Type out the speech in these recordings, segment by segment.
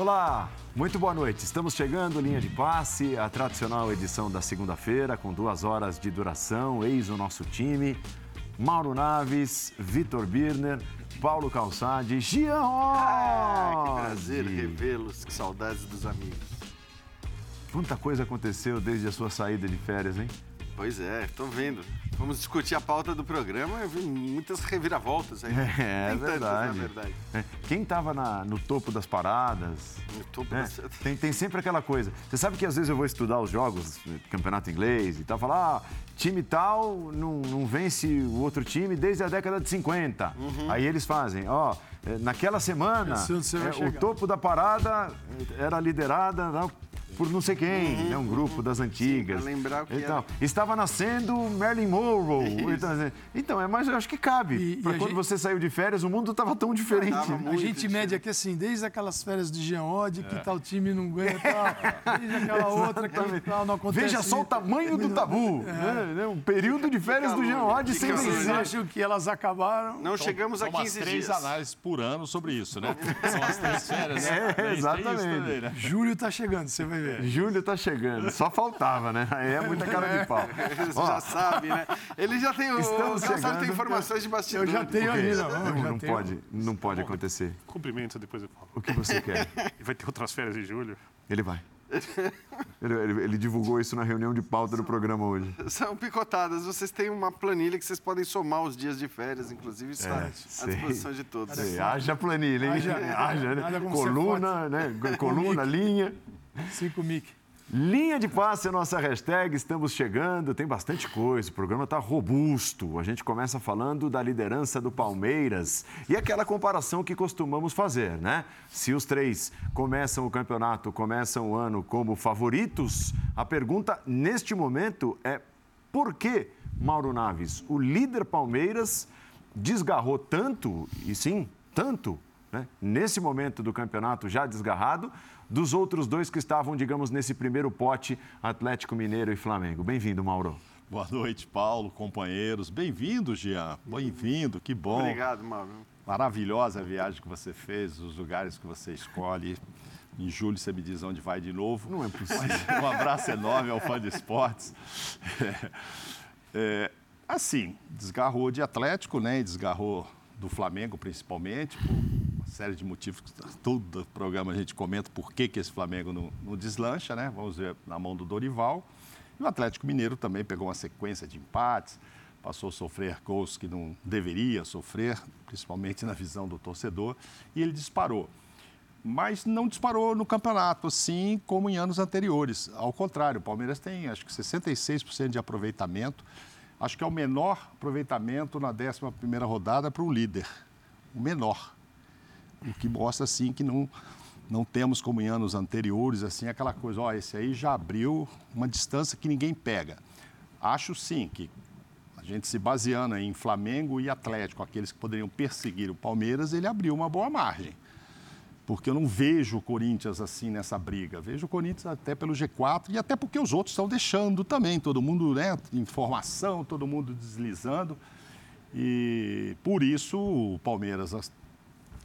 Olá, muito boa noite. Estamos chegando, linha de passe, a tradicional edição da segunda-feira, com duas horas de duração. Eis o nosso time: Mauro Naves, Vitor Birner, Paulo Calçade, Gian ah, Que prazer revê-los, que saudades dos amigos. Quanta coisa aconteceu desde a sua saída de férias, hein? Pois é, estou vendo. Vamos discutir a pauta do programa. Eu vi muitas reviravoltas aí. É, é verdade. Tantas, verdade. É. Quem estava no topo das paradas? No topo é, das... tem, tem sempre aquela coisa. Você sabe que às vezes eu vou estudar os jogos, campeonato inglês e tal, falar, ah, time tal não, não vence o outro time desde a década de 50. Uhum. Aí eles fazem, ó, é, naquela semana, é, o topo da parada era liderada. Por não sei quem, uhum, né? um grupo uhum. das antigas. Sim, lembrar o que então, era. Estava nascendo Marilyn Monroe. Então, assim, então, é, mas eu acho que cabe. Para quando gente... você saiu de férias, o mundo estava tão diferente. a gente diferente. mede aqui assim, desde aquelas férias de Jean Oddi, que é. tal time não ganha, tal, desde aquela outra que tal, não acontece. Veja só o tamanho do tabu. É. Né? né? Um período de férias do Jean Oddi sem Vocês acham que elas acabaram? Não então, chegamos a 15 dias. três análises por ano sobre isso, né? São as três férias. É, exatamente. Também, né? Julho está chegando, você vai ver. Julho está chegando. Só faltava, né? Aí é muita cara de pau. Você já sabe, né? Ele já tem o. Estamos chegando... tem informações de bastidor. Eu já tenho ali, não. Não, não pode, não pode acontecer. Cumprimento depois eu falo. O que você quer? Vai ter outras férias em julho. Ele vai. Ele, ele, ele, divulgou isso na reunião de pauta do programa hoje. São picotadas. Vocês têm uma planilha que vocês podem somar os dias de férias, inclusive está é, à disposição de todos. Sei, haja planilha, hein? Haja, haja né? Coluna, né? Coluna, linha. Cinco mic. Linha de passe é nossa hashtag, estamos chegando, tem bastante coisa, o programa está robusto. A gente começa falando da liderança do Palmeiras e aquela comparação que costumamos fazer, né? Se os três começam o campeonato, começam o ano como favoritos, a pergunta neste momento é por que Mauro Naves, o líder Palmeiras, desgarrou tanto, e sim, tanto, né? nesse momento do campeonato já desgarrado, dos outros dois que estavam, digamos, nesse primeiro pote, Atlético Mineiro e Flamengo. Bem-vindo, Mauro. Boa noite, Paulo, companheiros. Bem-vindo, Jean. Bem-vindo, que bom. Obrigado, Mauro. Maravilhosa a viagem que você fez, os lugares que você escolhe. Em julho você me diz onde vai de novo. Não é possível. um abraço enorme ao fã de esportes. É, é, assim, desgarrou de Atlético, né? E desgarrou do Flamengo, principalmente, por série de motivos que todo programa a gente comenta por que, que esse Flamengo não, não deslancha, né? Vamos ver na mão do Dorival. E o Atlético Mineiro também pegou uma sequência de empates, passou a sofrer gols que não deveria sofrer, principalmente na visão do torcedor, e ele disparou. Mas não disparou no campeonato, assim como em anos anteriores. Ao contrário, o Palmeiras tem acho que 66% de aproveitamento. Acho que é o menor aproveitamento na 11 rodada para o líder. O menor o que mostra assim que não não temos como em anos anteriores assim aquela coisa, ó, esse aí já abriu uma distância que ninguém pega. Acho sim que a gente se baseando em Flamengo e Atlético, aqueles que poderiam perseguir o Palmeiras, ele abriu uma boa margem. Porque eu não vejo o Corinthians assim nessa briga. Vejo o Corinthians até pelo G4 e até porque os outros estão deixando também. Todo mundo, né, informação, todo mundo deslizando. E por isso o Palmeiras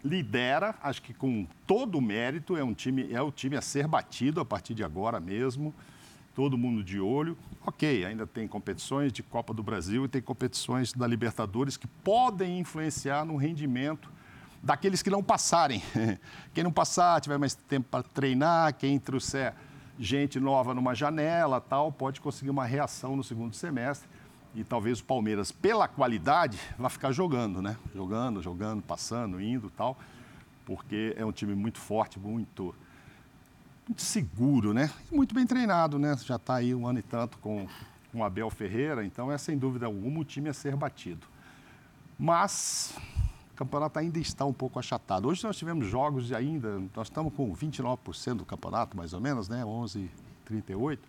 lidera, acho que com todo o mérito, é um time, é o time a ser batido a partir de agora mesmo. Todo mundo de olho. Ok, ainda tem competições de Copa do Brasil e tem competições da Libertadores que podem influenciar no rendimento daqueles que não passarem. Quem não passar, tiver mais tempo para treinar, quem trouxer gente nova numa janela, tal, pode conseguir uma reação no segundo semestre e talvez o Palmeiras, pela qualidade, vai ficar jogando, né? Jogando, jogando, passando, indo tal, porque é um time muito forte, muito, muito seguro, né? E muito bem treinado, né? Já está aí um ano e tanto com, com o Abel Ferreira, então é sem dúvida alguma o time a ser batido. Mas o campeonato ainda está um pouco achatado. Hoje nós tivemos jogos de ainda, nós estamos com 29% do campeonato, mais ou menos, né? 11 38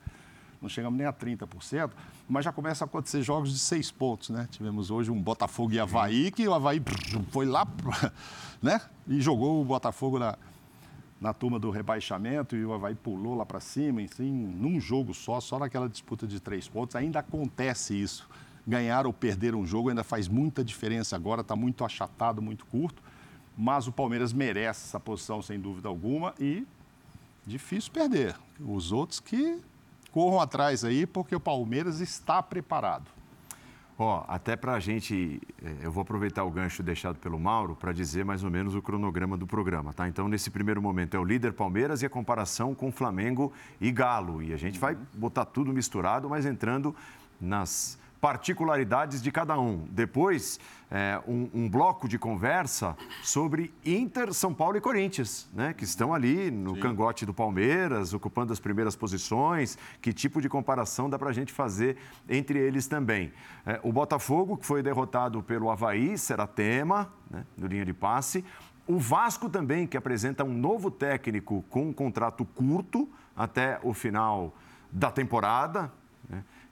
não chegamos nem a 30%, mas já começa a acontecer jogos de seis pontos, né? Tivemos hoje um Botafogo e Havaí, que o Havaí foi lá, né? E jogou o Botafogo na, na turma do rebaixamento e o Havaí pulou lá para cima, assim, num jogo só, só naquela disputa de três pontos. Ainda acontece isso. Ganhar ou perder um jogo ainda faz muita diferença agora, está muito achatado, muito curto. Mas o Palmeiras merece essa posição, sem dúvida alguma, e difícil perder. Os outros que corram atrás aí, porque o Palmeiras está preparado. Ó, até para a gente, é, eu vou aproveitar o gancho deixado pelo Mauro para dizer mais ou menos o cronograma do programa, tá? Então, nesse primeiro momento é o líder Palmeiras e a comparação com Flamengo e Galo. E a gente vai botar tudo misturado, mas entrando nas particularidades de cada um. Depois, é, um, um, bloco de conversa sobre Inter, São Paulo e Corinthians, né? que estão ali no Sim. cangote do Palmeiras, ocupando as primeiras posições. Que tipo de comparação dá para a gente fazer entre eles também? É, o Botafogo, que foi derrotado pelo Havaí, será tema né? no linha de passe. O Vasco também, que apresenta um novo técnico com um contrato curto até o final da temporada.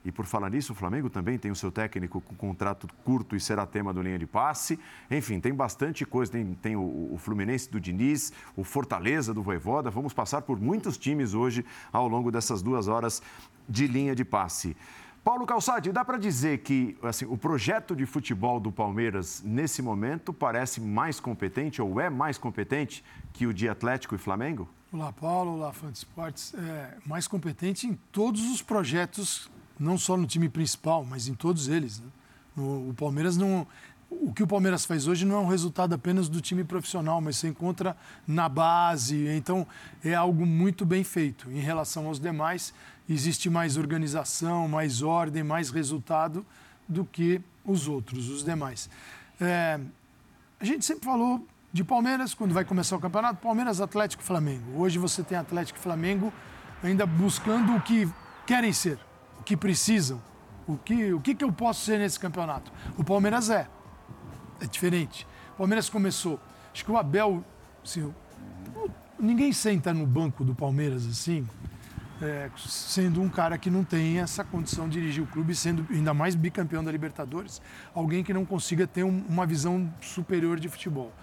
E por falar nisso, o Flamengo também tem o seu técnico com contrato curto e será tema do linha de passe. Enfim, tem bastante coisa. Tem, tem o, o, Fluminense do Diniz, o Fortaleza do Voivoda. Vamos passar por muitos times hoje ao longo dessas duas horas de linha de passe. Paulo Calçade, dá para dizer que assim, o projeto de futebol do Palmeiras, nesse momento, parece mais competente ou é mais competente que o de Atlético e Flamengo? Olá, Paulo. Olá, Fã de Esportes. É mais competente em todos os projetos não só no time principal, mas em todos eles. Né? No, o Palmeiras não. O que o Palmeiras faz hoje não é um resultado apenas do time profissional, mas se encontra na base. Então, é algo muito bem feito. Em relação aos demais, existe mais organização, mais ordem, mais resultado do que os outros, os demais. É, a gente sempre falou de Palmeiras quando vai começar o campeonato, Palmeiras, Atlético Flamengo. Hoje você tem Atlético e Flamengo ainda buscando o que querem ser que precisam. O que, o que, que eu posso ser nesse campeonato? O Palmeiras é. É diferente. O Palmeiras começou. Acho que o Abel. Assim, ninguém senta no banco do Palmeiras assim, é, sendo um cara que não tem essa condição de dirigir o clube, sendo ainda mais bicampeão da Libertadores, alguém que não consiga ter um, uma visão superior de futebol.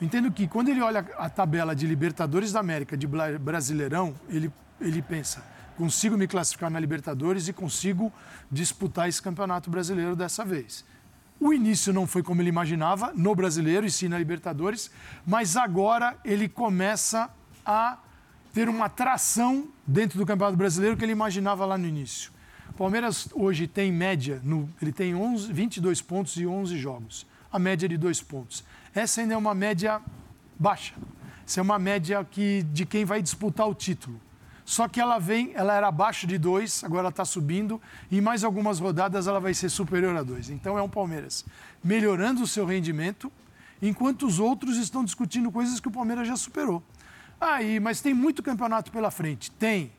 entendo que quando ele olha a tabela de Libertadores da América, de Brasileirão, ele, ele pensa consigo me classificar na Libertadores e consigo disputar esse campeonato brasileiro dessa vez. O início não foi como ele imaginava no brasileiro e sim na Libertadores, mas agora ele começa a ter uma tração dentro do Campeonato Brasileiro que ele imaginava lá no início. O Palmeiras hoje tem média, no, ele tem 11, 22 pontos e 11 jogos. A média é de dois pontos. Essa ainda é uma média baixa. Essa é uma média que, de quem vai disputar o título. Só que ela vem, ela era abaixo de 2, agora ela está subindo, e mais algumas rodadas ela vai ser superior a 2. Então é um Palmeiras melhorando o seu rendimento, enquanto os outros estão discutindo coisas que o Palmeiras já superou. Aí, ah, mas tem muito campeonato pela frente? Tem.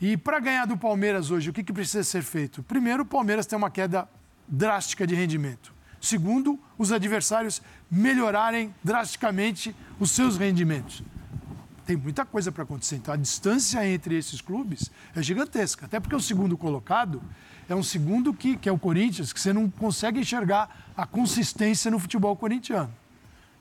E para ganhar do Palmeiras hoje, o que, que precisa ser feito? Primeiro, o Palmeiras tem uma queda drástica de rendimento. Segundo, os adversários melhorarem drasticamente os seus rendimentos tem muita coisa para acontecer. Então, a distância entre esses clubes é gigantesca. Até porque o segundo colocado é um segundo que, que é o Corinthians, que você não consegue enxergar a consistência no futebol corintiano.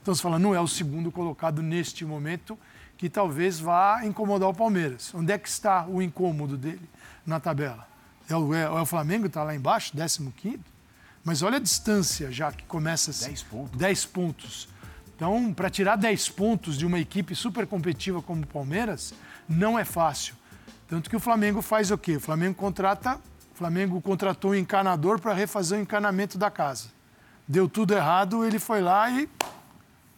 Então, você fala, não é o segundo colocado neste momento que talvez vá incomodar o Palmeiras. Onde é que está o incômodo dele na tabela? É o, é, é o Flamengo, está lá embaixo, 15 Mas olha a distância já que começa a 10 pontos. 10 pontos. Então, para tirar 10 pontos de uma equipe super competitiva como o Palmeiras, não é fácil. Tanto que o Flamengo faz o quê? O Flamengo contrata, o Flamengo contratou um encanador para refazer o encanamento da casa. Deu tudo errado, ele foi lá e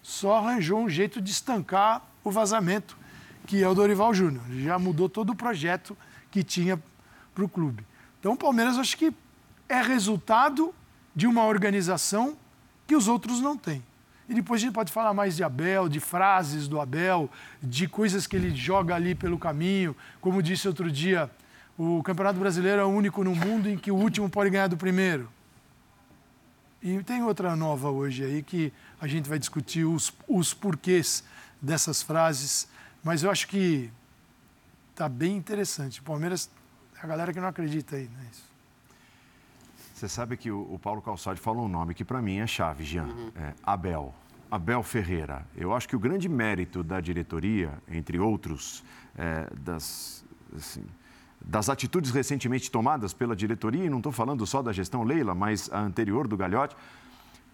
só arranjou um jeito de estancar o vazamento, que é o Dorival Júnior. Ele já mudou todo o projeto que tinha para o clube. Então, o Palmeiras, acho que é resultado de uma organização que os outros não têm. E depois a gente pode falar mais de Abel, de frases do Abel, de coisas que ele joga ali pelo caminho. Como disse outro dia, o Campeonato Brasileiro é o único no mundo em que o último pode ganhar do primeiro. E tem outra nova hoje aí que a gente vai discutir os, os porquês dessas frases, mas eu acho que está bem interessante. O Palmeiras, a galera que não acredita aí, né? Você sabe que o, o Paulo Calçade falou um nome que para mim é chave, Jean. Uhum. É Abel. Abel Ferreira. Eu acho que o grande mérito da diretoria, entre outros, é, das, assim, das atitudes recentemente tomadas pela diretoria, e não estou falando só da gestão Leila, mas a anterior do Galhote,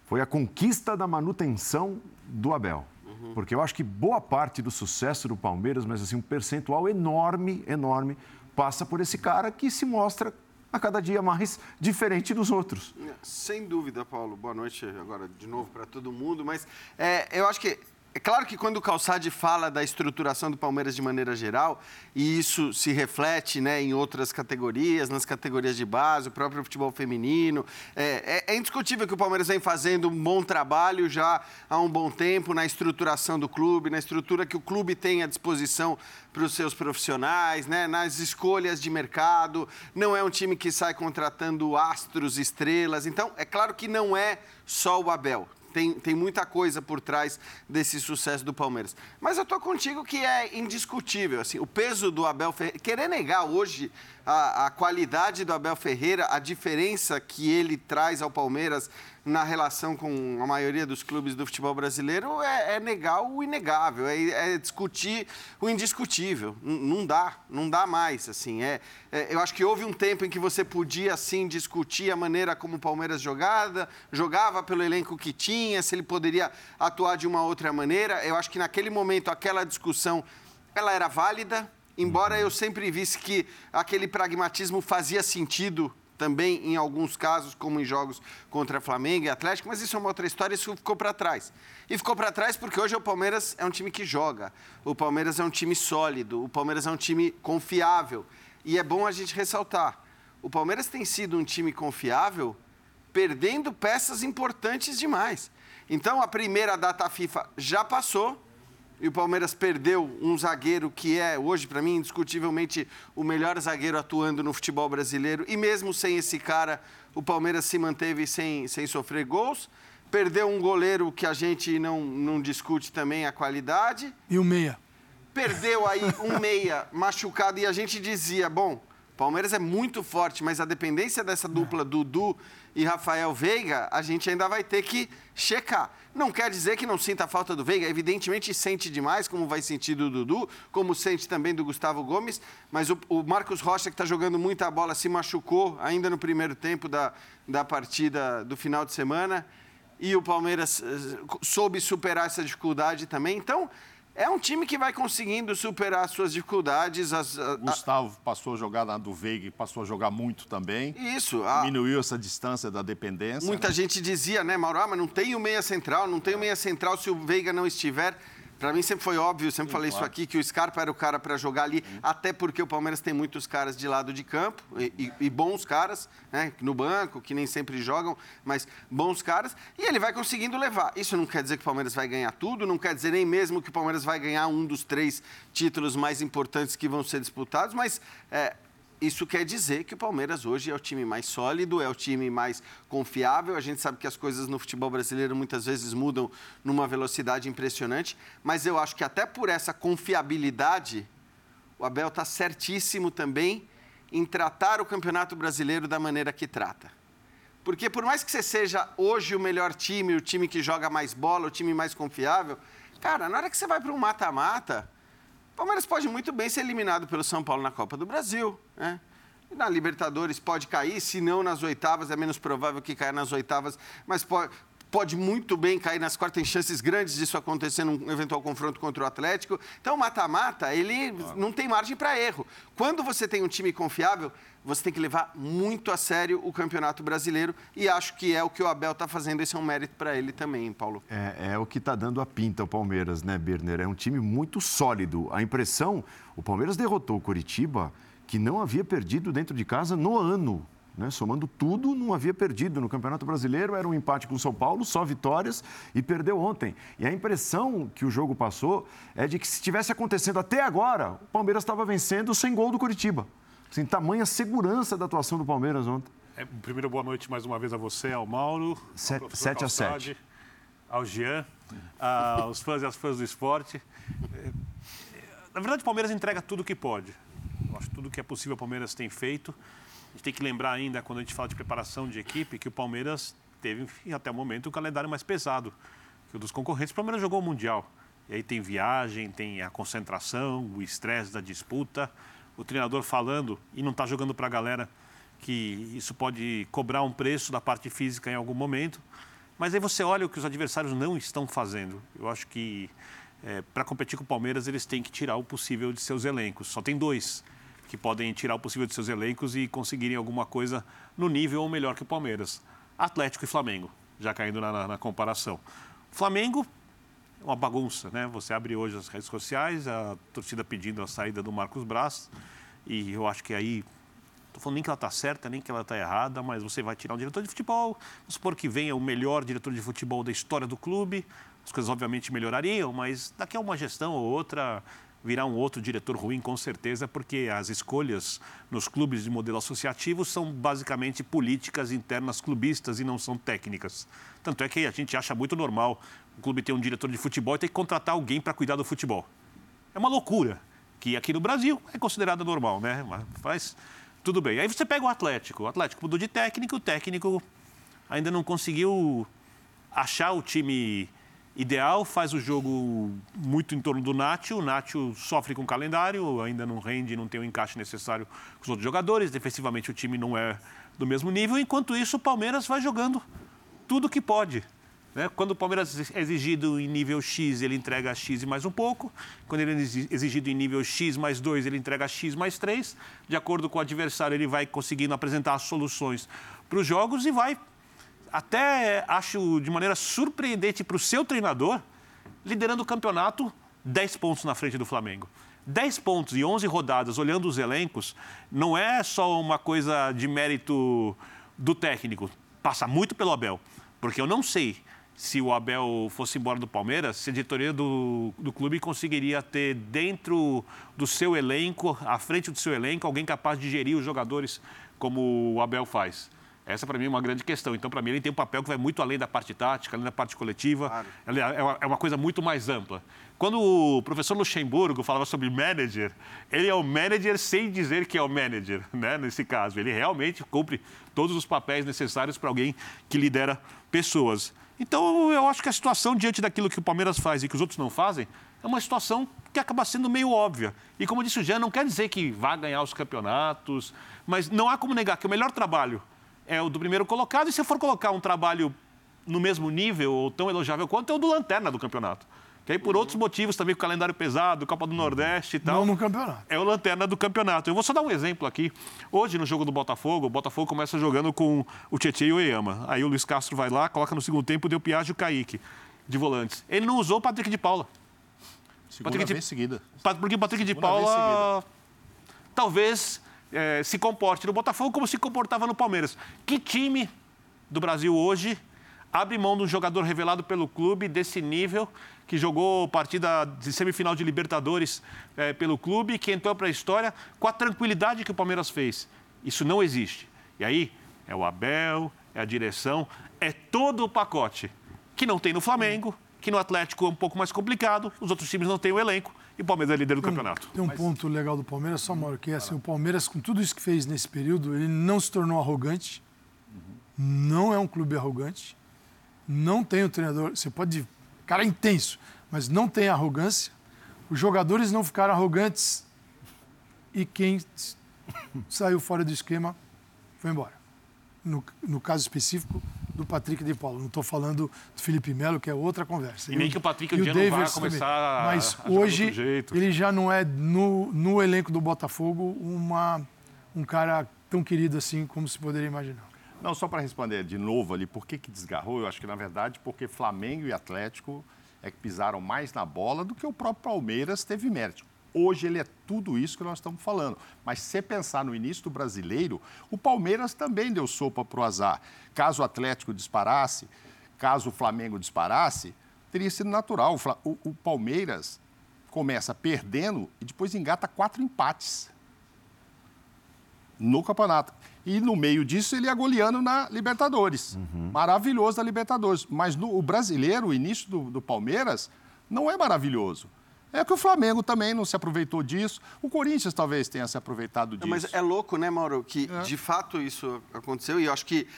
foi a conquista da manutenção do Abel. Uhum. Porque eu acho que boa parte do sucesso do Palmeiras, mas assim, um percentual enorme, enorme, passa por esse cara que se mostra a cada dia mais diferente dos outros. Sem dúvida, Paulo. Boa noite agora de novo para todo mundo. Mas é, eu acho que é claro que quando o Calçade fala da estruturação do Palmeiras de maneira geral, e isso se reflete né, em outras categorias, nas categorias de base, o próprio futebol feminino, é, é, é, indiscutível que o Palmeiras vem fazendo um bom trabalho já há um bom tempo na estruturação do clube, na estrutura que o clube tem à disposição para os seus profissionais, né, nas escolhas de mercado. Não é um time que sai contratando astros, estrelas. Então, é claro que não é só o Abel tem, tem muita coisa por trás desse sucesso do Palmeiras. Mas eu tô contigo que é indiscutível, assim, o peso do Abel Ferreira. Querer negar hoje a, a qualidade do Abel Ferreira, a diferença que ele traz ao Palmeiras na relação com a maioria dos clubes do futebol brasileiro é, é negar o inegável, é, é, discutir o indiscutível. N não dá, não dá mais. Assim, é, é, eu acho que houve um tempo em que você podia assim discutir a maneira como o Palmeiras jogava, jogava pelo elenco que tinha, se ele poderia atuar de uma outra maneira. Eu acho que naquele momento aquela discussão ela era válida, embora eu sempre visse que aquele pragmatismo fazia sentido também em alguns casos, como em jogos contra Flamengo e Atlético, mas isso é uma outra história, isso ficou para trás. E ficou para trás porque hoje o Palmeiras é um time que joga, o Palmeiras é um time sólido, o Palmeiras é um time confiável. E é bom a gente ressaltar: o Palmeiras tem sido um time confiável, perdendo peças importantes demais. Então a primeira data FIFA já passou e o Palmeiras perdeu um zagueiro que é, hoje, para mim, indiscutivelmente o melhor zagueiro atuando no futebol brasileiro. E mesmo sem esse cara, o Palmeiras se manteve sem, sem sofrer gols. Perdeu um goleiro que a gente não, não discute também a qualidade. E o meia. Perdeu aí um meia machucado e a gente dizia, bom, Palmeiras é muito forte, mas a dependência dessa dupla Dudu e Rafael Veiga, a gente ainda vai ter que checar. Não quer dizer que não sinta a falta do Veiga, evidentemente sente demais, como vai sentir do Dudu, como sente também do Gustavo Gomes, mas o, o Marcos Rocha, que está jogando muita bola, se machucou ainda no primeiro tempo da, da partida do final de semana, e o Palmeiras eh, soube superar essa dificuldade também. Então, é um time que vai conseguindo superar suas dificuldades. As, a, Gustavo passou a jogar na do Veiga e passou a jogar muito também. Isso. A... Diminuiu essa distância da dependência. Muita né? gente dizia, né, Mauro, ah, mas não tem o meia central, não tem o meia central se o Veiga não estiver. Para mim sempre foi óbvio, sempre Sim, falei claro. isso aqui, que o Scarpa era o cara para jogar ali, Sim. até porque o Palmeiras tem muitos caras de lado de campo, e, e, e, bons caras, né, no banco, que nem sempre jogam, mas bons caras, e ele vai conseguindo levar. Isso não quer dizer que o Palmeiras vai ganhar tudo, não quer dizer nem mesmo que o Palmeiras vai ganhar um dos três títulos mais importantes que vão ser disputados, mas é, isso quer dizer que o Palmeiras hoje é o time mais sólido, é o time mais confiável. A gente sabe que as coisas no futebol brasileiro muitas vezes mudam numa velocidade impressionante, mas eu acho que até por essa confiabilidade, o Abel está certíssimo também em tratar o Campeonato Brasileiro da maneira que trata. Porque por mais que você seja hoje o melhor time, o time que joga mais bola, o time mais confiável, cara, na hora que você vai para um mata-mata, Palmeiras pode muito bem ser eliminado pelo São Paulo na Copa do Brasil. Né? Na Libertadores pode cair, se não nas oitavas, é menos provável que caia nas oitavas, mas pode, pode muito bem cair nas quartas, tem chances grandes disso acontecer num eventual confronto contra o Atlético. Então, mata-mata, ele não tem margem para erro. Quando você tem um time confiável, você tem que levar muito a sério o Campeonato Brasileiro e acho que é o que o Abel está fazendo. Esse é um mérito para ele também, Paulo. É, é o que está dando a pinta ao Palmeiras, né, Birner? É um time muito sólido. A impressão, o Palmeiras derrotou o Curitiba, que não havia perdido dentro de casa no ano. Né? Somando tudo, não havia perdido no Campeonato Brasileiro, era um empate com o São Paulo, só vitórias, e perdeu ontem. E a impressão que o jogo passou é de que se estivesse acontecendo até agora, o Palmeiras estava vencendo sem gol do Curitiba. Assim, tamanha segurança da atuação do Palmeiras ontem. É, primeiro, boa noite mais uma vez a você, ao Mauro. 7 a 7. Ao Jean, aos fãs e às fãs do esporte. É, na verdade, o Palmeiras entrega tudo o que pode. Eu acho que tudo que é possível o Palmeiras tem feito. A gente tem que lembrar ainda, quando a gente fala de preparação de equipe, que o Palmeiras teve, enfim, até o momento, o calendário mais pesado que o dos concorrentes. O Palmeiras jogou o Mundial. E aí tem viagem, tem a concentração, o estresse da disputa o treinador falando e não está jogando para a galera que isso pode cobrar um preço da parte física em algum momento. Mas aí você olha o que os adversários não estão fazendo. Eu acho que é, para competir com o Palmeiras, eles têm que tirar o possível de seus elencos. Só tem dois que podem tirar o possível de seus elencos e conseguirem alguma coisa no nível ou melhor que o Palmeiras. Atlético e Flamengo, já caindo na, na, na comparação. Flamengo é uma bagunça, né? Você abre hoje as redes sociais, a torcida pedindo a saída do Marcos Braz, e eu acho que aí Estou falando nem que ela está certa, nem que ela está errada, mas você vai tirar um diretor de futebol, vamos supor que venha o melhor diretor de futebol da história do clube, as coisas obviamente melhorariam, mas daqui a uma gestão ou outra virá um outro diretor ruim, com certeza, porque as escolhas nos clubes de modelo associativo são basicamente políticas internas clubistas e não são técnicas. Tanto é que a gente acha muito normal o clube ter um diretor de futebol e ter que contratar alguém para cuidar do futebol. É uma loucura, que aqui no Brasil é considerada normal, né? Mas tudo bem. Aí você pega o Atlético. O Atlético mudou de técnico, o técnico ainda não conseguiu achar o time ideal, faz o jogo muito em torno do Nacho. O Nacho sofre com o calendário, ainda não rende, não tem o encaixe necessário com os outros jogadores. Defensivamente o time não é do mesmo nível. Enquanto isso, o Palmeiras vai jogando tudo que pode. Né? Quando o Palmeiras é exigido em nível X, ele entrega X e mais um pouco. Quando ele é exigido em nível X mais 2, ele entrega X mais 3. De acordo com o adversário, ele vai conseguindo apresentar as soluções para os jogos e vai, até acho de maneira surpreendente para o seu treinador, liderando o campeonato 10 pontos na frente do Flamengo. 10 pontos e 11 rodadas, olhando os elencos, não é só uma coisa de mérito do técnico. Passa muito pelo Abel. Porque eu não sei se o Abel fosse embora do Palmeiras, se a diretoria do, do clube conseguiria ter dentro do seu elenco, à frente do seu elenco, alguém capaz de gerir os jogadores como o Abel faz. Essa, para mim, é uma grande questão. Então, para mim, ele tem um papel que vai muito além da parte tática, além da parte coletiva. Claro. É, é, uma, é uma coisa muito mais ampla. Quando o professor Luxemburgo falava sobre manager, ele é o manager sem dizer que é o manager, né? nesse caso. Ele realmente cumpre todos os papéis necessários para alguém que lidera pessoas. Então, eu acho que a situação diante daquilo que o Palmeiras faz e que os outros não fazem é uma situação que acaba sendo meio óbvia. E como disse o Jean, não quer dizer que vá ganhar os campeonatos, mas não há como negar que o melhor trabalho é o do primeiro colocado e se for colocar um trabalho no mesmo nível ou tão elogiável quanto é o do lanterna do campeonato. Que aí, por outros motivos também, com o calendário pesado, Copa do Nordeste e tal. Não no campeonato. É o lanterna do campeonato. Eu vou só dar um exemplo aqui. Hoje, no jogo do Botafogo, o Botafogo começa jogando com o Tietchan e o Eyama. Aí o Luiz Castro vai lá, coloca no segundo tempo, deu Piage e o Kaique, de volantes. Ele não usou o Patrick de Paula. Segunda Patrick vez de... seguida. Porque o Patrick Segunda de Paula talvez é, se comporte no Botafogo como se comportava no Palmeiras. Que time do Brasil hoje abre mão de um jogador revelado pelo clube desse nível, que jogou partida de semifinal de Libertadores é, pelo clube, que entrou para a história com a tranquilidade que o Palmeiras fez. Isso não existe. E aí é o Abel, é a direção, é todo o pacote que não tem no Flamengo, que no Atlético é um pouco mais complicado, os outros times não têm o elenco e o Palmeiras é líder do tem, campeonato. Tem um Mas... ponto legal do Palmeiras, só, Mauro, que é assim, o Palmeiras, com tudo isso que fez nesse período, ele não se tornou arrogante, uhum. não é um clube arrogante, não tem o treinador. Você pode. Cara é intenso, mas não tem arrogância. Os jogadores não ficaram arrogantes e quem saiu fora do esquema foi embora. No, no caso específico do Patrick de Paulo. Não estou falando do Felipe Melo, que é outra conversa. E, nem que o Patrick um dia não vai começar também. Mas a hoje ele já não é no, no elenco do Botafogo uma, um cara tão querido assim como se poderia imaginar. Não, só para responder de novo ali, por que, que desgarrou? Eu acho que, na verdade, porque Flamengo e Atlético é que pisaram mais na bola do que o próprio Palmeiras teve mérito. Hoje ele é tudo isso que nós estamos falando. Mas se pensar no início do brasileiro, o Palmeiras também deu sopa para o azar. Caso o Atlético disparasse, caso o Flamengo disparasse, teria sido natural. O, o Palmeiras começa perdendo e depois engata quatro empates no campeonato. E no meio disso ele é goleando na Libertadores. Uhum. Maravilhoso da Libertadores. Mas no, o brasileiro, o início do, do Palmeiras, não é maravilhoso. É que o Flamengo também não se aproveitou disso. O Corinthians talvez tenha se aproveitado disso. Mas é louco, né, Mauro, que é. de fato isso aconteceu. E eu acho que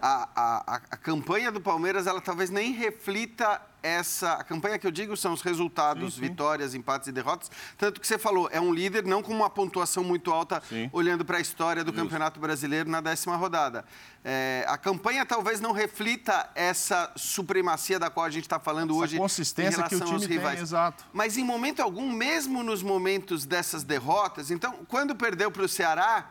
a, a, a campanha do Palmeiras, ela talvez nem reflita essa. A campanha que eu digo são os resultados, vitórias, empates e derrotas. Tanto que você falou, é um líder não com uma pontuação muito alta, Sim. olhando para a história do Campeonato Brasileiro na décima rodada. É, a campanha talvez não reflita essa supremacia da qual a gente está falando Essa hoje. consistência em que o relação aos time tem, rivais. exato. Mas em momento algum, mesmo nos momentos dessas derrotas, então, quando perdeu para o Ceará,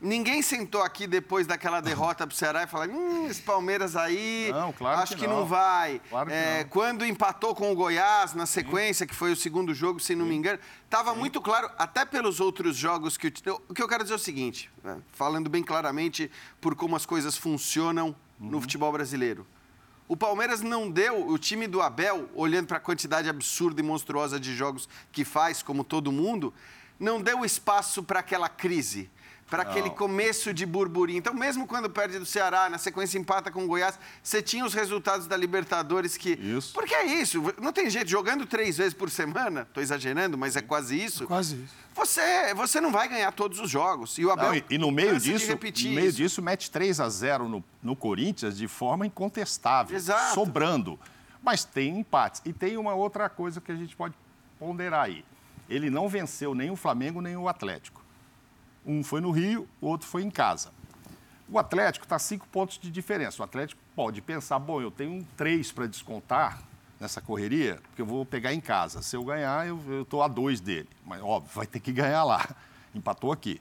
ninguém sentou aqui depois daquela derrota para o Ceará e falou: hum, esse Palmeiras aí, Não, claro acho que que não, não. vai. Claro que É, não. Quando empatou com o Goiás na sequência, que foi o segundo jogo, se não me engano, estava muito claro, até pelos outros jogos que o ti- eu- O que eu quero dizer é o seguinte, né, falando bem claramente por como as coisas funcionam no Uhum. futebol brasileiro. O Palmeiras não deu, o time do Abel, olhando para a quantidade absurda e monstruosa de jogos que faz, como todo mundo, não deu espaço para aquela crise, para aquele começo de burburinho. Então, mesmo quando perde do Ceará, na sequência empata com o Goiás, você tinha os resultados da Libertadores que. Isso. Porque é isso, não tem jeito, jogando três vezes por semana, estou exagerando, mas é quase isso. Quase isso. Você, você não vai ganhar todos os jogos. E o Abel Não, e, e no meio disso, no meio isso. disso, mete 3 a 0 no, no Corinthians de forma incontestável, Exato. sobrando. Mas tem empates. E tem uma outra coisa que a gente pode ponderar aí. Ele não venceu nem o Flamengo, nem o Atlético. Um foi no Rio, o outro foi em casa. O Atlético está cinco pontos de diferença. O Atlético pode pensar, bom, eu tenho um três para descontar nessa correria, porque eu vou pegar em casa. Se eu ganhar, eu estou a dois dele. Mas, óbvio, vai ter que ganhar lá. Empatou aqui.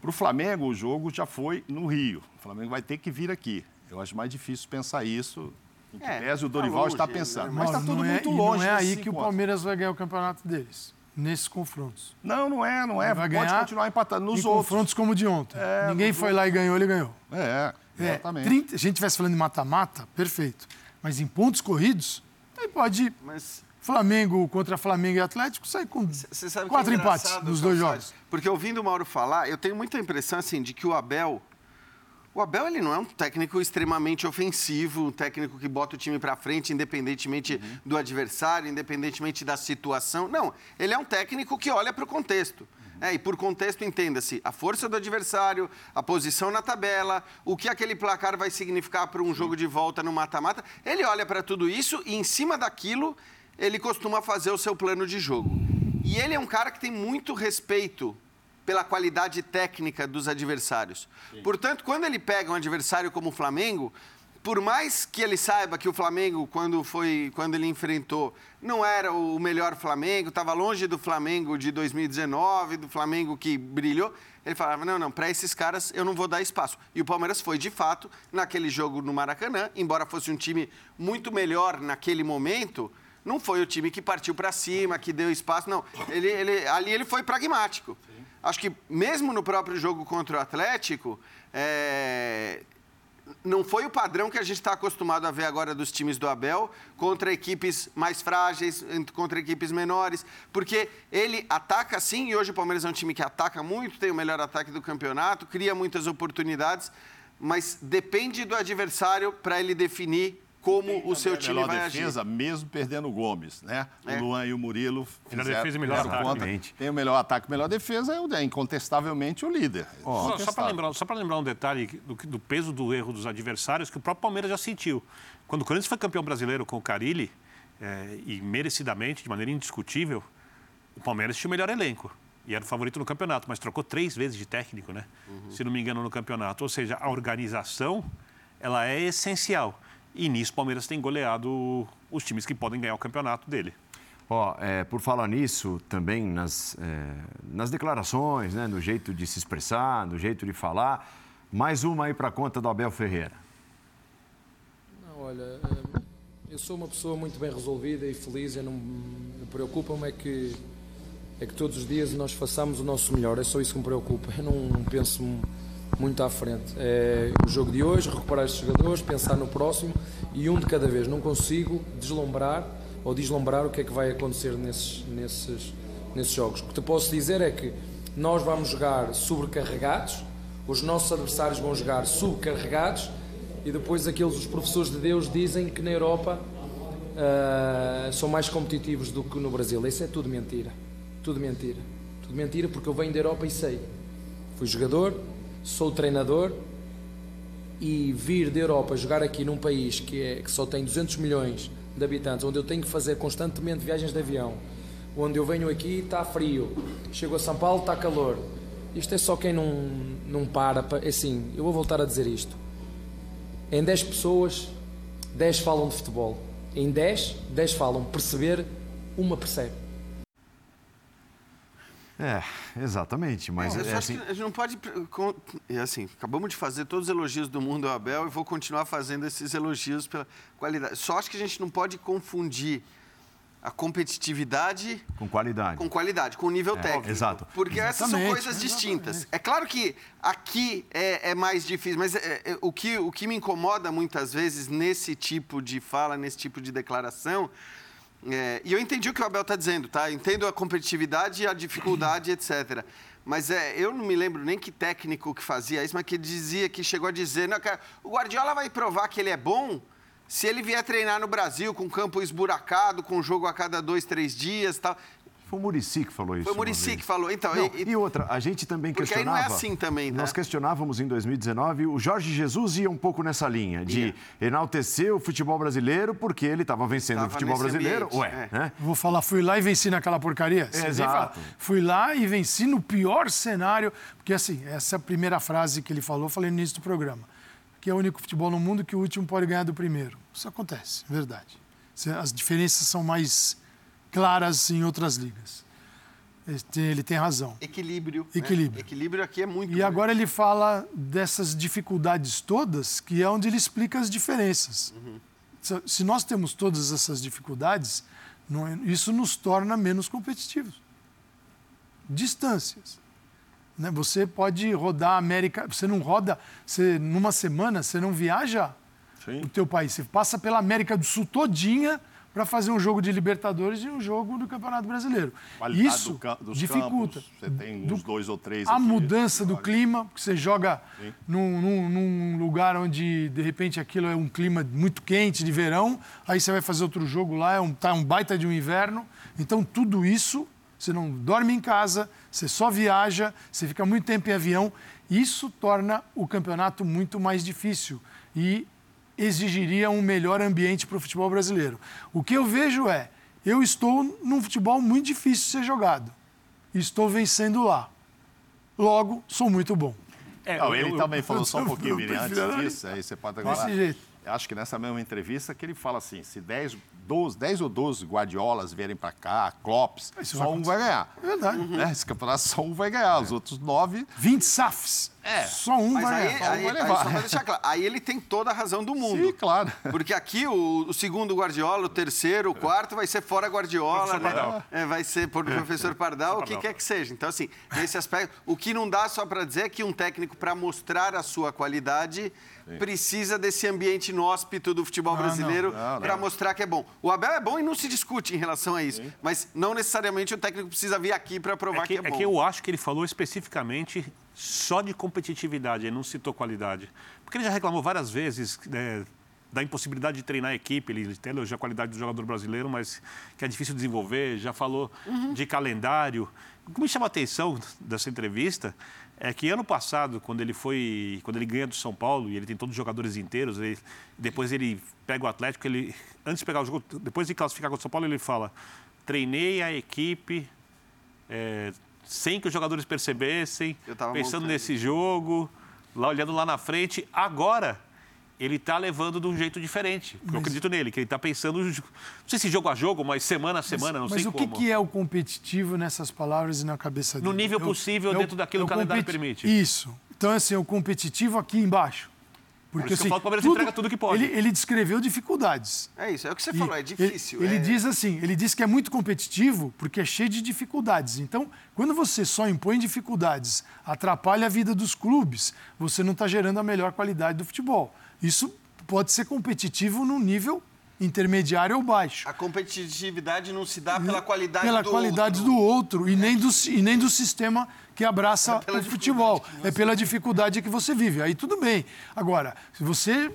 Para o Flamengo, o jogo já foi no Rio. O Flamengo vai ter que vir aqui. Eu acho mais difícil pensar isso. Em que É, pese o tá Dorival longe está pensando. né? Mas está tudo é- muito longe. Não é aí que o Palmeiras vai ganhar o campeonato deles, nesses confrontos. Não, não é, não é. vai Pode ganhar continuar empatando nos em outros. confrontos como o de ontem. É, Ninguém foi lá e ganhou, ele ganhou. É, É, exatamente. 30, se a gente estivesse falando de mata-mata, perfeito. Mas em pontos corridos, aí pode Mas Flamengo contra Flamengo e Atlético sair com que quatro é empates nos dois jogos. Porque ouvindo o Mauro falar, eu tenho muita impressão assim de que o Abel, o Abel ele não é um técnico extremamente ofensivo, um técnico que bota o time para frente independentemente Uhum. do adversário, independentemente da situação. Não, ele é um técnico que olha para o contexto. É, e por contexto, entenda-se a força do adversário, a posição na tabela, o que aquele placar vai significar para um jogo de volta no mata-mata. Ele olha para tudo isso e, em cima daquilo, ele costuma fazer o seu plano de jogo. E ele é um cara que tem muito respeito pela qualidade técnica dos adversários. Portanto, quando ele pega um adversário como o Flamengo, por mais que ele saiba que o Flamengo, quando, foi, quando ele enfrentou, não era o melhor Flamengo, estava longe do Flamengo de 2019, do Flamengo que brilhou, ele falava: não, não, para esses caras eu não vou dar espaço. E o Palmeiras foi, de fato, naquele jogo no Maracanã, embora fosse um time muito melhor naquele momento. Não foi o time que partiu para cima, que deu espaço, não. Ele, ele, ali ele foi pragmático. Acho que mesmo no próprio jogo contra o Atlético, é, não foi o padrão que a gente está acostumado a ver agora dos times do Abel contra equipes mais frágeis, contra equipes menores, porque ele ataca sim, e hoje o Palmeiras é um time que ataca muito, tem o melhor ataque do campeonato, cria muitas oportunidades, mas depende do adversário para ele definir como o seu time melhor vai defesa, mesmo perdendo o Gomes, né? É. O Luan e o Murilo Melhor fizeram- defesa e melhor fizeram ataque. conta. Tem o melhor ataque, melhor defesa, é o- é incontestavelmente o líder. Só, só para lembrar, só lembrar um detalhe do, do peso do erro dos adversários que o próprio Palmeiras já sentiu. Quando o Corinthians foi campeão brasileiro com o Carilli, eh, e merecidamente, de maneira indiscutível, o Palmeiras tinha o melhor elenco. E era o favorito no campeonato, mas trocou três vezes de técnico, né? Se não me engano, no campeonato. Ou seja, a organização, ela é essencial. E nisso o Palmeiras tem goleado os times que podem ganhar o campeonato dele. Ó, é, por falar nisso, também nas, é, nas declarações, né, no jeito de se expressar, no jeito de falar, mais uma aí para conta do Abel Ferreira. Não, olha, hum, eu sou uma pessoa muito bem resolvida e feliz. Eu não me preocupa-me é que é que todos os dias nós façamos o nosso melhor. É só isso que me preocupa. Eu não penso mu- muito à frente. É o jogo de hoje, recuperar estes jogadores, pensar no próximo e um de cada vez. Não consigo deslumbrar ou deslumbrar o que é que vai acontecer nesses, nesses, nesses jogos. O que te posso dizer é que nós vamos jogar sobrecarregados, os nossos adversários vão jogar subcarregados e depois aqueles os professores de Deus dizem que na Europa ah, são mais competitivos do que no Brasil. Isso é tudo mentira. Tudo mentira. Tudo mentira porque eu venho da Europa e sei. Fui jogador, sou treinador e vir da Europa jogar aqui num país que, é, que só tem 200 milhões de habitantes, onde eu tenho que fazer constantemente viagens de avião, onde eu venho aqui está frio, chego a São Paulo está calor. Isto é só quem não, não para. É assim, eu vou voltar a dizer isto. Em 10 pessoas, 10 falam de futebol. Em 10, 10 falam. Perceber, uma percebe. É, exatamente, mas Não, é, eu assim, acho que a gente não pode. É assim, acabamos de fazer todos os elogios do mundo ao Abel e vou continuar fazendo esses elogios pela qualidade. Só acho que a gente não pode confundir a competitividade com qualidade. com qualidade, com nível técnico. exato. Porque essas são Exatamente, coisas exatamente. distintas. É claro que aqui é, é mais difícil, mas é- é- o, que, o que me incomoda muitas vezes nesse tipo de fala, nesse tipo de declaração. É, e eu entendi o que o Abel está dizendo, tá? Entendo a competitividade, a dificuldade, etc. Mas é, eu não me lembro nem que técnico que fazia isso, mas que dizia, que chegou a dizer, não, cara, o Guardiola vai provar que ele é bom se ele vier treinar no Brasil com campo esburacado, com jogo a cada dois, três dias tal. Foi o Murici que falou isso. Foi o vez. que falou. Então, Não, e- e, outra, a gente também Porque aí não questionava. é assim também, né? Nós questionávamos em 2019, o Jorge Jesus ia um pouco nessa linha, de Ia. enaltecer o futebol brasileiro porque ele estava vencendo Tava o futebol brasileiro. ambiente, Ué, é. né? Eu Vou falar, fui lá e venci naquela porcaria. Você nem Exato. fala, Fui lá e venci no pior cenário. Porque, assim, essa é a primeira frase que ele falou, eu falei no início do programa. Que é o único futebol no mundo que o último pode ganhar do primeiro. Isso acontece, verdade. As diferenças são mais claras em outras ligas. Ele tem, razão. Equilíbrio. né? Equilíbrio. Equilíbrio aqui é muito. E agora ele fala dessas dificuldades todas, que é onde ele explica as diferenças. Se- Se nós temos todas essas dificuldades, é- isso nos torna menos competitivos. Distâncias. Né? Você pode rodar a América, você não roda, você, numa semana, você não viaja Sim. o teu país. Você passa pela América do Sul todinha para fazer um jogo de Libertadores e um jogo do Campeonato Brasileiro. Qualidade Isso do dificulta. campos, você tem uns dois ou três A mudança do clima, porque você joga num, num- num lugar onde, de repente, aquilo é um clima muito quente de verão, aí você vai fazer outro jogo lá, é um, tá um baita de um inverno. Então, tudo isso, você não dorme em casa, você só viaja, você fica muito tempo em avião. Isso torna o campeonato muito mais difícil e exigiria um melhor ambiente para o futebol brasileiro. O que eu vejo é, eu estou num futebol muito difícil de ser jogado. e Estou vencendo lá. Logo, sou muito bom. É, Não, eu- ele eu- também falou só um eu- pouquinho, eu Vini, antes disso, aí você pode Desse agora. jeito. Eu Acho que nessa mesma entrevista que ele fala assim, se 10, 12, 10 ou 12 Guardiolas vierem para cá, Klops, Isso só vai um vai ganhar. É verdade. Né? Esse campeonato só um vai ganhar, os outros nove 20 SAFs. É. Só um Mas vai aí, ganhar. aí, vai aí levar. só pra deixar claro, aí ele tem toda a razão do mundo. Sim, claro. Porque aqui o, o segundo Guardiola, o terceiro, o quarto vai ser fora Guardiola, Professor né? Pardal. É, vai ser por professor Pardal, o que quer que seja. Então, assim, nesse aspecto, o que não dá só para dizer é que um técnico, para mostrar a sua qualidade, precisa desse ambiente inóspito do futebol Não, brasileiro para mostrar que é bom. O Abel é bom e não se discute em relação a isso. Mas não necessariamente o técnico precisa vir aqui para provar É que, que, é é bom. que eu acho que ele falou especificamente só de competitividade, ele não citou qualidade. Porque ele já reclamou várias vezes né, da impossibilidade de treinar a equipe, ele até elogiou a qualidade do jogador brasileiro, mas que é difícil desenvolver, já falou de calendário. O que me chama a atenção dessa entrevista é que ano passado, quando ele foi, quando ele ganha do São Paulo e ele tem todos os jogadores inteiros, ele- depois ele pega o Atlético, ele antes de pegar o jogo, depois de classificar contra o São Paulo, ele fala: "Treinei a equipe é, sem que os jogadores percebessem, Eu tava pensando montando. nesse jogo, lá olhando lá na frente. Agora, ele está levando de um jeito diferente. Eu acredito nele, que ele está pensando, não sei se jogo a jogo, mas semana a semana, não Mas sei o que, como. que é o competitivo nessas palavras e na cabeça dele? No nível possível, é dentro daquilo que o calendário competi- permite. Isso. Então, assim, é o competitivo aqui embaixo. Porque, isso que eu assim, falo que o Palmeiras entrega tudo que pode. Ele, ele descreveu dificuldades. É isso, é o que você E falou, é ele- difícil. Ele, é- diz assim, ele diz que é muito competitivo porque é cheio de dificuldades. Então, quando você só impõe dificuldades, atrapalha a vida dos clubes, você não está gerando a melhor qualidade do futebol. Isso pode ser competitivo num nível intermediário ou baixo. A competitividade não se dá pela qualidade pela do qualidade outro. do outro e nem do, e nem do sistema que abraça É o futebol. É pela dificuldade que você vive. Aí tudo bem. Agora, se você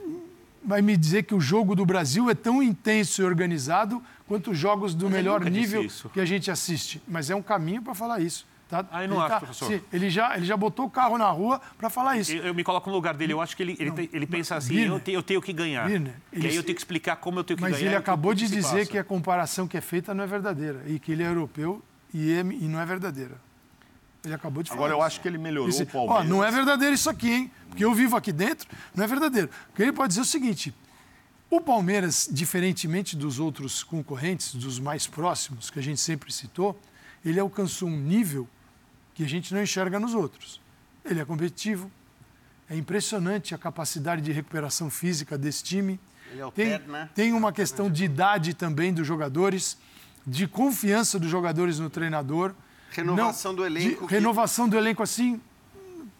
vai me dizer que o jogo do Brasil é tão intenso e organizado quanto os jogos do Mas ele melhor nível que a gente assiste. Mas é um caminho para falar isso. Tá, eu não ele acho, tá- professor. sim, ele, já, ele já botou o carro na rua para falar isso. Eu, eu me coloco no lugar dele. Eu acho que ele, ele, tem- ele pensa assim: Birner, eu, te- eu tenho que ganhar. Birner, e ele aí eu tenho que explicar como eu tenho que Mas ganhar. ele e o acabou de se dizer passa. que a comparação que é feita não é verdadeira e que ele é europeu e, é- e não é verdadeira. Ele acabou de falar. Agora, eu isso. acho que ele melhorou Disse, o Palmeiras. Ó, não é verdadeiro isso aqui, hein? Porque eu vivo aqui dentro, não é verdadeiro. Porque ele pode dizer o seguinte: o Palmeiras, diferentemente dos outros concorrentes, dos mais próximos, que a gente sempre citou, ele alcançou um nível que a gente não enxerga nos outros. Ele é competitivo, é impressionante a capacidade de recuperação física desse time. Ele é tem, Ted, né? tem uma questão de idade também dos jogadores, de confiança dos jogadores no treinador. Renovação do de elenco que- Renovação do elenco assim,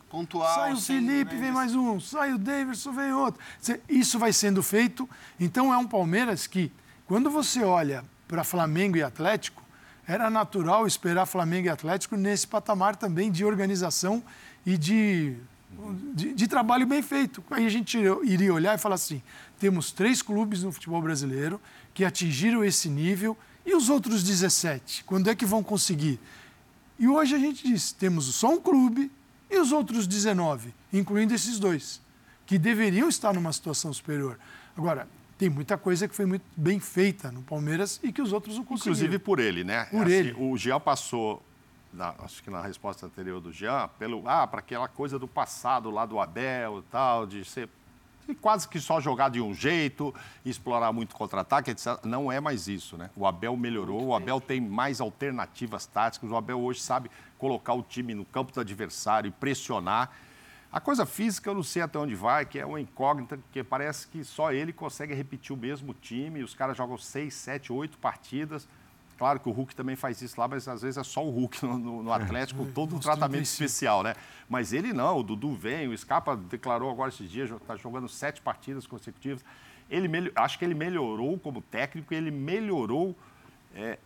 Pontual. sai o sem Felipe, grandes- vem mais um, sai o Davidson, vem outro. Isso vai sendo feito. Então é um Palmeiras que, quando você olha para Flamengo e Atlético, era natural esperar Flamengo e Atlético nesse patamar também de organização e de, de, de trabalho bem feito. Aí a gente iria olhar e falar assim: temos três clubes no futebol brasileiro que atingiram esse nível e os outros 17, quando é que vão conseguir? E hoje a gente diz: temos só um clube e os outros 19, incluindo esses dois, que deveriam estar numa situação superior. Agora, tem muita coisa que foi muito bem feita no Palmeiras e que os outros não conseguiram. Inclusive por ele, né? Por ele. O Jean passou, na- acho que na resposta anterior do Jean, pelo, ah, para aquela coisa do passado lá do Abel e tal, de ser de quase que só jogar de um jeito, explorar muito contra-ataque, etc. Não é mais isso, né? O Abel melhorou, o Abel tem mais alternativas táticas, o Abel hoje sabe colocar o time no campo do adversário e pressionar. A coisa física eu não sei até onde vai, que é uma incógnita, porque parece que só ele consegue repetir o mesmo time, os caras jogam seis, sete, oito partidas. Claro que o Hulk também faz isso lá, mas às vezes é só o Hulk no, no- no Atlético, todo um tratamento 35. especial, né? Mas ele não, o Dudu vem, o Scarpa declarou agora esses dias, está jogando sete partidas consecutivas. Ele acho que ele melhorou como técnico, ele melhorou é,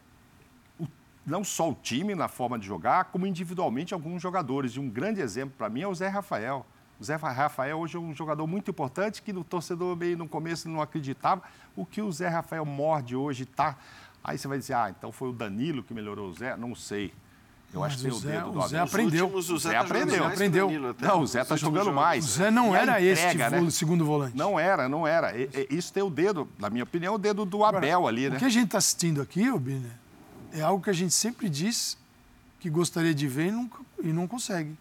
não só o time na forma de jogar, como individualmente alguns jogadores. E um grande exemplo para mim é o Zé Rafael. O Zé Rafael hoje é um jogador muito importante que o torcedor meio no começo não acreditava. O que o Zé Rafael morde hoje está. Aí você vai dizer, ah, então foi o Danilo que melhorou o Zé? Não sei. Eu Mas acho que tem o o Zé- dedo o do Zé Abel. aprendeu. Últimos, o Zé, Zé tá aprendeu. mais o Aprendeu. Danilo até, Não, o Zé está jogando jogos. mais. O Zé não E era este entrega, né? vo- segundo volante. Não era, não era. E- e- Isso tem o dedo, na minha opinião, o dedo do Abel ali, né? O que a gente está assistindo aqui, ô Biner, é algo que a gente sempre diz que gostaria de ver e não, e não consegue.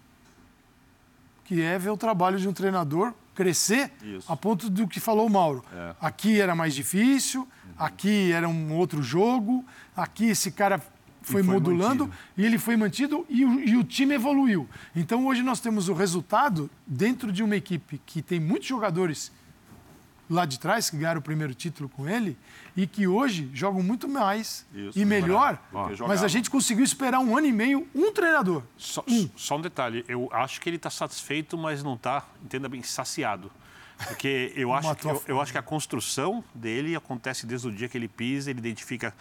Que é ver o trabalho de um treinador crescer Isso. a ponto do que falou o Mauro. É. Aqui era mais difícil, aqui era um outro jogo, aqui esse cara foi, foi modulando mantido. e ele foi mantido e o, e o time evoluiu. Então hoje nós temos o resultado dentro de uma equipe que tem muitos jogadores lá de trás, que ganharam o primeiro título com ele, e que hoje jogam muito mais Isso, e melhor. Mas a gente conseguiu esperar um ano e meio um treinador. Só, só um detalhe, eu acho que ele está satisfeito, mas não está, entenda bem, saciado. Porque eu acho, que, eu, eu acho que a construção dele acontece desde o dia que ele pisa, ele identifica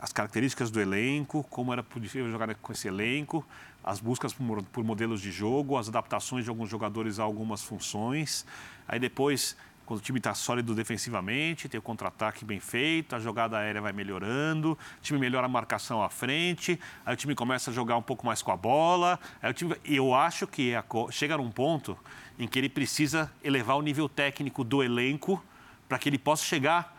as características do elenco, como era possível jogar com esse elenco, as buscas por modelos de jogo, as adaptações de alguns jogadores a algumas funções. Aí depois, quando o time está sólido defensivamente, tem o contra-ataque bem feito, a jogada aérea vai melhorando, o time melhora a marcação à frente, aí o time começa a jogar um pouco mais com a bola. Aí o time, eu acho que a co- chega num ponto em que ele precisa elevar o nível técnico do elenco para que ele possa chegar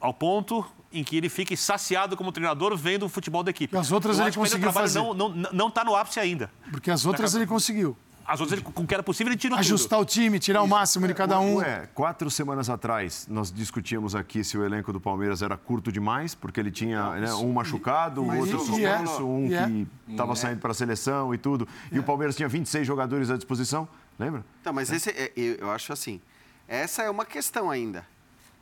ao ponto em que ele fique saciado como treinador vendo o futebol da equipe. As outras ele conseguiu fazer. Não está não, não tá no ápice ainda. Porque as outras ele conseguiu. As outras, ele, com o que era possível, ele tirou Ajustar o time, tirar o máximo de cada um. Ué, quatro semanas atrás, nós discutíamos aqui se o elenco do Palmeiras era curto demais, porque ele tinha né, um machucado, um Mas outro é, suspenso, um é. que estava saindo para a seleção e tudo. E o Palmeiras tinha 26 jogadores à disposição, lembra? Então, mas esse, é- eu acho assim, essa é uma questão ainda.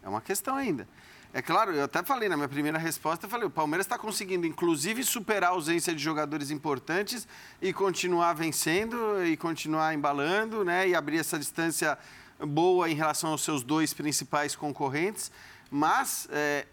É uma questão ainda. É claro, eu até falei na minha primeira resposta, eu falei, o Palmeiras está conseguindo, inclusive, superar a ausência de jogadores importantes e continuar vencendo e continuar embalando, né? E abrir essa distância boa em relação aos seus dois principais concorrentes. Mas é,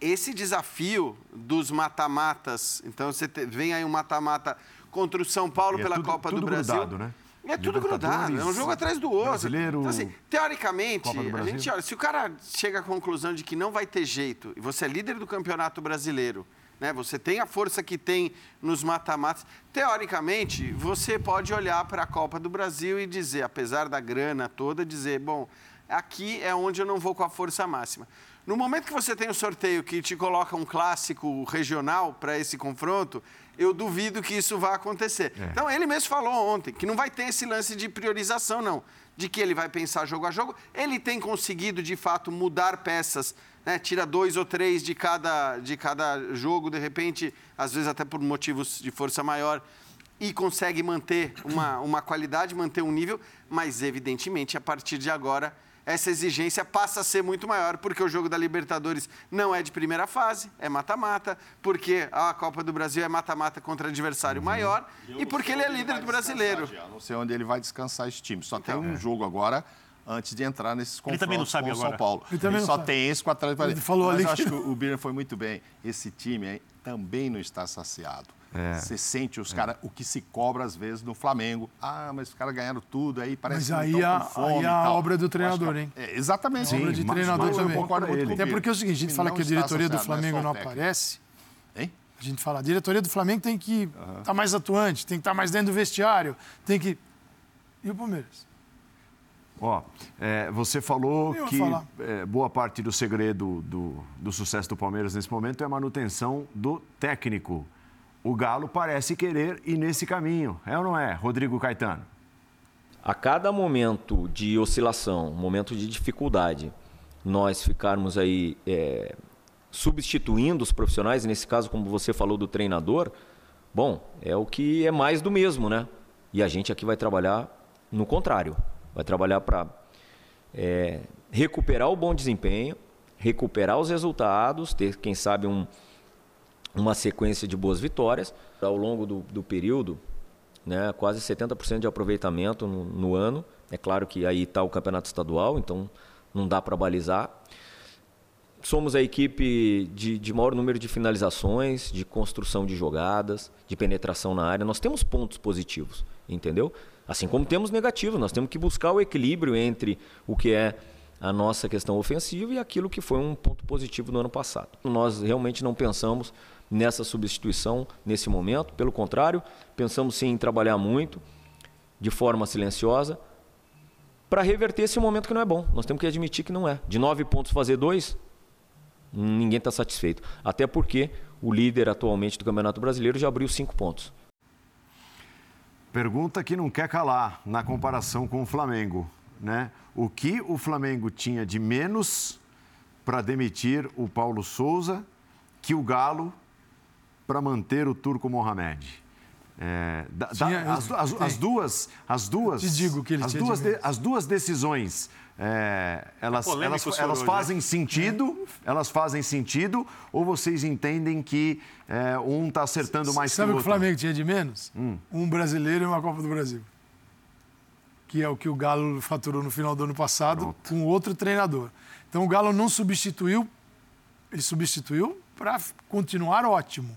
esse desafio dos mata-matas, então você te- vem aí um mata-mata contra o São Paulo é pela tudo- Copa do tudo Brasil. grudado, né? É tudo grudado, é um jogo atrás do outro. Brasileiro, Então, assim, teoricamente, a gente olha, se o cara chega à conclusão de que não vai ter jeito, e você é líder do Campeonato Brasileiro, Né? Você tem a força que tem nos mata-matas. Teoricamente, você pode olhar para a Copa do Brasil e dizer, apesar da grana toda, dizer, bom, aqui é onde eu não vou com a força máxima. No momento que você tem o um sorteio que te coloca um clássico regional para esse confronto, eu duvido que isso vá acontecer. É. Então, ele mesmo falou ontem que não vai ter esse lance de priorização, não. De que ele vai pensar jogo a jogo. Ele tem conseguido, de fato, mudar peças, né? tira dois ou três de cada, de cada jogo, de repente, às vezes até por motivos de força maior, e consegue manter uma, uma qualidade, manter um nível, mas, evidentemente, a partir de agora essa exigência passa a ser muito maior, porque o jogo da Libertadores não é de primeira fase, é mata-mata, porque a Copa do Brasil é mata-mata contra adversário uhum. maior e porque ele é líder do brasileiro. Já, não sei onde ele vai descansar esse time. Só então, tem um é. jogo agora antes de entrar nesses confrontos ele também não sabe com o São Paulo. Ele, ele só sabe. tem esse com a Atlético Ele falou Mas ali eu acho que o Birner foi muito bem. Esse time também não está saciado. É. Você sente os é. caras, o que se cobra às vezes no Flamengo. Ah, mas os caras ganharam tudo, aí parece mas que aí a, fome aí a obra do treinador, hein? É, exatamente. Sim, a obra de treinador mas, também. Eu concordo ele. Até porque é o seguinte, a gente fala que a diretoria do Flamengo não, não aparece. Hein? A gente fala, a diretoria do Flamengo tem que estar uhum. tá mais atuante, tem que estar tá mais dentro do vestiário, tem que... E o Palmeiras? Ó, é, você falou que é, boa parte do segredo do, do sucesso do Palmeiras nesse momento é a manutenção do técnico o Galo parece querer ir nesse caminho, é ou não é, Rodrigo Caetano? A cada momento de oscilação, momento de dificuldade, nós ficarmos aí é, substituindo os profissionais, nesse caso, como você falou do treinador, bom, é o que é mais do mesmo, né? E a gente aqui vai trabalhar no contrário, vai trabalhar para é, recuperar o bom desempenho, recuperar os resultados, ter, quem sabe, um, uma sequência de boas vitórias. Ao longo do, do período, né, quase 70% de aproveitamento no, no, ano. É claro que aí está o campeonato estadual, então não dá para balizar. Somos a equipe de, de maior número de finalizações, de construção de jogadas, de penetração na área. Nós temos pontos positivos, entendeu? Assim como temos negativos, nós temos que buscar o equilíbrio entre o que é a nossa questão ofensiva e aquilo que foi um ponto positivo no ano passado. Nós realmente não pensamos nessa substituição nesse momento. Pelo contrário, pensamos sim em trabalhar muito, de forma silenciosa, para reverter esse momento que não é bom. Nós temos que admitir que não é. De nove pontos fazer dois, ninguém está satisfeito. Até porque o líder atualmente do Campeonato Brasileiro já abriu cinco pontos. Pergunta que não quer calar na comparação com o Flamengo. Né? O que o Flamengo tinha de menos para demitir o Paulo Souza que o Galo para manter o turco Mohamed? É, da, da, as, as, as, duas, as duas, digo que ele as duas, de, as duas decisões, é, elas, é elas, elas hoje, fazem né? sentido, elas fazem sentido, ou vocês entendem que é, um está acertando mais Sabe que o outro? Sabe o Flamengo tinha de menos? Hum. Um brasileiro e uma Copa do Brasil, que é o que o Galo faturou no final do ano passado Pronto. com outro treinador. Então o Galo não substituiu, ele substituiu para continuar ótimo.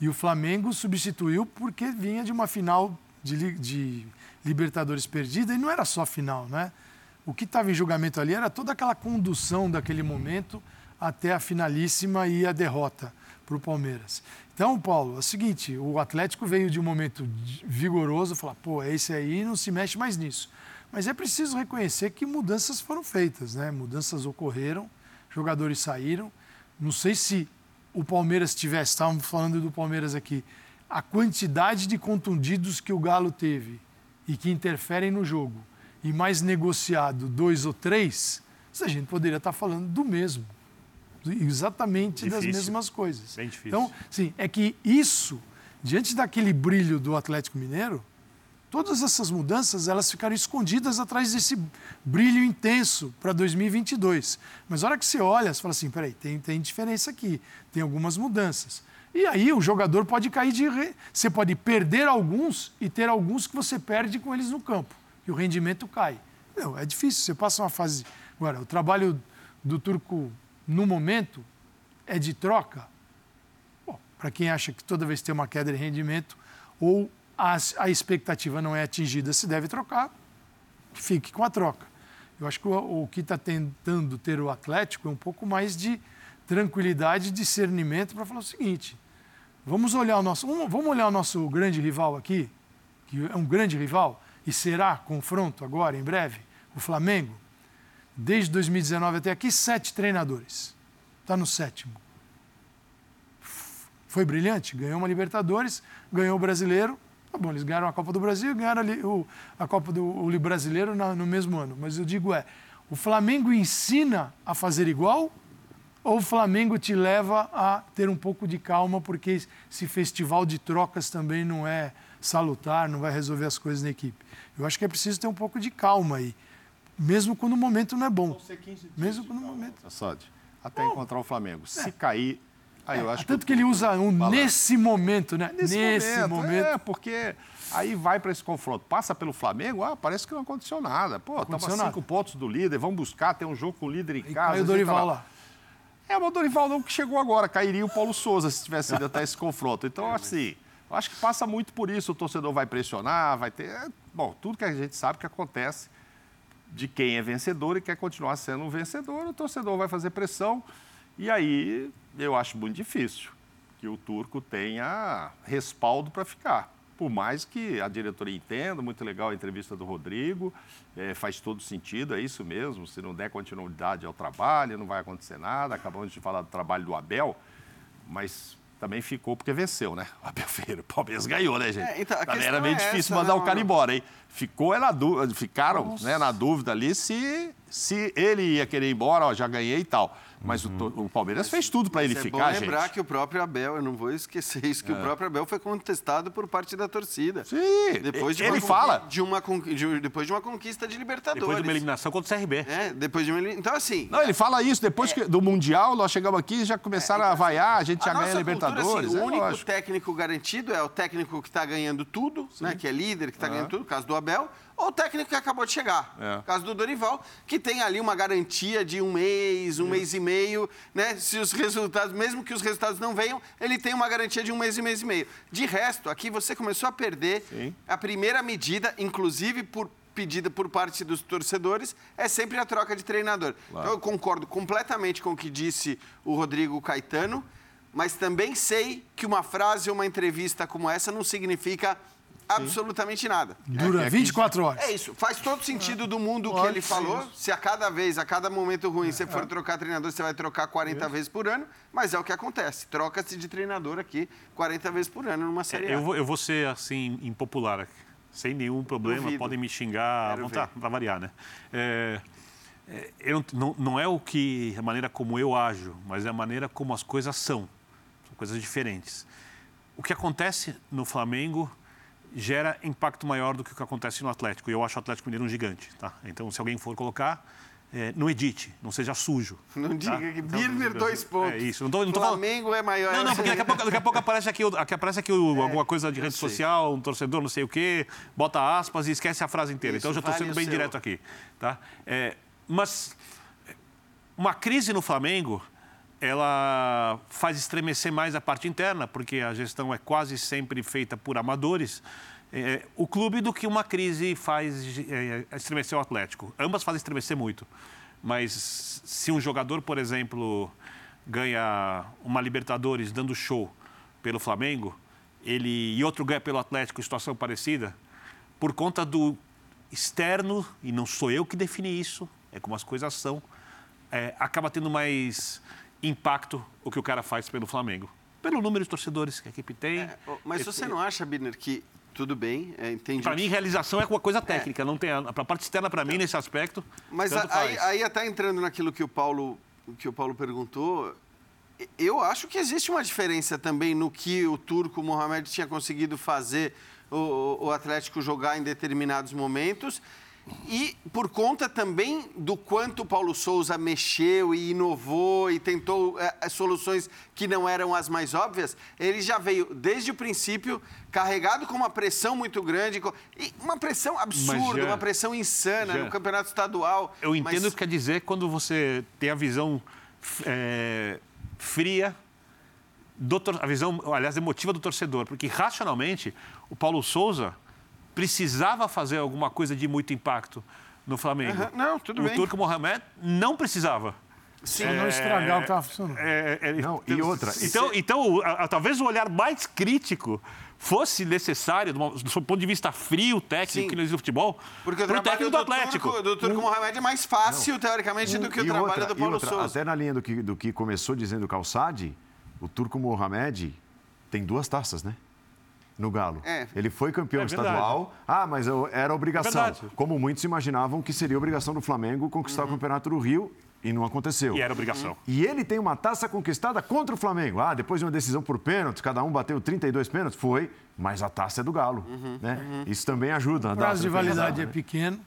E o Flamengo substituiu porque vinha de uma final de, de Libertadores perdida e não era só final, né? O que estava em julgamento ali era toda aquela condução daquele momento até a finalíssima e a derrota para o Palmeiras. Então, Paulo, é o seguinte: o Atlético veio de um momento vigoroso, falar, pô, é esse aí, não se mexe mais nisso. Mas é preciso reconhecer que mudanças foram feitas, né? Mudanças ocorreram, jogadores saíram. Não sei se o Palmeiras tivesse, estávamos falando do Palmeiras aqui, a quantidade de contundidos que o Galo teve e que interferem no jogo, e mais negociado dois ou três, a gente poderia estar falando do mesmo. Exatamente difícil. das mesmas coisas. Bem difícil. Então, sim, é que isso, diante daquele brilho do Atlético Mineiro, Todas essas mudanças elas ficaram escondidas atrás desse brilho intenso para 2022. Mas na hora que você olha, você fala assim, peraí, tem, tem diferença aqui, tem algumas mudanças. E aí o jogador pode cair de... Re... Você pode perder alguns e ter alguns que você perde com eles no campo. E o rendimento cai. Não, é difícil, você passa uma fase... Agora, o trabalho do Turco no momento é de troca. Para quem acha que toda vez tem uma queda de rendimento, ou a, a expectativa não é atingida, se deve trocar, fique com a troca. Eu acho que o, o que está tentando ter o Atlético é um pouco mais de tranquilidade discernimento para falar o seguinte: Vamos olhar o nosso, vamos olhar o nosso grande rival aqui, que é um grande rival e será confronto agora em breve, o Flamengo. Desde 2019 até aqui, sete treinadores. Está no sétimo. Foi brilhante, ganhou uma Libertadores, ganhou o Brasileiro. Tá bom, eles ganharam a Copa do Brasil e ganharam a Copa do Brasileiro no mesmo ano. Mas eu digo é, o Flamengo ensina a fazer igual ou o Flamengo te leva a ter um pouco de calma, porque esse festival de trocas também não é salutar, não vai resolver as coisas na equipe. Eu acho que é preciso ter um pouco de calma aí, mesmo quando o momento não é bom. Mesmo quando o momento. até bom, encontrar o Flamengo. Se é. cair, aí eu é, acho tanto que, que ele usa um nesse momento, né? Nesse, nesse momento, momento. É, porque aí vai para esse confronto. Passa pelo Flamengo, ah, parece que não aconteceu nada. Pô, estamos cinco pontos do líder, vamos buscar, ter um jogo com o líder em e casa. Caiu o Dorival lá. É, mas o Dorival não que chegou agora, cairia o Paulo Souza se tivesse ido até esse confronto. Então, assim, eu acho que passa muito por isso. O torcedor vai pressionar, vai ter. É, bom, tudo que a gente sabe que acontece de quem é vencedor e quer continuar sendo um vencedor, o torcedor vai fazer pressão. E aí eu acho muito difícil que o turco tenha respaldo para ficar. Por mais que a diretoria entenda, muito legal a entrevista do Rodrigo, é, faz todo sentido, é isso mesmo. Se não der continuidade ao trabalho, não vai acontecer nada. Acabamos de falar do trabalho do Abel, mas também ficou porque venceu, né? O Abel Ferreira, o Palmeiras ganhou, né, gente? É, então, também era meio é difícil essa, mandar né, o cara embora, hein? Ficou é na dúvida, ficaram né, na dúvida ali se, se ele ia querer ir embora, ó, já ganhei e tal. Mas uhum. o, o, Palmeiras fez tudo para ele é ficar, gente. lembrar que o próprio Abel, eu não vou esquecer isso, que é. o próprio Abel foi contestado por parte da torcida. Sim, depois de ele fala. De uma, de, depois de uma conquista de Libertadores. Depois de uma eliminação contra o CRB. É, depois de uma Então, assim... Não, ele fala isso, depois é, que, do Mundial, nós chegamos aqui e já começaram é, então, a vaiar, a gente a já ganha a Libertadores. Cultura, assim, o é único lógico. técnico garantido é o técnico que está ganhando tudo, né, que é líder, que está ganhando tudo, no caso do Abel, ou o técnico que acabou de chegar. É. Caso do Dorival, que tem ali uma garantia de um mês, um mês e meio, né? Se os resultados, mesmo que os resultados não venham, ele tem uma garantia de um mês e mês e meio. De resto, aqui você começou a perder Sim. a primeira medida, inclusive por pedida por parte dos torcedores, é sempre a troca de treinador. Claro. Então, eu concordo completamente com o que disse o Rodrigo Caetano, mas também sei que uma frase ou uma entrevista como essa não significa absolutamente nada. Dura é, 24 é horas. É isso. Faz todo sentido do mundo o que ele falou. Se a cada vez, a cada momento ruim, você for trocar treinador, você vai trocar 40 vezes por ano. Mas é o que acontece. Troca-se de treinador aqui 40 vezes por ano numa série eu vou, eu vou ser, assim, impopular aqui. Sem nenhum problema. Duvido. Podem me xingar. Para variar, né? É, é, eu, não, não é o que a maneira como eu ajo, mas é a maneira como as coisas são. São coisas diferentes. O que acontece no Flamengo gera impacto maior do que o que acontece no Atlético. E eu acho o Atlético Mineiro um gigante. Tá? Então, se alguém for colocar, é, não edite, não seja sujo. Não tá? diga que então, Birner, dois pontos. É isso. Não tô, não tô Flamengo falando... é maior. Não, não, porque daqui a pouco, daqui a pouco aparece aqui, aqui, aparece aqui é, alguma coisa de rede social, um torcedor não sei o quê, bota aspas e esquece a frase inteira. Isso, então, eu já estou vale sendo bem seu. direto aqui. Tá? É, mas uma crise no Flamengo ela faz estremecer mais a parte interna, porque a gestão é quase sempre feita por amadores. É, o clube do que uma crise faz é, estremecer o Atlético. Ambas fazem estremecer muito. Mas se um jogador, por exemplo, ganha uma Libertadores dando show pelo Flamengo, ele e outro ganha pelo Atlético, situação parecida, por conta do externo, e não sou eu que defini isso, é como as coisas são, é, acaba tendo mais impacto o que o cara faz pelo Flamengo. Pelo número de torcedores que a equipe tem. É, mas é, você não acha, Birner, que tudo bem, é, entendi. Para mim, realização é uma coisa técnica, é. não tem a, a parte externa para mim nesse aspecto. Mas aí, aí, até entrando naquilo que o Paulo que o Paulo perguntou, eu acho que existe uma diferença também no que o turco Mohamed tinha conseguido fazer o, o Atlético jogar em determinados momentos e por conta também do quanto o Paulo Souza mexeu e inovou e tentou é, soluções que não eram as mais óbvias, ele já veio desde o princípio carregado com uma pressão muito grande, uma pressão absurda, já, uma pressão insana já, no campeonato estadual. Eu entendo mas... o que quer dizer quando você tem a visão é, fria, do, a visão, aliás, emotiva do torcedor, porque racionalmente o Paulo Souza precisava fazer alguma coisa de muito impacto no Flamengo. Uhum. Não, tudo o bem. O Turco Mohamed não precisava. Sim. Não estragar o que estava funcionando. É, é, Não, e outra, Então, então a- a- talvez o olhar mais crítico fosse necessário, do, do ponto de vista frio, técnico, Sim. que não existe no futebol, Porque o trabalho técnico do Atlético. Turco, do Turco Mohamed é mais fácil, teoricamente, do que o E trabalho outra- do Paulo outra, Souza. Até na linha do que, do que começou dizendo o Calçade, o Turco Mohamed tem duas taças, né? No Galo. É. Ele foi campeão É estadual. Ah, mas eu- era obrigação. É. Como muitos imaginavam que seria obrigação do Flamengo conquistar o campeonato do Rio e não aconteceu. E era obrigação. E ele tem uma taça conquistada contra o Flamengo. Ah, depois de uma decisão por pênalti, cada um bateu 32 pênaltis, foi, mas a taça é do Galo. né? Isso também ajuda. a O prazo de validade é né? pequeno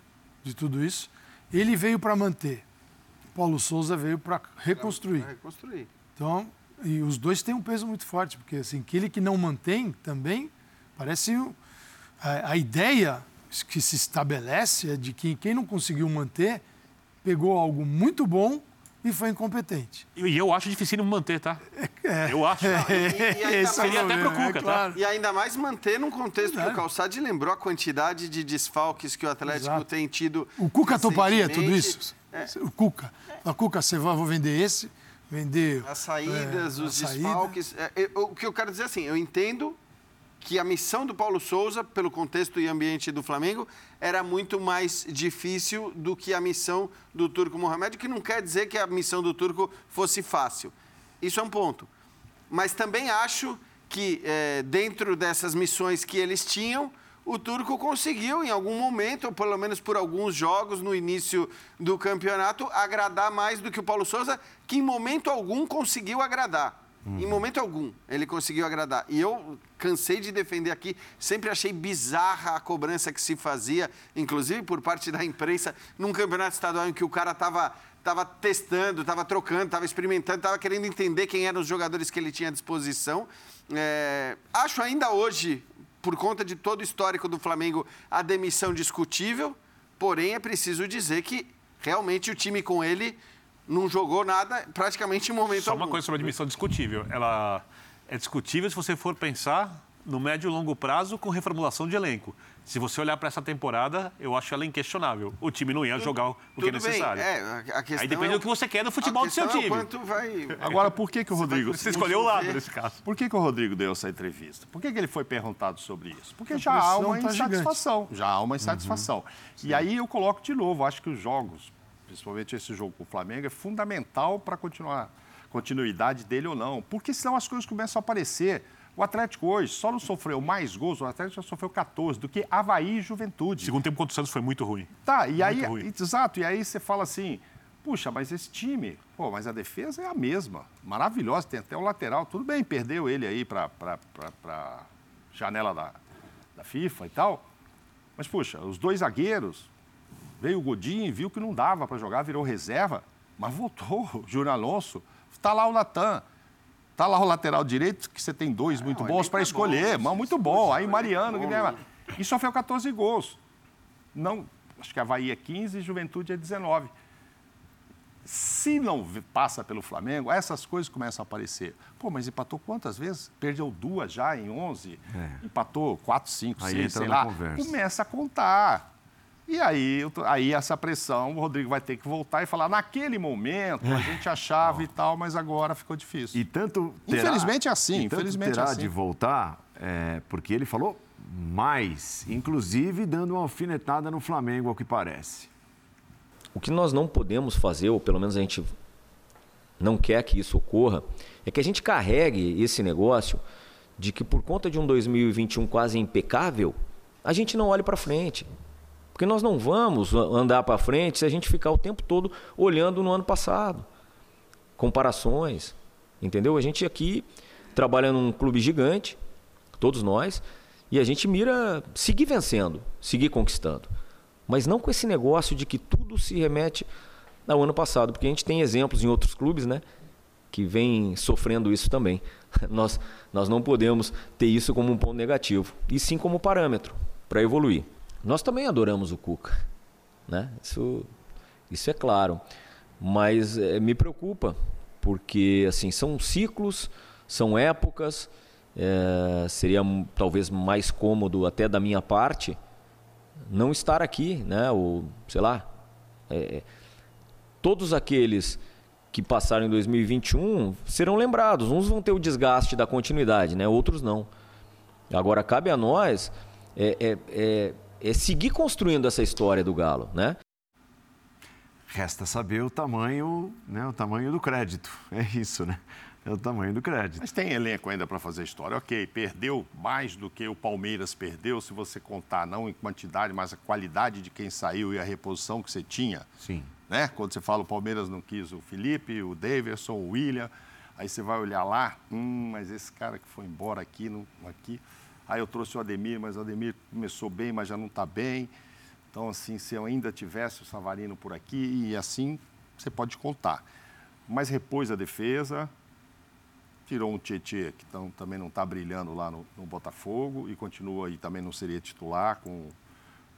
de tudo isso. Ele veio para manter. Paulo Souza veio para reconstruir. Vai reconstruir. Então, e os dois têm um peso muito forte, porque assim, aquele que não mantém também parece um- a, a ideia que se estabelece é de que quem não conseguiu manter pegou algo muito bom e foi incompetente. E eu acho difícil manter, tá? Eu acho. e ainda Esse é o Seria até pro Cuca, é tá? claro. E ainda mais manter num contexto que o. Calçade lembrou a quantidade de desfalques que o Atlético Exato. tem tido. O Cuca toparia tudo isso? É. O Cuca. Fala, Cuca, você vai, vou vender esse, vender. As saídas, é, os a saída. desfalques. É, é, o que eu quero dizer assim, eu entendo que a missão do Paulo Souza, pelo contexto e ambiente do Flamengo, era muito mais difícil do que a missão do Turco Mohamed, que não quer dizer que a missão do Turco fosse fácil. Isso é um ponto. Mas também acho que, eh, dentro dessas missões que eles tinham, o Turco conseguiu, em algum momento, ou pelo menos por alguns jogos no início do campeonato, agradar mais do que o Paulo Souza, que em momento algum conseguiu agradar. Em momento algum ele conseguiu agradar. E eu cansei de defender aqui, sempre achei bizarra a cobrança que se fazia, inclusive por parte da imprensa, num campeonato estadual em que o cara estava estava testando, estava trocando, estava experimentando, estava querendo entender quem eram os jogadores que ele tinha à disposição. É, acho ainda hoje, por conta de todo o histórico do Flamengo, a demissão discutível, porém é preciso dizer que realmente o time com ele não jogou nada praticamente em momento Só algum. uma coisa sobre a admissão discutível. Ela é discutível se você for pensar no médio e longo prazo com reformulação de elenco. Se você olhar para essa temporada, eu acho ela inquestionável. O time não ia jogar o que é Tudo bem, necessário. é, a- questão Aí depende é do que você quer do futebol a do seu é o time. quanto vai... Agora, por que, que o Rodrigo. Você escolheu o lado nesse caso. Por que, que o Rodrigo deu essa entrevista? Por que, que ele foi perguntado sobre isso? Porque já há uma tá gigante. insatisfação. Já há uma insatisfação. E aí eu coloco de novo, acho que os jogos, principalmente esse jogo com o Flamengo, é fundamental para continuar continuidade dele ou não. Porque senão as coisas começam a aparecer. O Atlético hoje só não sofreu mais gols, o Atlético já sofreu 14, do que Havaí e Juventude. Segundo tempo contra o Santos foi muito ruim. Tá, e aí, exato, e aí você fala assim, puxa, mas esse time, pô, mas a defesa é a mesma, maravilhosa, tem até o lateral, tudo bem, perdeu ele aí para a janela da, da FIFA e tal, mas puxa, os dois zagueiros, veio o Godinho, viu que não dava para jogar, virou reserva, mas voltou, o Júnior Alonso, tá lá o Natan, tá lá o lateral direito, que você tem dois muito o bons para é escolher, bom, mas muito bom, aí é Mariano, Guilherme, e sofreu 14 gols não, acho que Havaí é 15 e Juventude é 19. Se não passa pelo Flamengo, essas coisas começam a aparecer. Pô, mas empatou quantas vezes? Perdeu duas já em 11, empatou 4, 5, Aí 6, entra sei lá. conversa. Começa a contar. E aí, aí essa pressão, o Rodrigo vai ter que voltar e falar, naquele momento a gente achava e tal, mas agora ficou difícil. E tanto terá, Infelizmente é assim, e tanto infelizmente é terá assim. de voltar, é, porque ele falou mais, inclusive dando uma alfinetada no Flamengo, ao que parece. O que nós não podemos fazer, ou pelo menos a gente não quer que isso ocorra, é que a gente carregue esse negócio de que por conta de um 2021 quase impecável, a gente não olhe para frente. Porque nós não vamos andar para frente se a gente ficar o tempo todo olhando no ano passado. Comparações, entendeu? A gente aqui trabalha num clube gigante, todos nós, e a gente mira seguir vencendo, seguir conquistando. Mas não com esse negócio de que tudo se remete ao ano passado, porque a gente tem exemplos em outros clubes, né? Que vêm sofrendo isso também. Nós, nós não podemos ter isso como um ponto negativo, e sim como parâmetro para evoluir. Nós também adoramos o Cuca, né? Isso, isso é claro. Mas eh, me preocupa, porque assim são ciclos, são épocas. eh, seria talvez mais cômodo até da minha parte não estar aqui, né? Ou sei lá, é, todos aqueles que passaram em 2021 serão lembrados. Uns vão ter o desgaste da continuidade, né? outros não. Agora, cabe a nós é, é, seguir construindo essa história do Galo, né? Resta saber o tamanho, né, o tamanho do crédito. É isso, né? É o tamanho do crédito. Mas tem elenco ainda para fazer história. Ok, perdeu mais do que o Palmeiras perdeu, se você contar não em quantidade, mas a qualidade de quem saiu e a reposição que você tinha. Sim. Né? Quando você fala o Palmeiras não quis o Felipe, o Davidson, o William, aí você vai olhar lá, hum, mas esse cara que foi embora aqui, não, aqui. Aí eu trouxe o Ademir, mas o Ademir começou bem, mas já não está bem. Então, assim, se eu ainda tivesse o Savarino por aqui, e assim você pode contar. Mas repôs a defesa, tirou um Tietê, que tão, também não está brilhando lá no, no, Botafogo, e continua e também não seria titular com,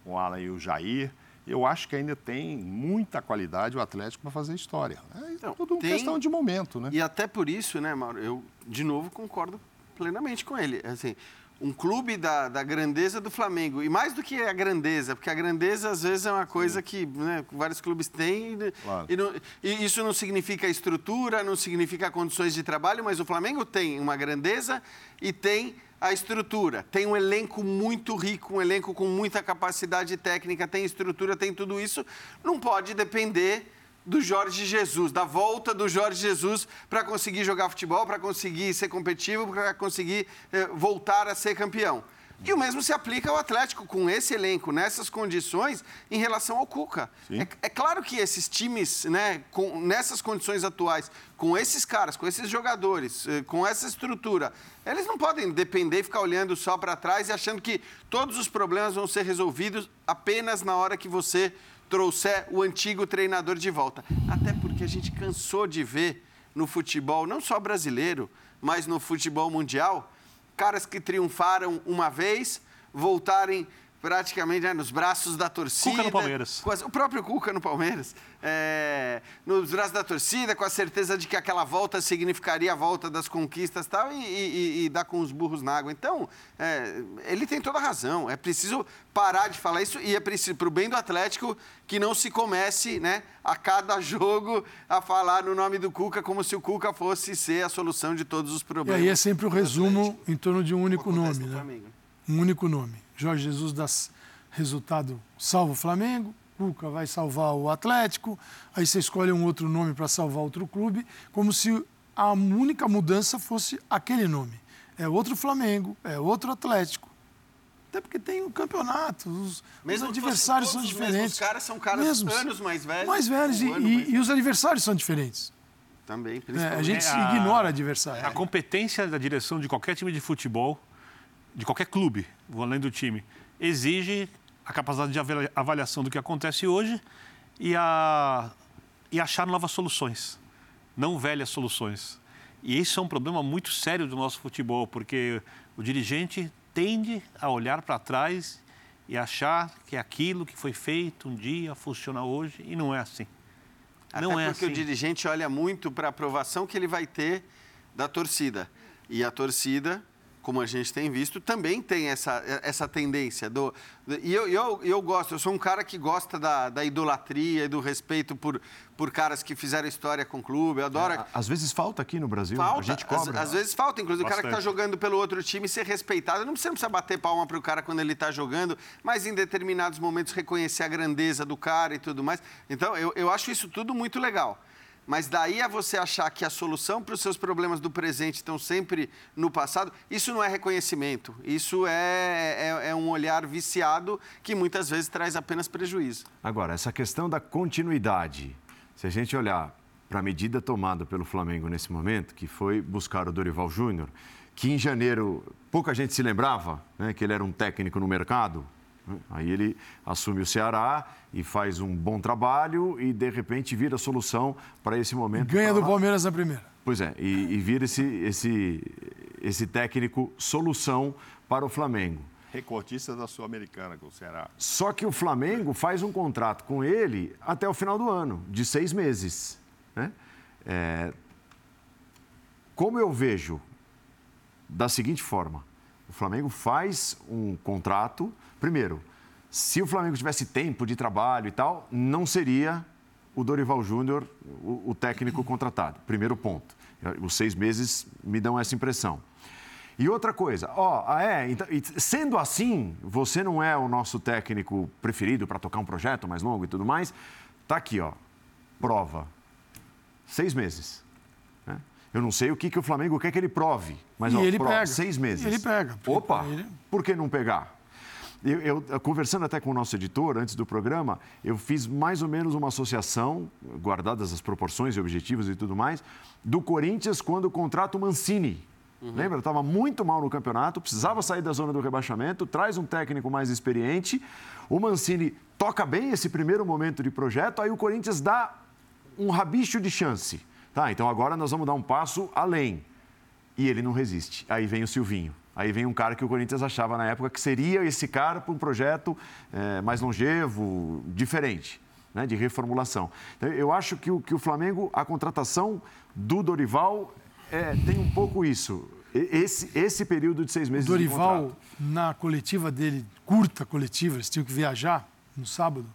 com o Alan e o Jair. Eu acho que ainda tem muita qualidade o Atlético para fazer história. É então, tudo tem, questão de momento, né? E até por isso, né, Mauro, eu de novo concordo plenamente com ele. Assim, um clube da, da grandeza do Flamengo. E mais do que a grandeza, porque a grandeza às vezes é uma coisa Sim. que né, vários clubes têm. Claro. E, não, e, isso não significa estrutura, não significa condições de trabalho, mas o Flamengo tem uma grandeza e tem a estrutura. Tem um elenco muito rico, um elenco com muita capacidade técnica, tem estrutura, tem tudo isso. Não pode depender do Jorge Jesus, da volta do Jorge Jesus para conseguir jogar futebol, para conseguir ser competitivo, para conseguir eh, voltar a ser campeão. E o mesmo se aplica ao Atlético, com esse elenco, nessas condições, em relação ao Cuca. É, é, claro que esses times, né, com, nessas condições atuais, com esses caras, com esses jogadores, eh, com essa estrutura, eles não podem depender e ficar olhando só para trás e achando que todos os problemas vão ser resolvidos apenas na hora que você trouxer o antigo treinador de volta. Até porque a gente cansou de ver no futebol, não só brasileiro, mas no futebol mundial, caras que triunfaram uma vez voltarem praticamente né, nos braços da torcida. Cuca no Palmeiras. As, o próprio Cuca no Palmeiras. É, nos braços da torcida, com a certeza de que aquela volta significaria a volta das conquistas tal, e, e, e dar com os burros na água. Então, é, ele tem toda a razão. É preciso parar de falar isso e é preciso, para o bem do Atlético, que não se comece né, a cada jogo a falar no nome do Cuca como se o Cuca fosse ser a solução de todos os problemas. E aí é sempre o resumo em torno de um único nome. Né? Um único nome. Jorge Jesus dá resultado salva o Flamengo, Cuca vai salvar o Atlético, aí você escolhe um outro nome para salvar outro clube, como se a única mudança fosse aquele nome. É outro Flamengo, é outro Atlético. Até porque tem um campeonato, os, os adversários são diferentes. Os caras são caras mesmos, anos mais velhos. Mais velhos, um e, mais e, os adversários são diferentes. Também, principalmente. É, a gente é, ignora o adversário. A competência da direção de qualquer time de futebol de qualquer clube, vou além do time, exige a capacidade de avaliação do que acontece hoje e, a, e achar novas soluções, não velhas soluções. E isso é um problema muito sério do nosso futebol, porque o dirigente tende a olhar para trás e achar que aquilo que foi feito um dia funciona hoje e não é assim. Até não é porque assim. o dirigente olha muito para a aprovação que ele vai ter da torcida. E a torcida como a gente tem visto, também tem essa, essa tendência. Do, e eu, eu, eu gosto, eu sou um cara que gosta da, da idolatria e do respeito por, por caras que fizeram história com o clube. Eu adoro. É, às vezes falta aqui no Brasil, falta, a gente cobra. Às, às vezes falta, inclusive Bastante. o cara que está jogando pelo outro time ser respeitado. Não precisa, não precisa bater palma para o cara quando ele está jogando, mas em determinados momentos reconhecer a grandeza do cara e tudo mais. Então, eu, eu acho isso tudo muito legal. Mas daí a você achar que a solução para os seus problemas do presente estão sempre no passado, isso não é reconhecimento. Isso é, é, é um olhar viciado que muitas vezes traz apenas prejuízo. Agora, essa questão da continuidade, se a gente olhar para a medida tomada pelo Flamengo nesse momento, que foi buscar o Dorival Júnior, que em janeiro pouca gente se lembrava né, que ele era um técnico no mercado, Aí ele assume o Ceará e faz um bom trabalho e, de repente, vira a solução para esse momento. Ganha do Palmeiras na primeira. Pois é, e, e vira esse, esse, esse técnico solução para o Flamengo. Recortista da Sul-Americana com o Ceará. Só que o Flamengo faz um contrato com ele até o final do ano, de seis meses. Né? É... Como eu vejo da seguinte forma: o Flamengo faz um contrato Primeiro, se o Flamengo tivesse tempo de trabalho e tal, não seria o Dorival Júnior, o, o técnico contratado. Primeiro ponto. Os seis meses me dão essa impressão. E outra coisa, ó, ah, é, então, sendo assim, você não é o nosso técnico preferido para tocar um projeto mais longo e tudo mais, tá aqui, ó, prova. Seis meses. Né? Eu não sei o que, que o Flamengo quer que ele prove, mas e ó, ele prova, pega. seis meses. E ele pega. Opa, ele... por que não pegar? Eu, eu, conversando até com o nosso editor antes do programa, eu fiz mais ou menos uma associação, guardadas as proporções e objetivos e tudo mais, do Corinthians quando contrata o Mancini. Uhum. Lembra? Estava muito mal no campeonato, precisava sair da zona do rebaixamento, traz um técnico mais experiente. O Mancini toca bem esse primeiro momento de projeto, aí o Corinthians dá um rabicho de chance. Tá, então agora nós vamos dar um passo além. E ele não resiste. Aí vem o Silvinho. Aí vem um cara que o Corinthians achava na época que seria esse cara para um projeto é, mais longevo, diferente, né, de reformulação. Então, eu acho que o, que o Flamengo, a contratação do Dorival é, tem um pouco isso. Esse, esse período de seis meses o Dorival, na coletiva dele, curta coletiva, eles tinham que viajar no sábado,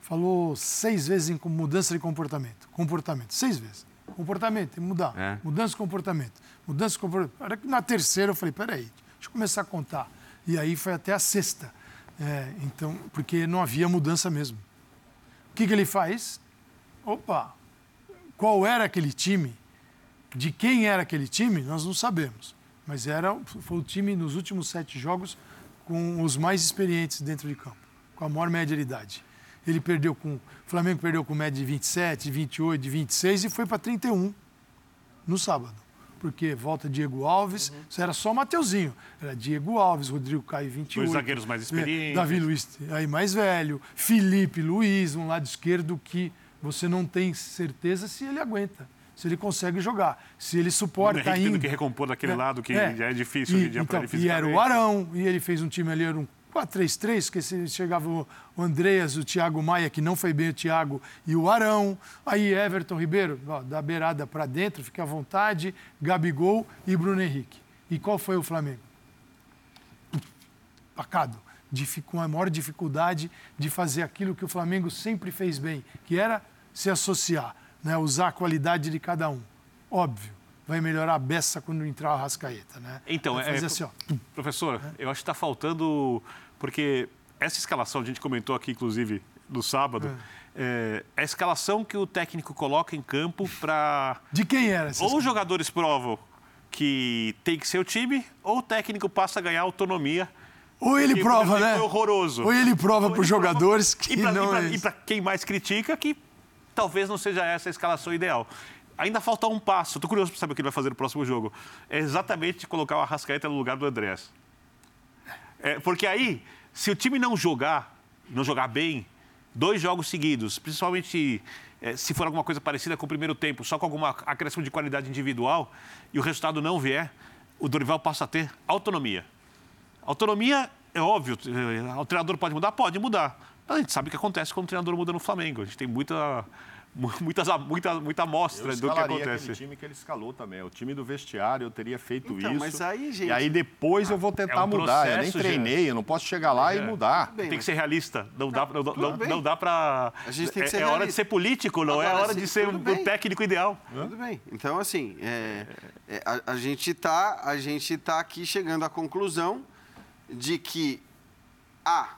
falou seis vezes em mudança de comportamento. Comportamento, seis vezes. Comportamento, tem que mudar. É. Mudança de comportamento. Mudança de comportamento. Na terceira eu falei, peraí, Deixa eu começar a contar. E aí foi até a sexta. É, então, porque não havia mudança mesmo. O que, que ele faz? Opa, qual era aquele time? De quem era aquele time? Nós não sabemos. Mas era, foi o time nos últimos sete jogos com os mais experientes dentro de campo, com a maior média de idade. Ele perdeu com. O Flamengo perdeu com média de 27, 28, de 26 e foi para 31 no sábado porque volta Diego Alves, uhum. isso era só Mateuzinho. Era Diego Alves, Rodrigo Caio, 28. Dois zagueiros mais experientes. Davi Luiz, aí mais velho. Felipe Luiz, um lado esquerdo que você não tem certeza se ele aguenta. Se ele consegue jogar, se ele suporta o ainda. Tendo que recompor daquele é, lado que é. já é difícil e, então, E era o Arão, e ele fez um time ali, era um 4-3-3, que se chegava o Andreas, o Thiago Maia, que não foi bem o Thiago, e o Arão. Aí Everton Ribeiro, ó, da beirada para dentro, fica à vontade, Gabigol e Bruno Henrique. E qual foi o Flamengo? Pacado. Com a maior dificuldade de fazer aquilo que o Flamengo sempre fez bem, que era se associar, né? usar a qualidade de cada um. Óbvio vai melhorar a beça quando entrar a Rascaeta, né? Então, é, assim, ó. professor, é. eu acho que está faltando porque essa escalação, a gente comentou aqui, inclusive, no sábado, é. É, é a escalação que o técnico coloca em campo para. De quem era essa Ou os jogadores provam que tem que ser o time, ou o técnico passa a ganhar autonomia. Ou ele prova, né? Foi horroroso. Ou ele prova para os jogadores que e pra, não E para é quem mais critica que talvez não seja essa a escalação ideal. Ainda falta um passo. Estou curioso para saber o que ele vai fazer no próximo jogo. É exatamente colocar o Arrascaeta no lugar do Andrés. É, porque aí, se o time não jogar, não jogar bem, dois jogos seguidos, principalmente é, se for alguma coisa parecida com o primeiro tempo, só com alguma acréscimo de qualidade individual, e o resultado não vier, o Dorival passa a ter autonomia. Autonomia, é óbvio, é, o treinador pode mudar? Pode mudar. Mas a gente sabe o que acontece quando o treinador muda no Flamengo. A gente tem muita muitas, muita, muita amostra do que acontece. o time que ele escalou também. O time do vestiário, eu teria feito então, isso. Mas aí, gente... E aí depois eu vou tentar é um mudar. Eu nem treinei, eu não posso chegar lá é. e mudar. Bem, tem que ser realista. Não dá, não, não, não dá para. A gente tem que ser É, é hora de ser político, não Agora, é hora de ser o um técnico ideal. Tudo bem. Então, assim, é, é, a, a gente está tá aqui chegando à conclusão de que a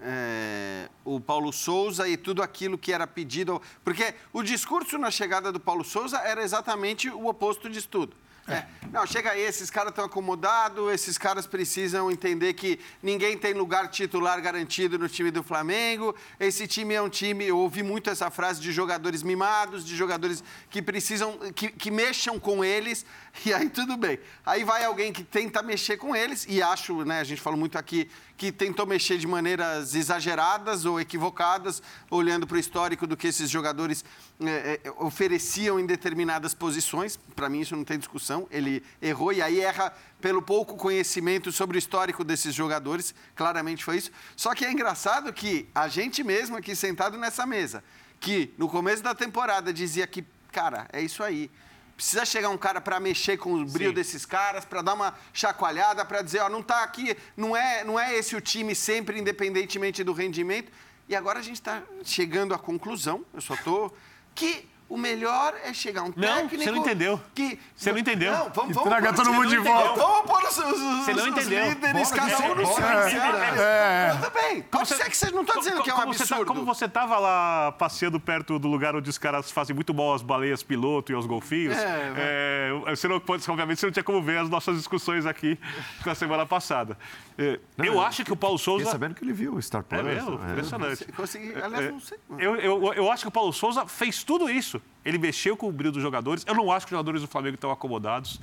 é, o Paulo Souza e tudo aquilo que era pedido. Porque o discurso na chegada do Paulo Souza era exatamente o oposto disso tudo. É. Não, chega aí, esses caras estão acomodados, esses caras precisam entender que ninguém tem lugar titular garantido no time do Flamengo. Esse time é um time, eu ouvi muito essa frase de jogadores mimados, de jogadores que precisam, que, que mexam com eles, e aí tudo bem. Aí vai alguém que tenta mexer com eles, e acho, né, a gente falou muito aqui, que tentou mexer de maneiras exageradas ou equivocadas, olhando para o histórico do que esses jogadores é, ofereciam em determinadas posições. Para mim, isso não tem discussão. Ele errou e aí erra pelo pouco conhecimento sobre o histórico desses jogadores. Claramente foi isso. Só que é engraçado que a gente mesmo aqui sentado nessa mesa, que no começo da temporada dizia que, cara, é isso aí. Precisa chegar um cara para mexer com o brilho Sim. desses caras, para dar uma chacoalhada, para dizer, ó, não está aqui, não é, não é esse o time sempre, independentemente do rendimento. E agora a gente está chegando à conclusão, eu só estou que o melhor é chegar um Não, técnico... você não entendeu. Que... Você não entendeu. Não, vamos, vamos traga todo você mundo não de entendeu. volta. Vamos pôr os, os, os, Você não os entendeu. líderes, Bora, cada um no seu. É. Tudo bem, pode ser que vocês não estão dizendo que é um como Você absurdo. tá, como você estava lá passeando perto do lugar onde os caras fazem muito mal às baleias piloto e aos golfinhos, É, é, você não pode, obviamente você não tinha como ver as nossas discussões aqui na semana passada. É, eu acho que o Paulo Souza. Fiquei sabendo que ele viu o Star É Plus. mesmo? É. Impressionante. Consegui, aliás, não sei. Eu, eu, eu acho que o Paulo Souza fez tudo isso. Ele mexeu com o brilho dos jogadores. Eu não acho que os jogadores do Flamengo estão acomodados.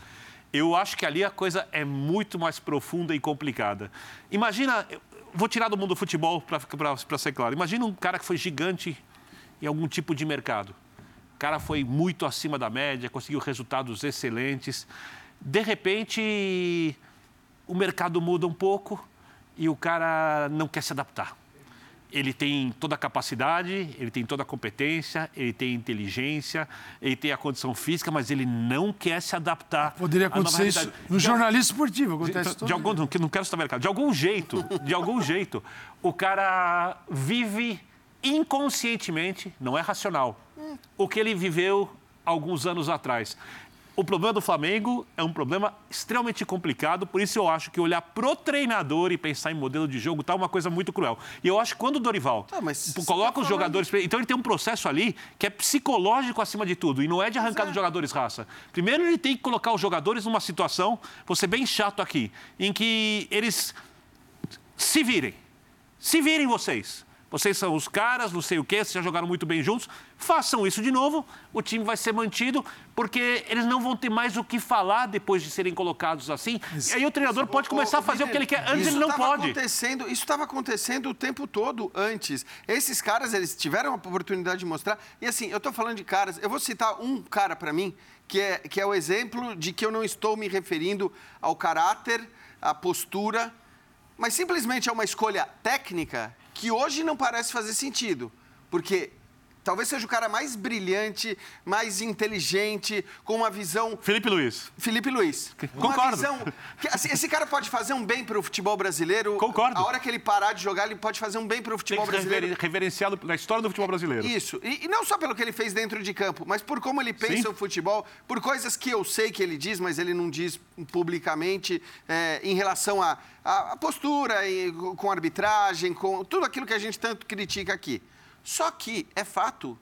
Eu acho que ali a coisa é muito mais profunda e complicada. Imagina, vou tirar do mundo do futebol para ser claro. Imagina um cara que foi gigante em algum tipo de mercado. O cara foi muito acima da média, conseguiu resultados excelentes. De repente, o mercado muda um pouco e o cara não quer se adaptar. Ele tem toda a capacidade, ele tem toda a competência, ele tem inteligência, ele tem a condição física, mas ele não quer se adaptar. Poderia acontecer isso no De- jornalismo esportivo. de, Acontece de todo algum, não, não quero citar mercado. De algum jeito, de algum jeito, o cara vive inconscientemente, não é racional, o que ele viveu alguns anos atrás. O problema do Flamengo é um problema extremamente complicado, por isso eu acho que olhar pro treinador e pensar em modelo de jogo tá uma coisa muito cruel. E eu acho que quando o Dorival Tá, você coloca tá os falando- jogadores. Então ele tem um processo ali que é psicológico acima de tudo, e não é de arrancar dos jogadores raça. Primeiro ele tem que colocar os jogadores numa situação, vou ser bem chato aqui, em que eles se virem. Se virem vocês. Vocês são os caras, não sei o quê, vocês já jogaram muito bem juntos. Façam isso de novo, o time vai ser mantido, porque eles não vão ter mais o que falar depois de serem colocados assim. E aí o treinador pode começar a fazer o que ele quer. Antes Isso ele não pode. Acontecendo, isso estava acontecendo o tempo todo antes. Esses caras, eles tiveram a oportunidade de mostrar. E assim, eu estou falando de caras, eu vou citar um cara para mim, que é, que é o exemplo de que eu não estou me referindo ao caráter, à postura, mas simplesmente é uma escolha técnica que hoje não parece fazer sentido. Porque talvez seja o cara mais brilhante, mais inteligente, com uma visão Felipe Luiz. Felipe Luiz. Uma Concordo. visão que, assim, esse cara pode fazer um bem para o futebol brasileiro. Concordo. A hora que ele parar de jogar, ele pode fazer um bem para o futebol brasileiro. rever- reverenciado na história do futebol brasileiro. Isso. E, e não só pelo que ele fez dentro de campo, mas por como ele pensa Sim. o futebol, por coisas que eu sei que ele diz, mas ele não diz publicamente, é, em relação à postura, e, com arbitragem, com tudo aquilo que a gente tanto critica aqui. Só que é fato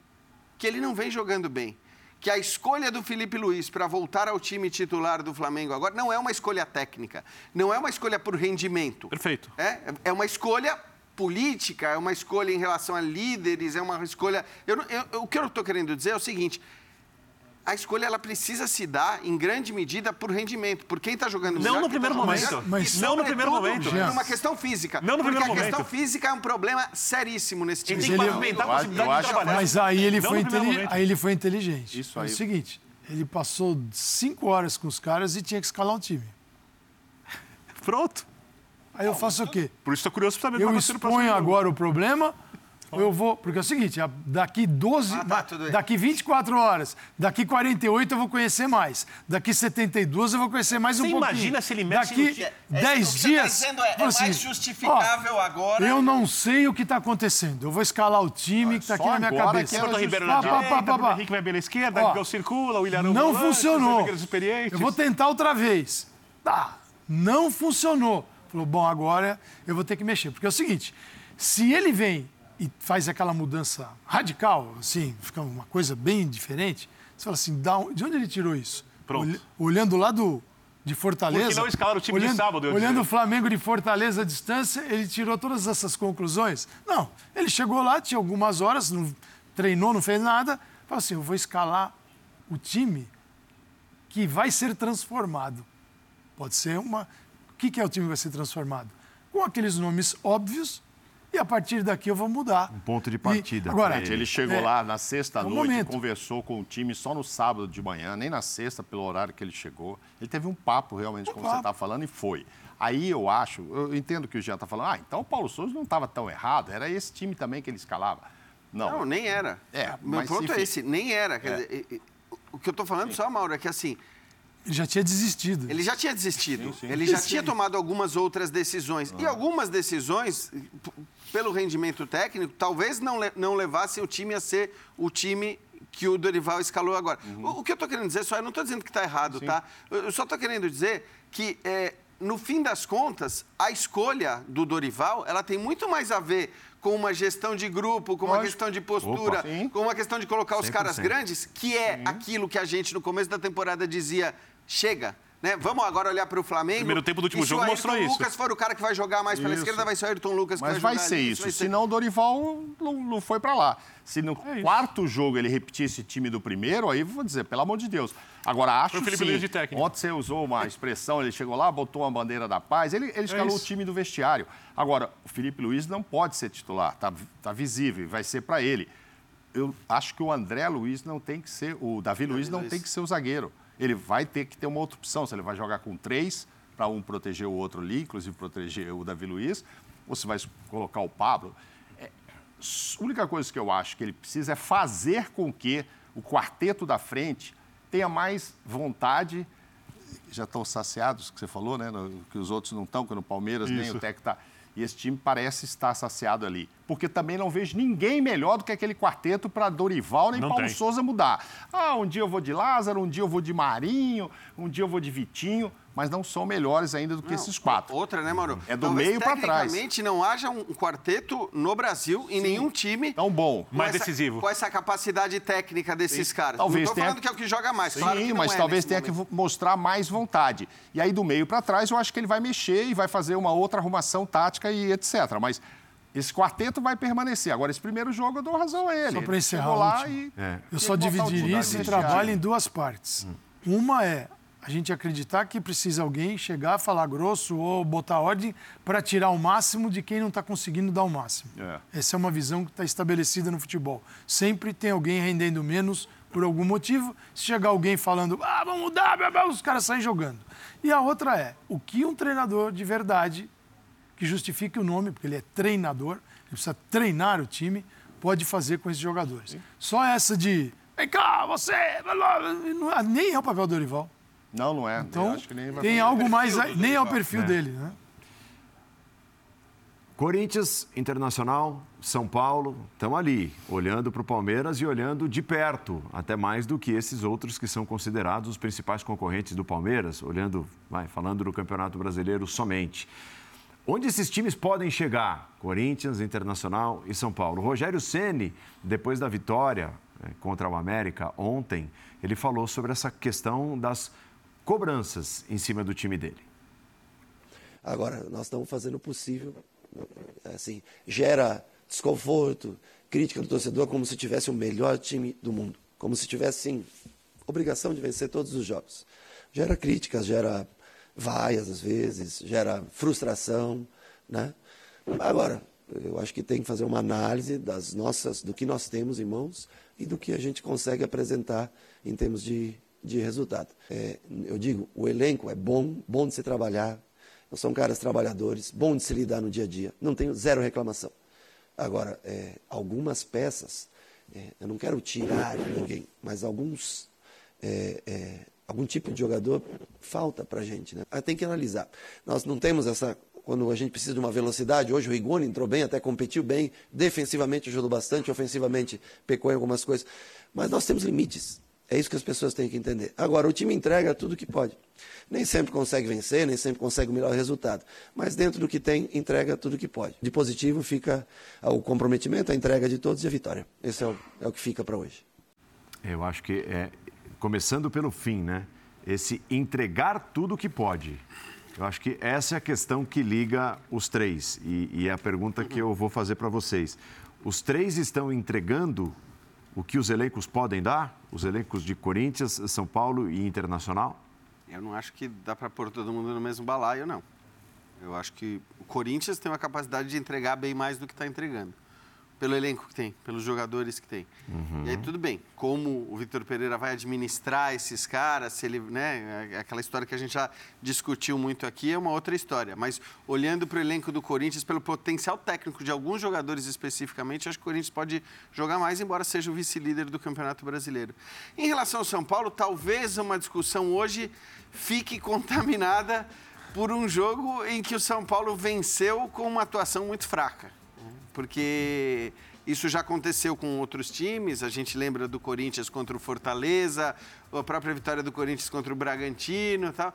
que ele não vem jogando bem. Que a escolha do Felipe Luiz para voltar ao time titular do Flamengo agora não é uma escolha técnica, não é uma escolha por rendimento. Perfeito. É, é uma escolha política, é uma escolha em relação a líderes, é uma escolha. Eu, não- eu- o que eu estou querendo dizer é o seguinte: a escolha ela precisa se dar em grande medida por rendimento, por quem está jogando Não melhor, no quem tá primeiro jogando momento. Mas- não no primeiro momento. Numa questão física. Não no porque primeiro a questão momento. física é um problema seríssimo nesse time. Ele tem Mas que pavimentar a eu acho- possibilidade eu de trabalhar. Mas aí ele, Não foi no primeiro inteli- momento. aí ele foi inteligente. Isso É aí. o seguinte, ele passou cinco horas com os caras e tinha que escalar um time. Pronto. Aí eu faço o quê? Por isso estou curioso para saber Eu próximo exponho agora o problema eu vou... Porque é o seguinte, a- daqui 12... Ah, tá, tudo bem. daqui 24 horas, daqui 48 eu vou conhecer mais. Daqui 72 eu vou conhecer mais um Você pouquinho. imagina se ele mexe no Daqui? É, 10 o que você tá dias... dizendo é- é fala assim, mais justificável agora- Eu não sei o que está acontecendo. Eu vou escalar o time que está aqui na minha cabeça. que Everton Ribeiro na direita, pá, pá, Bruno pá. Henrique vai bem na esquerda, Ó, Miguel circula, o Ilharão Não volante, funcionou. Eu vou tentar outra vez. Tá, não funcionou. Falou, bom, agora eu vou ter que mexer. Porque é o seguinte, se ele vem e faz aquela mudança radical, assim, fica uma coisa bem diferente, você fala assim, de onde ele tirou isso? Pronto. Olha- Olhando lá do, de Fortaleza... Por que não escalar o time de olhando, sábado, eu Olhando o Flamengo de Fortaleza à distância, ele tirou todas essas conclusões? Não, ele chegou lá, tinha algumas horas, não, treinou, não fez nada, falou assim, eu vou escalar o time que vai ser transformado. Pode ser uma. O que que é o time que vai ser transformado? Com aqueles nomes óbvios, e a partir daqui eu vou mudar. Um ponto de partida agora, pra Ele chegou é, lá na sexta um conversou com o time só no sábado de manhã, nem na sexta, pelo horário que ele chegou. Ele teve um papo realmente, como você papo. está falando, e foi. Aí eu acho, eu entendo que o Jean está falando, ah, então o Paulo Souza não estava tão errado, era esse time também que ele escalava. Não, Não, nem era. É, Meu mas, ponto enfim. é esse, nem era. Quer É. dizer, e- e- o que eu estou falando só, Mauro, é que assim, Ele já tinha desistido. ele já tinha desistido. Sim, sim. Ele já Sim. tinha tomado algumas outras decisões. E algumas decisões, pelo rendimento técnico, talvez não, não levassem o time a ser o time que o Dorival escalou agora. O, o, que eu estou querendo dizer só, eu não estou dizendo que está errado, Sim. tá? Eu só estou querendo dizer que, é, no fim das contas, a escolha do Dorival, ela tem muito mais a ver com uma gestão de grupo, com uma Lógico. questão de postura, Opa, com uma questão de colocar 100%. os caras grandes, que é sim. aquilo que a gente, no começo da temporada, dizia, chega, né? Vamos agora olhar para o Flamengo. O primeiro tempo do último jogo mostrou isso. Se o Lucas for o cara que vai jogar mais pela esquerda, vai ser o Ayrton Lucas que Mas vai, vai ser ali, isso. Vai ser... Senão o Dorival não, não foi para lá. Se no é quarto jogo ele repetisse esse time do primeiro, aí vou dizer, pelo amor de Deus. Agora, acho que sim. De técnico. Ontem você usou uma expressão, ele chegou lá, botou uma bandeira da paz, ele, ele é escalou é o time do vestiário. Agora, o Felipe Luiz não pode ser titular, tá, tá visível, vai ser para ele. Eu acho que o André Luiz não tem que ser, o Davi, Davi Luiz não Luiz. tem que ser o zagueiro ele vai ter que ter uma outra opção. Se ele vai jogar com três, para um proteger o outro ali, inclusive proteger o Davi Luiz, ou se vai colocar o Pablo. É, a única coisa que eu acho que ele precisa é fazer com que o quarteto da frente tenha mais vontade. Já estão saciados, que você falou, né? Que os outros não estão, que no Palmeiras Isso. nem o Tec está. E esse time parece estar saciado ali. Porque também não vejo ninguém melhor do que aquele quarteto para Dorival nem não Paulo tem. Souza mudar. Ah, um dia eu vou de Lázaro, um dia eu vou de Marinho, um dia eu vou de Vitinho mas não são melhores ainda do que não, esses quatro. Outra, né, Mauro? É do Talvez, meio para trás. Tecnicamente não haja um quarteto no Brasil, em Sim. nenhum time. Tão bom. Mais essa, decisivo. Com essa capacidade técnica desses Sim. caras. Talvez não estou falando que... que é o que joga mais, Sim, claro que mas é talvez tenha momento. que mostrar mais vontade. E aí, do meio para trás, eu acho que ele vai mexer e vai fazer uma outra arrumação tática e etc. Mas esse quarteto vai permanecer. Agora, esse primeiro jogo eu dou razão a ele. Só para encerrar, lá e... é. eu só dividiria esse trabalho em duas partes. Hum. Uma é a gente acreditar que precisa alguém chegar, falar grosso ou botar ordem para tirar o máximo de quem não está conseguindo dar o máximo. É. Essa é uma visão que está estabelecida no futebol. Sempre tem alguém rendendo menos por algum motivo. Se chegar alguém falando, ah, vamos mudar, blá, blá, os caras saem jogando. E a outra é, o que um treinador de verdade, que justifique o nome, porque ele é treinador, ele precisa treinar o time, pode fazer com esses jogadores. Sim. Só essa de, vem cá, você, nem é o papel do Dorival. Não, não é. Então, tem algo mais. Nem é o perfil é. dele, né? Corinthians, Internacional, São Paulo, estão ali, olhando para o Palmeiras e olhando de perto, até mais do que esses outros que são considerados os principais concorrentes do Palmeiras, olhando, vai, falando do Campeonato Brasileiro somente. Onde esses times podem chegar? Corinthians, Internacional e São Paulo. O Rogério Ceni, depois da vitória é, contra o América ontem, ele falou sobre essa questão das cobranças em cima do time dele. Agora, nós estamos fazendo o possível. Assim, gera desconforto, crítica do torcedor como se tivesse o melhor time do mundo. Como se tivesse, sim, obrigação de vencer todos os jogos. Gera críticas, gera vaias às vezes, gera frustração, né? Agora, eu acho que tem que fazer uma análise das nossas, do que nós temos em mãos e do que a gente consegue apresentar em termos de de resultado. É, eu digo, o elenco é bom, bom de se trabalhar, são caras trabalhadores, bom de se lidar no dia a dia, não tenho zero reclamação. Agora, é, algumas peças, é, eu não quero tirar ninguém, mas alguns, é, é, algum tipo de jogador falta para a gente. Né? Tem que analisar. Nós não temos essa quando a gente precisa de uma velocidade. Hoje o Rigoni entrou bem, até competiu bem, defensivamente ajudou bastante, ofensivamente pecou em algumas coisas. Mas nós temos limites. É isso que as pessoas têm que entender. Agora, o time entrega tudo que pode. Nem sempre consegue vencer, nem sempre consegue o melhor resultado. Mas dentro do que tem, entrega tudo que pode. De positivo fica o comprometimento, a entrega de todos e a vitória. Esse é o, é o que fica para hoje. Eu acho que é, começando pelo fim, né? Esse entregar tudo que pode. Eu acho que essa é a questão que liga os três. E, e é a pergunta que eu vou fazer para vocês. Os três estão entregando o que os elencos podem dar? Os elencos de Corinthians, São Paulo e Internacional? Eu não acho que dá para pôr todo mundo no mesmo balaio, não. Eu acho que o Corinthians tem uma capacidade de entregar bem mais do que está entregando pelo elenco que tem, pelos jogadores que tem. Uhum. E aí tudo bem, como o Vitor Pereira vai administrar esses caras, se ele, né, é aquela história que a gente já discutiu muito aqui é uma outra história, mas olhando para o elenco do Corinthians, pelo potencial técnico de alguns jogadores especificamente, acho que o Corinthians pode jogar mais, embora seja o vice-líder do Campeonato Brasileiro. Em relação ao São Paulo, talvez uma discussão hoje fique contaminada por um jogo em que o São Paulo venceu com uma atuação muito fraca porque Isso já aconteceu com outros times. A gente lembra do Corinthians contra o Fortaleza, a própria vitória do Corinthians contra o Bragantino e tal.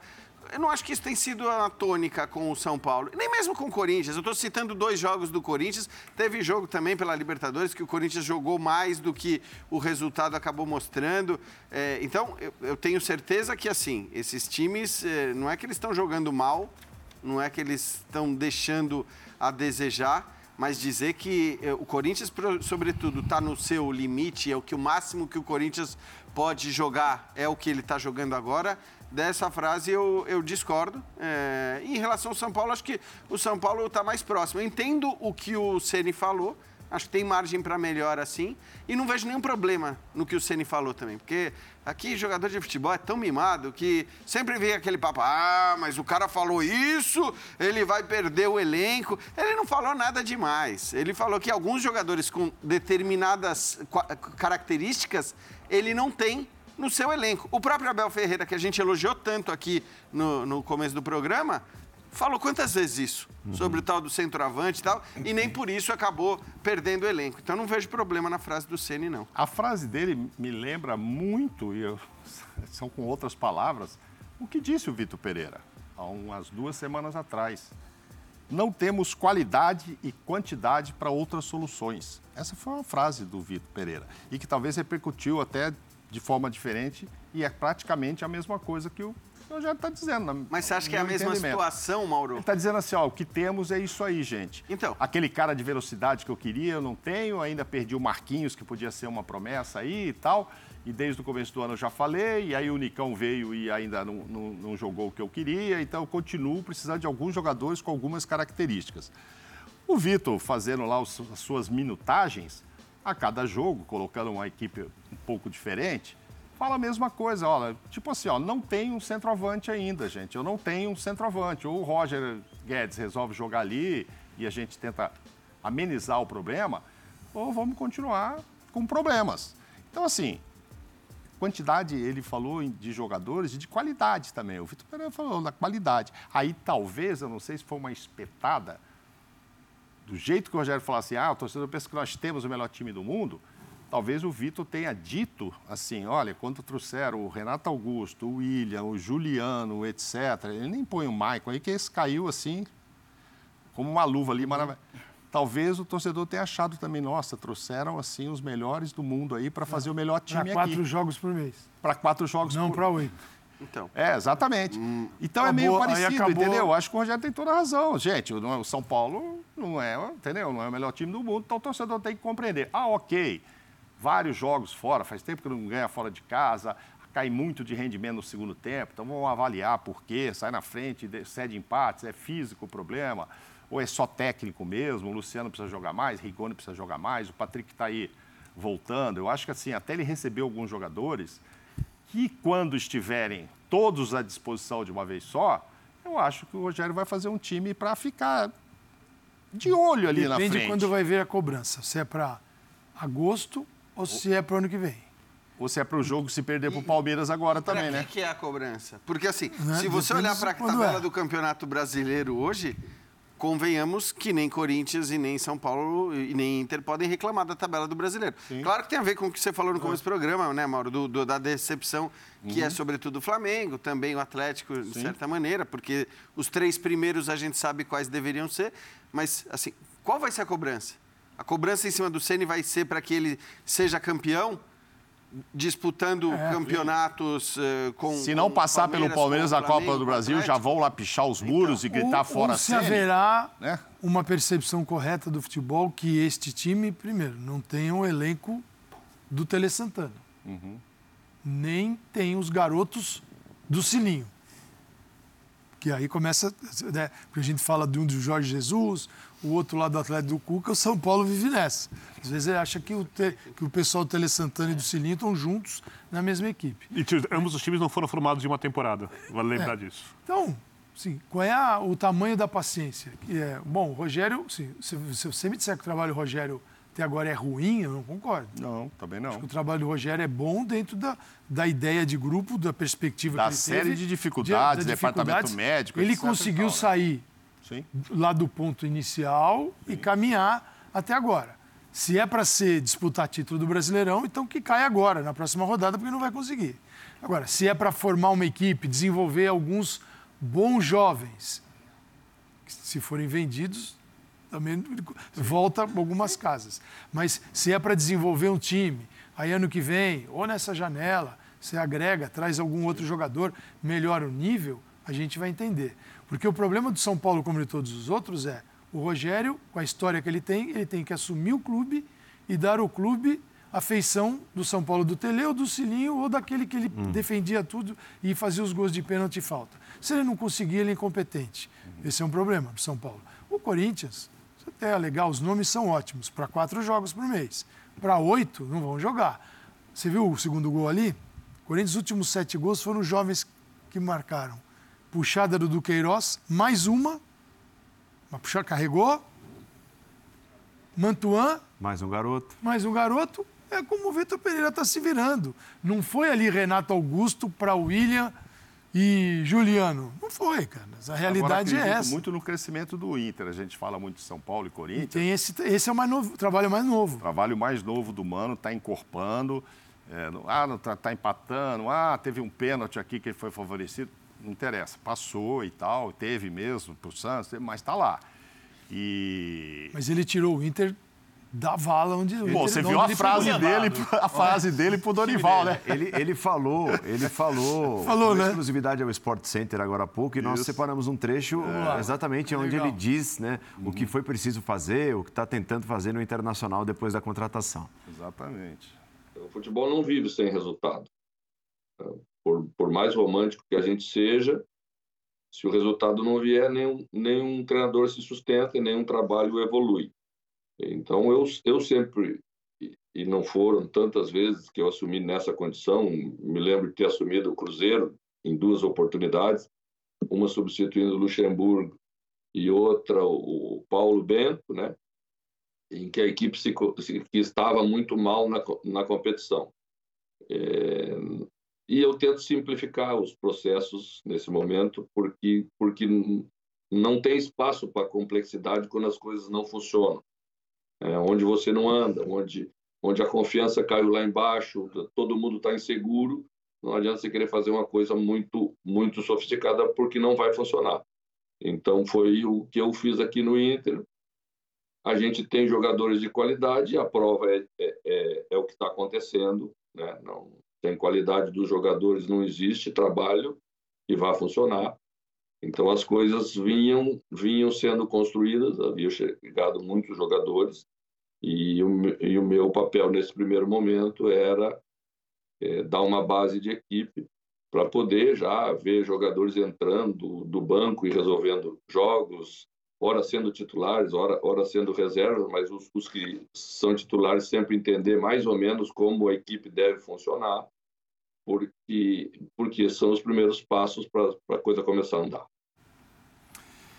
Eu não acho que isso tem sido a tônica com o São Paulo, nem mesmo com o Corinthians. Eu estou citando dois jogos do Corinthians. Teve jogo também pela Libertadores que o Corinthians jogou mais do que o resultado acabou mostrando. É, então, eu, eu, tenho certeza que, assim, esses times, é, não é que eles estão jogando mal, não é que eles estão deixando a desejar, mas dizer que é, o Corinthians, sobretudo, está no seu limite, é o que o máximo que o Corinthians pode jogar é o que ele está jogando agora dessa frase eu, eu discordo. É, em relação ao São Paulo, acho que o São Paulo está mais próximo. Eu entendo o que o Ceni falou, acho que tem margem para melhor assim, e não vejo nenhum problema no que o Ceni falou também, porque aqui jogador de futebol é tão mimado que sempre vem aquele papo, ah, mas o cara falou isso, ele vai perder o elenco. Ele não falou nada demais. Ele falou que alguns jogadores com determinadas características ele não tem no seu elenco. O próprio Abel Ferreira, que a gente elogiou tanto aqui no, no começo do programa, falou quantas vezes isso uhum. sobre o tal do centroavante e tal, e nem por isso acabou perdendo o elenco. Então não vejo problema na frase do Ceni não. A frase dele me lembra muito, e eu, são com outras palavras, o que disse o Vitor Pereira há umas duas semanas atrás. Não temos qualidade e quantidade para outras soluções. Essa foi uma frase do Vitor Pereira e que talvez repercutiu até de forma diferente e é praticamente a mesma coisa que o já está dizendo. Mas você acha que é a mesma situação, Mauro? Ele está dizendo assim, ó, o que temos é isso aí, gente. Então. Aquele cara de velocidade que eu queria, eu não tenho, ainda perdi o Marquinhos, que podia ser uma promessa aí e tal. E desde o começo do ano eu já falei, e aí o Nicão veio e ainda não, não, não jogou o que eu queria, então eu continuo precisando de alguns jogadores com algumas características. O Vitor fazendo lá as suas minutagens, a cada jogo, colocando uma equipe um pouco diferente, fala a mesma coisa. Olha, tipo assim, ó, não tem um centroavante ainda, gente. Eu não tenho um centroavante. Ou o Roger Guedes resolve jogar ali e a gente tenta amenizar o problema, ou vamos continuar com problemas. Então, assim, quantidade, ele falou de jogadores e de qualidade também. O Vitor Pereira falou da qualidade. Aí, talvez, eu não sei se foi uma espetada, do jeito que o Rogério falou assim, ah, o torcedor pensa que nós temos o melhor time do mundo, talvez o Vitor tenha dito assim, olha, quando trouxeram o Renato Augusto, o William, o Juliano, etc., ele nem põe o Maicon aí, que esse caiu assim, como uma luva ali, maravilhosa. Talvez o torcedor tenha achado também, nossa, trouxeram assim os melhores do mundo aí para fazer o melhor time aqui. Para quatro jogos por mês. Para quatro jogos Não por... para oito. Então. É, exatamente. Hum, então acabou, é meio parecido, acabou... entendeu? Acho que o Rogério tem toda a razão. Gente, o São Paulo não é, entendeu? Não é o melhor time do mundo, então o torcedor tem que compreender. Ah, ok. Vários jogos fora, faz tempo que não ganha fora de casa, cai muito de rendimento no segundo tempo, então vamos avaliar por quê, sai na frente, cede empates, é físico o problema, ou é só técnico mesmo, o Luciano precisa jogar mais, Rigoni precisa jogar mais, o Patrick está aí voltando. Eu acho que assim, até ele receber alguns jogadores que quando estiverem todos à disposição de uma vez só, eu acho que o Rogério vai fazer um time para ficar de olho ali Depende na frente. Depende quando vai ver a cobrança, se é para agosto ou se é para o ano que vem. Ou se é para o jogo se perder para o Palmeiras agora também, que né? O que é a cobrança? Porque assim, né? se você olhar para a tabela é. do Campeonato Brasileiro hoje, convenhamos que nem Corinthians e nem São Paulo e nem Inter podem reclamar da tabela do brasileiro. Sim. Claro que tem a ver com o que você falou no começo é. do programa, né, Mauro? Do, do, da decepção, que é uhum. é sobretudo o Flamengo, também o Atlético, de Sim. certa maneira, porque os três primeiros a gente sabe quais deveriam ser. Mas, assim, qual vai ser a cobrança? A cobrança em cima do Ceni vai ser para que ele seja campeão? disputando é, campeonatos uh, com. Se não passar pelo Palmeiras a Copa do Brasil, já vão lá pichar os muros então, e gritar fora ou se haverá né? uma percepção correta do futebol que este time, primeiro, não tem um elenco do Tele Santana. Uhum. Nem tem os garotos do Sininho. Que aí começa. Né, porque a gente fala de um do Jorge Jesus, o outro lado do Atlético do Cuca, o São Paulo vive nessa. Às vezes ele acha que o, te, que o pessoal do Tele Santana e do Cilinho estão juntos na mesma equipe. E ambos os times não foram formados em uma temporada, vale lembrar é. disso. Então, sim, qual é a, o tamanho da paciência? É, bom, o Rogério, sim, se, se você me disser que o trabalho do Rogério até agora é ruim, eu não concordo. Não, também não. Acho que o trabalho do Rogério é bom dentro da, da ideia de grupo, da perspectiva da que ele série teve, de dificuldades, de, departamento médico, Ele conseguiu tal, né? sair Sim. lá do ponto inicial e caminhar até agora. Se é para ser disputar título do Brasileirão, então que cai agora, na próxima rodada, porque não vai conseguir. Agora, se é para formar uma equipe, desenvolver alguns bons jovens, se forem vendidos, também volta algumas casas. Mas se é para desenvolver um time, aí ano que vem, ou nessa janela, você agrega, traz algum outro jogador, melhora o nível, a gente vai entender. Porque o problema do São Paulo, como de todos os outros, é o Rogério, com a história que ele tem, ele tem que assumir o clube e dar ao clube a feição do São Paulo do Tele ou do Cilinho ou daquele que ele hum. defendia tudo e fazia os gols de pênalti e falta. Se ele não conseguir, ele é incompetente. Esse é um problema do São Paulo. O Corinthians, até é legal, os nomes são ótimos, para quatro jogos por mês. Para oito, não vão jogar. Você viu o segundo gol ali? Corinthians, os últimos sete gols foram jovens que marcaram. Puxada do Duqueiroz, mais uma. Uma puxada, carregou. Mantuan. Mais um garoto. Mais um garoto. É como o Vitor Pereira está se virando. Não foi ali Renato Augusto para William e Juliano. Não foi, cara. A realidade Agora, é essa. muito no crescimento do Inter. A gente fala muito de São Paulo e Corinthians. E tem esse, esse é o mais novo, trabalho mais novo. O trabalho mais novo do Mano, está encorpando. É, ah, não está tá empatando. Ah, teve um pênalti aqui que ele foi favorecido. Não interessa. Passou e tal, teve mesmo para o Santos, mas está lá. E... Mas ele tirou o Inter da vala onde Bom, você viu a frase dele, a frase dele pro Dorival, né? Ele, ele falou, ele falou, falou né? exclusividade ao Sport Center agora há pouco e Isso. nós separamos um trecho é. exatamente onde Legal. ele diz, né, uhum. o que foi preciso fazer, o que está tentando fazer no Internacional depois da contratação. Exatamente. O futebol não vive sem resultado. Por, por mais romântico que a gente seja, se o resultado não vier, nenhum, nenhum treinador se sustenta e nenhum trabalho evolui. Então, eu, eu sempre, e não foram tantas vezes que eu assumi nessa condição, me lembro de ter assumido o Cruzeiro em duas oportunidades, uma substituindo o Luxemburgo e outra o Paulo Bento, né? em que a equipe se, que estava muito mal na, na competição. É, e eu tento simplificar os processos nesse momento, porque, porque não tem espaço para complexidade quando as coisas não funcionam é, onde você não anda, onde, onde a confiança caiu lá embaixo, todo mundo está inseguro, não adianta você querer fazer uma coisa muito, muito sofisticada porque não vai funcionar. Então foi o que eu fiz aqui no Inter. A gente tem jogadores de qualidade, a prova é, é, é, é o que está acontecendo. Né? Não tem qualidade dos jogadores, não existe trabalho e vai funcionar. Então as coisas vinham vinham sendo construídas, havia chegado muitos jogadores e o, e o meu papel nesse primeiro momento era é, dar uma base de equipe para poder já ver jogadores entrando do banco e resolvendo jogos, ora sendo titulares, ora, ora sendo reservas, mas os, os que são titulares sempre entender mais ou menos como a equipe deve funcionar porque, porque são os primeiros passos para a coisa começar a andar.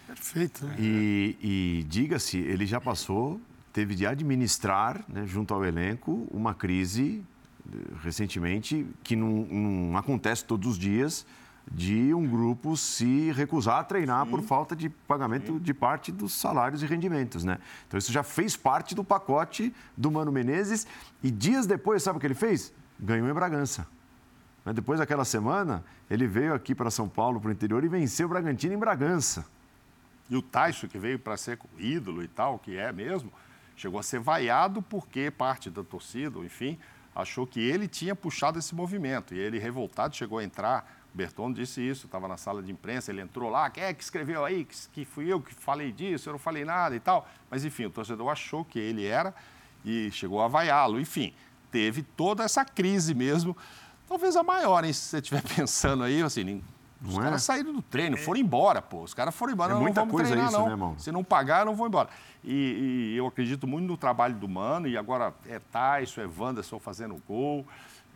Perfeito. Né? E, e diga-se, ele já passou, teve de administrar, né, junto ao elenco, uma crise eh, recentemente que não, não acontece todos os dias de um grupo se recusar a treinar Sim. por falta de pagamento Sim. de parte dos salários e rendimentos, né? Então isso já fez parte do pacote do Mano Menezes e dias depois, sabe o que ele fez? Ganhou em Bragança. Depois daquela semana, ele veio aqui para São Paulo, para o interior, e venceu o Bragantino em Bragança. E o Tyson, que veio para ser ídolo e tal, que é mesmo, chegou a ser vaiado porque parte da torcida, enfim, achou que ele tinha puxado esse movimento. E ele, revoltado, chegou a entrar. O Berton disse isso, estava na sala de imprensa, ele entrou lá, quem é que escreveu aí? Que, que fui eu que falei disso, eu não falei nada e tal. Mas, enfim, o torcedor achou que ele era e chegou a vaiá-lo. Enfim, teve toda essa crise mesmo Talvez a maior, hein? Se você estiver pensando aí, assim, os não caras é? saíram do treino, foram embora, pô. Os caras foram embora, é não, muita vamos coisa treinar, isso, não. Né, irmão? Se não pagar, eu não vou embora. E, e, eu acredito muito no trabalho do Mano, e agora é Tyson, é Wanderson fazendo gol.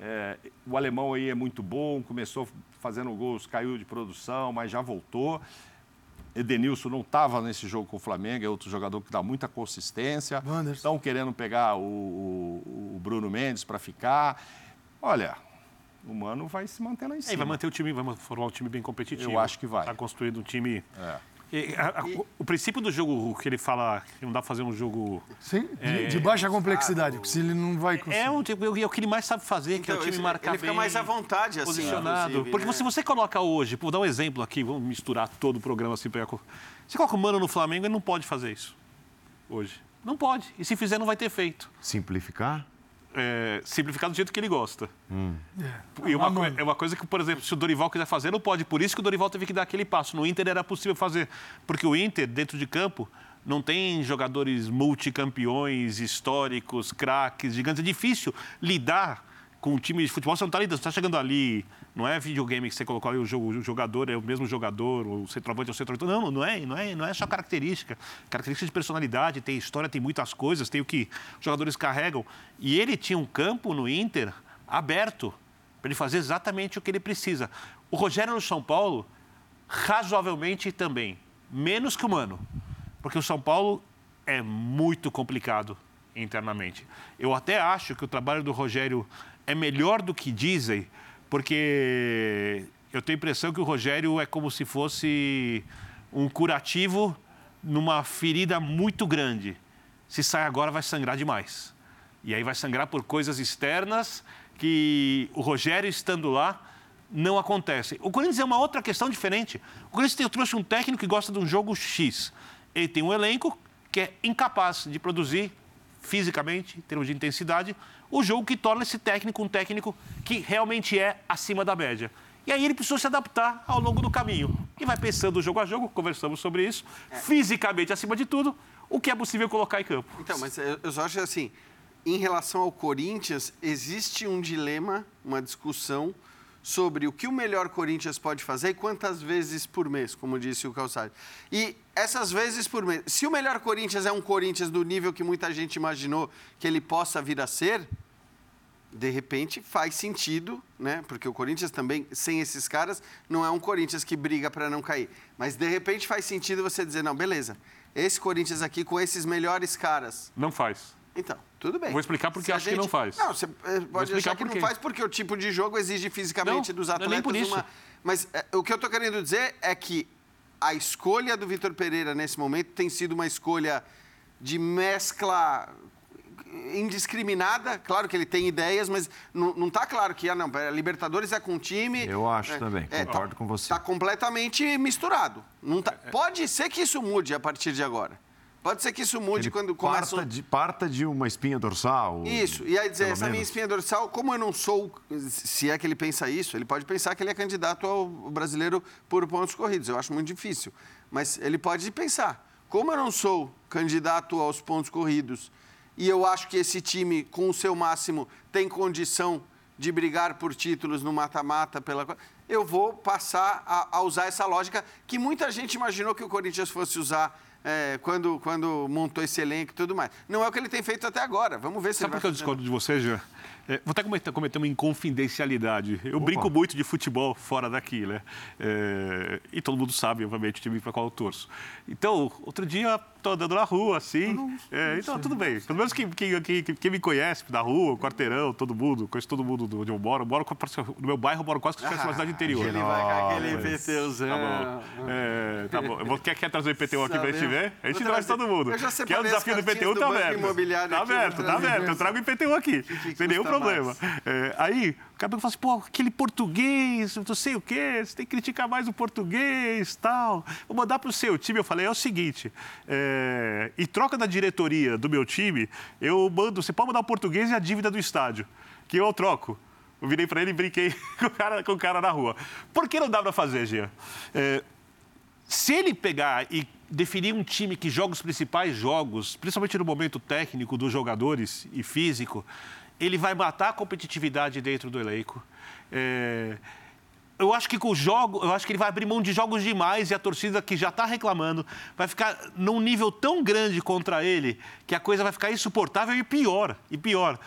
É, o alemão aí é muito bom, começou fazendo gols, caiu de produção, mas já voltou. Edenilson não estava nesse jogo com o Flamengo, é outro jogador que dá muita consistência. Estão querendo pegar o, o, o Bruno Mendes para ficar. Olha, o Mano vai se manter lá em cima. É, vai manter o time, vai formar um time bem competitivo. Eu acho que vai. Está construindo um time. É. E, a, a, o princípio do jogo que ele fala que não dá pra fazer um jogo. Sim, de, de baixa complexidade, porque se ele não vai conseguir. É, um, tipo, é o que ele mais sabe fazer, que é o Então, time esse- marcar ele fica bem, mais à vontade, assim, posicionado. Porque né? se você coloca hoje, vou dar um exemplo aqui, vamos misturar todo o programa assim. Pra... Você coloca o Mano no Flamengo, ele não pode fazer isso hoje. Não pode. E se fizer, não vai ter feito. Simplificar? É, simplificar do jeito que ele gosta. É. E uma, é uma coisa que, por exemplo, se o Dorival quiser fazer, não pode. Por isso que o Dorival teve que dar aquele passo. No Inter era possível fazer. Porque o Inter, dentro de campo, não tem jogadores multicampeões, históricos, craques, gigantes. É difícil lidar com um time de futebol. Você não está lidando, você está chegando ali. Não é videogame que você colocou ali, o, jogo, o jogador é o mesmo jogador, o centroavante é o centroavante. Não, não é, não é, não é só característica. Característica de personalidade, tem história, tem muitas coisas, tem o que os jogadores carregam. E ele tinha um campo no Inter aberto para ele fazer exatamente o que ele precisa. O Rogério no São Paulo, razoavelmente também. Menos que o Mano. Porque o São Paulo é muito complicado internamente. Eu até acho que o trabalho do Rogério é melhor do que dizem, porque eu tenho a impressão que o Rogério é como se fosse um curativo numa ferida muito grande. Se sai agora, vai sangrar demais. E aí vai sangrar por coisas externas que o Rogério estando lá não acontece. O Corinthians é uma outra questão diferente. O Corinthians tem- trouxe um técnico que gosta de um jogo X. Ele tem um elenco que é incapaz de produzir fisicamente, em termos de intensidade, o jogo que torna esse técnico um técnico que realmente é acima da média. E aí ele precisou se adaptar ao longo do caminho. E vai pensando jogo a jogo, conversamos sobre isso, fisicamente acima de tudo, o que é possível colocar em campo. Então, mas eu eu só acho assim, em relação ao Corinthians, existe um dilema, uma discussão sobre o que o melhor Corinthians pode fazer e quantas vezes por mês, como disse o Calçado. E essas vezes por mês, se o melhor Corinthians é um Corinthians do nível que muita gente imaginou que ele possa vir a ser, de repente faz sentido, né? Porque o Corinthians também, sem esses caras, não é um Corinthians que briga para não cair. Mas de repente faz sentido você dizer, não, beleza, esse Corinthians aqui com esses melhores caras. Não faz. Então, tudo bem. Vou explicar porque Se a acho que não faz. Não, você eh, pode explicar achar que não faz porque o tipo de jogo exige fisicamente Não, dos não é nem atletas por isso. uma. Mas eh, o que eu estou querendo dizer é que a escolha do Vitor Pereira nesse momento tem sido uma escolha de mescla indiscriminada. Claro que ele tem ideias, mas não está claro que ah, não, Libertadores é com o time. Eu acho também, concordo com você. Está completamente misturado. Não tá- pode ser que isso mude a partir de agora. Pode ser que isso mude Ele quando começa. parta, de, parta de uma espinha dorsal. Isso, e aí dizer, essa minha menos. espinha dorsal, como eu não sou, se é que ele pensa isso, ele pode pensar que ele é candidato ao brasileiro por pontos corridos. Eu acho muito difícil. Mas ele pode pensar, como eu não sou candidato aos pontos corridos e eu acho que esse time, com o seu máximo, tem condição de brigar por títulos no mata-mata, pela eu vou passar a, a usar essa lógica que muita gente imaginou que o Corinthians fosse usar é, quando, quando montou esse elenco e tudo mais. Não é o que ele tem feito até agora. Vamos ver se Sabe ele por que eu vai discordo de você, Jean? É, vou até cometer, cometer uma inconfidencialidade. Eu brinco muito de futebol fora daqui, né? É, e todo mundo sabe, obviamente, o time para qual eu torço. Então, outro dia, estou andando na rua, assim. é, então, tudo bem. Pelo menos quem, quem, quem, quem me conhece da rua, quarteirão, todo mundo, conheço todo mundo de onde eu moro. Eu moro no meu bairro, eu moro quase que se tivesse uma cidade interior. Ele vai com aquele. IPTuzão. Tá bom. É, tá bom. Vou, quer, quer trazer o IPTU aqui pra gente ver? A gente traz todo mundo. Eu já Quer o desafio do IPTU? do Tá aberto. Tá aberto, tá aberto. Eu trago o IPTU aqui. Sem nenhum problema. É, aí, o cara fala assim, pô, aquele português, não sei o quê, você tem que criticar mais o português tal. Vou mandar pro seu time. Eu falei, é o seguinte, é, em troca da diretoria do meu time, eu mando, você pode mandar o português e a dívida do estádio, que eu troco. Eu virei para ele e brinquei com o, cara, com o cara na rua. Por que não dá para fazer, Gia? É, se ele pegar e definir um time que joga os principais jogos, principalmente no momento técnico dos jogadores e físico, ele vai matar a competitividade dentro do elenco. É, eu acho que com o jogo, eu acho que ele vai abrir mão de jogos demais e a torcida que já está reclamando vai ficar num nível tão grande contra ele que a coisa vai ficar insuportável e pior, e pior.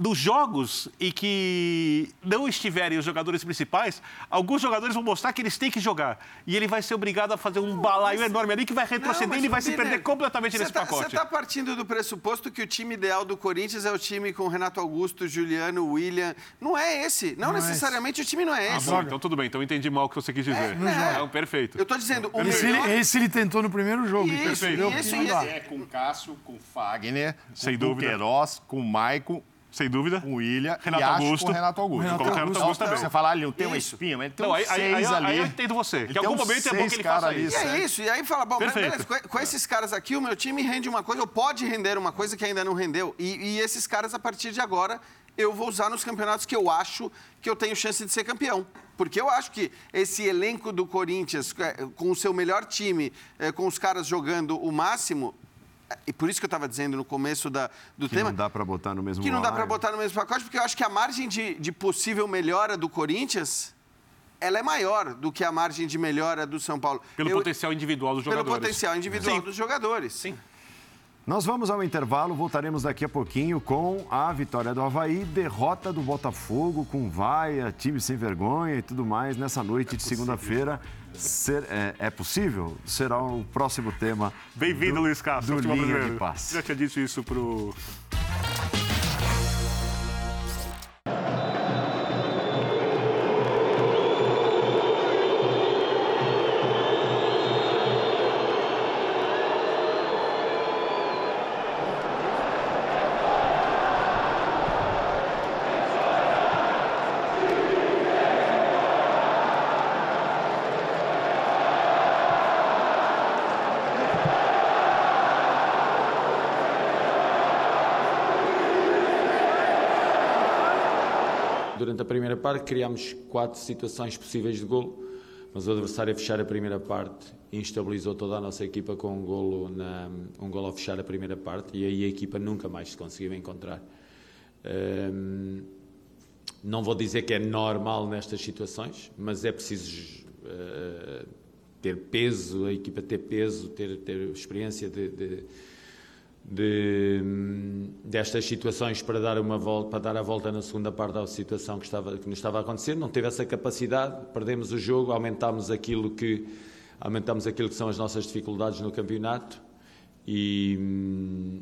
Dos jogos e que não estiverem os jogadores principais, alguns jogadores vão mostrar que eles têm que jogar. E ele vai ser obrigado a fazer um balaio enorme ali que vai retroceder e ele vai se perder completamente nesse tá, pacote. Você está partindo do pressuposto que o time ideal do Corinthians é o time com Renato Augusto, Juliano, William. Não é esse. Não, Não é necessariamente o time não é Ah, esse. bom, então tudo bem, então eu entendi mal o que você quis dizer. É, Não, perfeito. Eu estou dizendo, o Esse melhor... ele, esse ele tentou no primeiro jogo. Isso, percebeu? isso, Não isso. dá. É com Cássio, com Fagner, Sem com dúvida. Queiroz, com Maicon, Sem dúvida. com William Renato e acho Augusto. com Renato Augusto. Renato Colocar Renato Augusto. Augusto também. Você falar ali, não tem uma Isso. espinha, mas ele tem Não, aí, aí, seis aí, ali. aí eu entendo você. Ele Que em algum momento é bom que ele cara faça ali, isso. E é isso. E aí fala, bom, beleza, com, com esses caras aqui, o meu time rende uma coisa, ou pode render uma coisa que ainda não rendeu. E, e esses caras, a partir de agora, eu vou usar nos campeonatos que eu acho que eu tenho chance de ser campeão. Porque eu acho que esse elenco do Corinthians, é, com o seu melhor time, é, com os caras jogando o máximo, e por isso que eu estava dizendo no começo da, do Que tema. não dá para botar no mesmo que não dá para botar no mesmo pacote, porque eu acho que a margem de, de possível melhora do Corinthians ela é maior do que a margem de melhora do São Paulo. Pelo Eu- potencial individual dos pelo jogadores. potencial individual Sim. dos jogadores. Sim. Nós vamos ao intervalo, voltaremos daqui a pouquinho com a vitória do Havaí, derrota do Botafogo com vaia, time sem vergonha e tudo mais nessa noite de segunda-feira. É, é possível? Será o próximo tema. Bem-vindo, do- Luiz Castro. Do Linha de. Passe. Já tinha dito isso pro. Durante a primeira parte criámos quatro situações possíveis de golo, mas o adversário a fechar a primeira parte instabilizou toda a nossa equipa com um golo, na, um golo a fechar a primeira parte e aí a equipa nunca mais se conseguiu encontrar. Hum, não vou dizer que é normal nestas situações, mas é preciso eh, ter peso, a equipa ter peso, ter, ter experiência de- de, de, hum, destas situações para dar uma volta para dar a volta na segunda parte da situação que estava que nos estava a acontecer não teve essa capacidade perdemos o jogo aumentámos aquilo que aumentámos aquilo que são as nossas dificuldades no campeonato e hum,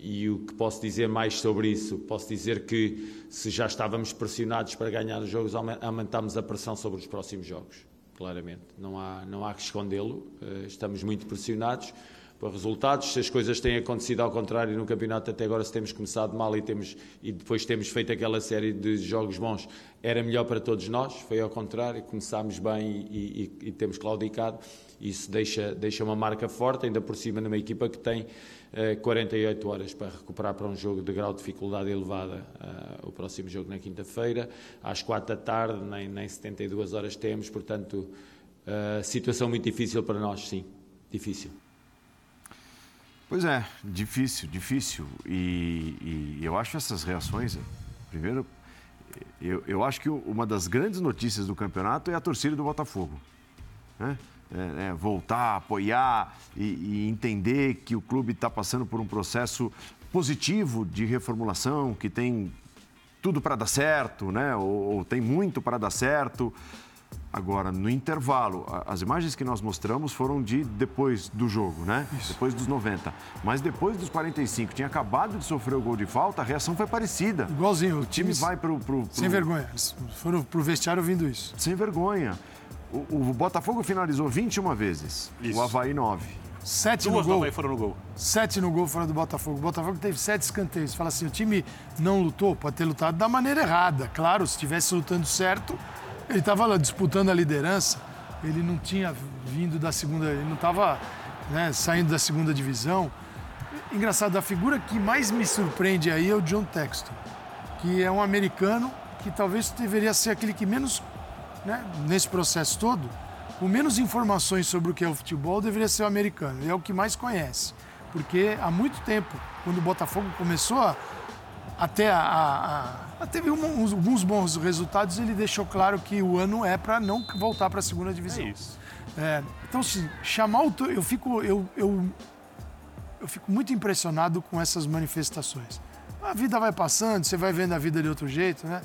e o que posso dizer mais sobre isso? Posso dizer que se já estávamos pressionados para ganhar os jogos, aume- aumentámos a pressão sobre os próximos jogos, claramente. Não há, não há que escondê-lo. Eh, Estamos muito pressionados para resultados. Se as coisas têm acontecido ao contrário no campeonato até agora, se temos começado mal e, temos, e depois temos feito aquela série de jogos bons, era melhor para todos nós. Foi ao contrário, começámos bem e, e- e temos claudicado. Isso deixa, deixa uma marca forte, ainda por cima numa equipa que tem eh, 48 horas para recuperar para um jogo de grau de dificuldade elevada. eh, o próximo jogo na quinta-feira, às 4 da tarde, nem, nem 72 horas temos, portanto, eh, situação muito difícil para nós, sim, difícil. Pois é, difícil, difícil. E, e eu acho essas reações. Primeiro, eu, eu acho que uma das grandes notícias do campeonato é a torcida do Botafogo. né? É, é, voltar, apoiar e, e entender que o clube está passando por um processo positivo de reformulação, que tem tudo para dar certo, né? ou, ou tem muito para dar certo. Agora, no intervalo, as imagens que nós mostramos foram de depois do jogo, né? Depois dos 90. Mas depois dos 45, tinha acabado de sofrer o gol de falta, a reação foi parecida. Igualzinho. O O time vai pro, pro, pro- Sem vergonha. Eles foram pro vestiário ouvindo isso. Sem vergonha. O, o Botafogo finalizou 21 vezes, Isso. o Havaí 9. Sete Duas no gol. foram no gol. Sete no gol fora do Botafogo. O Botafogo teve sete escanteios. Fala assim, o time não lutou, pode ter lutado da maneira errada. Claro, se estivesse lutando certo, ele estava disputando a liderança. Ele não tinha vindo da segunda, ele não estava né, saindo da segunda divisão. Engraçado, a figura que mais me surpreende aí é o John Texton, que é um americano que talvez deveria ser aquele que menos, né, nesse processo todo, com menos informações sobre o que é o futebol, deveria ser o americano. Ele é o que mais conhece. Porque há muito tempo, quando o Botafogo começou a, até a, a, a- teve um- uns- alguns bons resultados, ele deixou claro que o ano é para não voltar para a segunda divisão. É isso. É, então, se chamar o. Eu fico, eu, eu, eu fico muito impressionado com essas manifestações. A vida vai passando, você vai vendo a vida de outro jeito, né?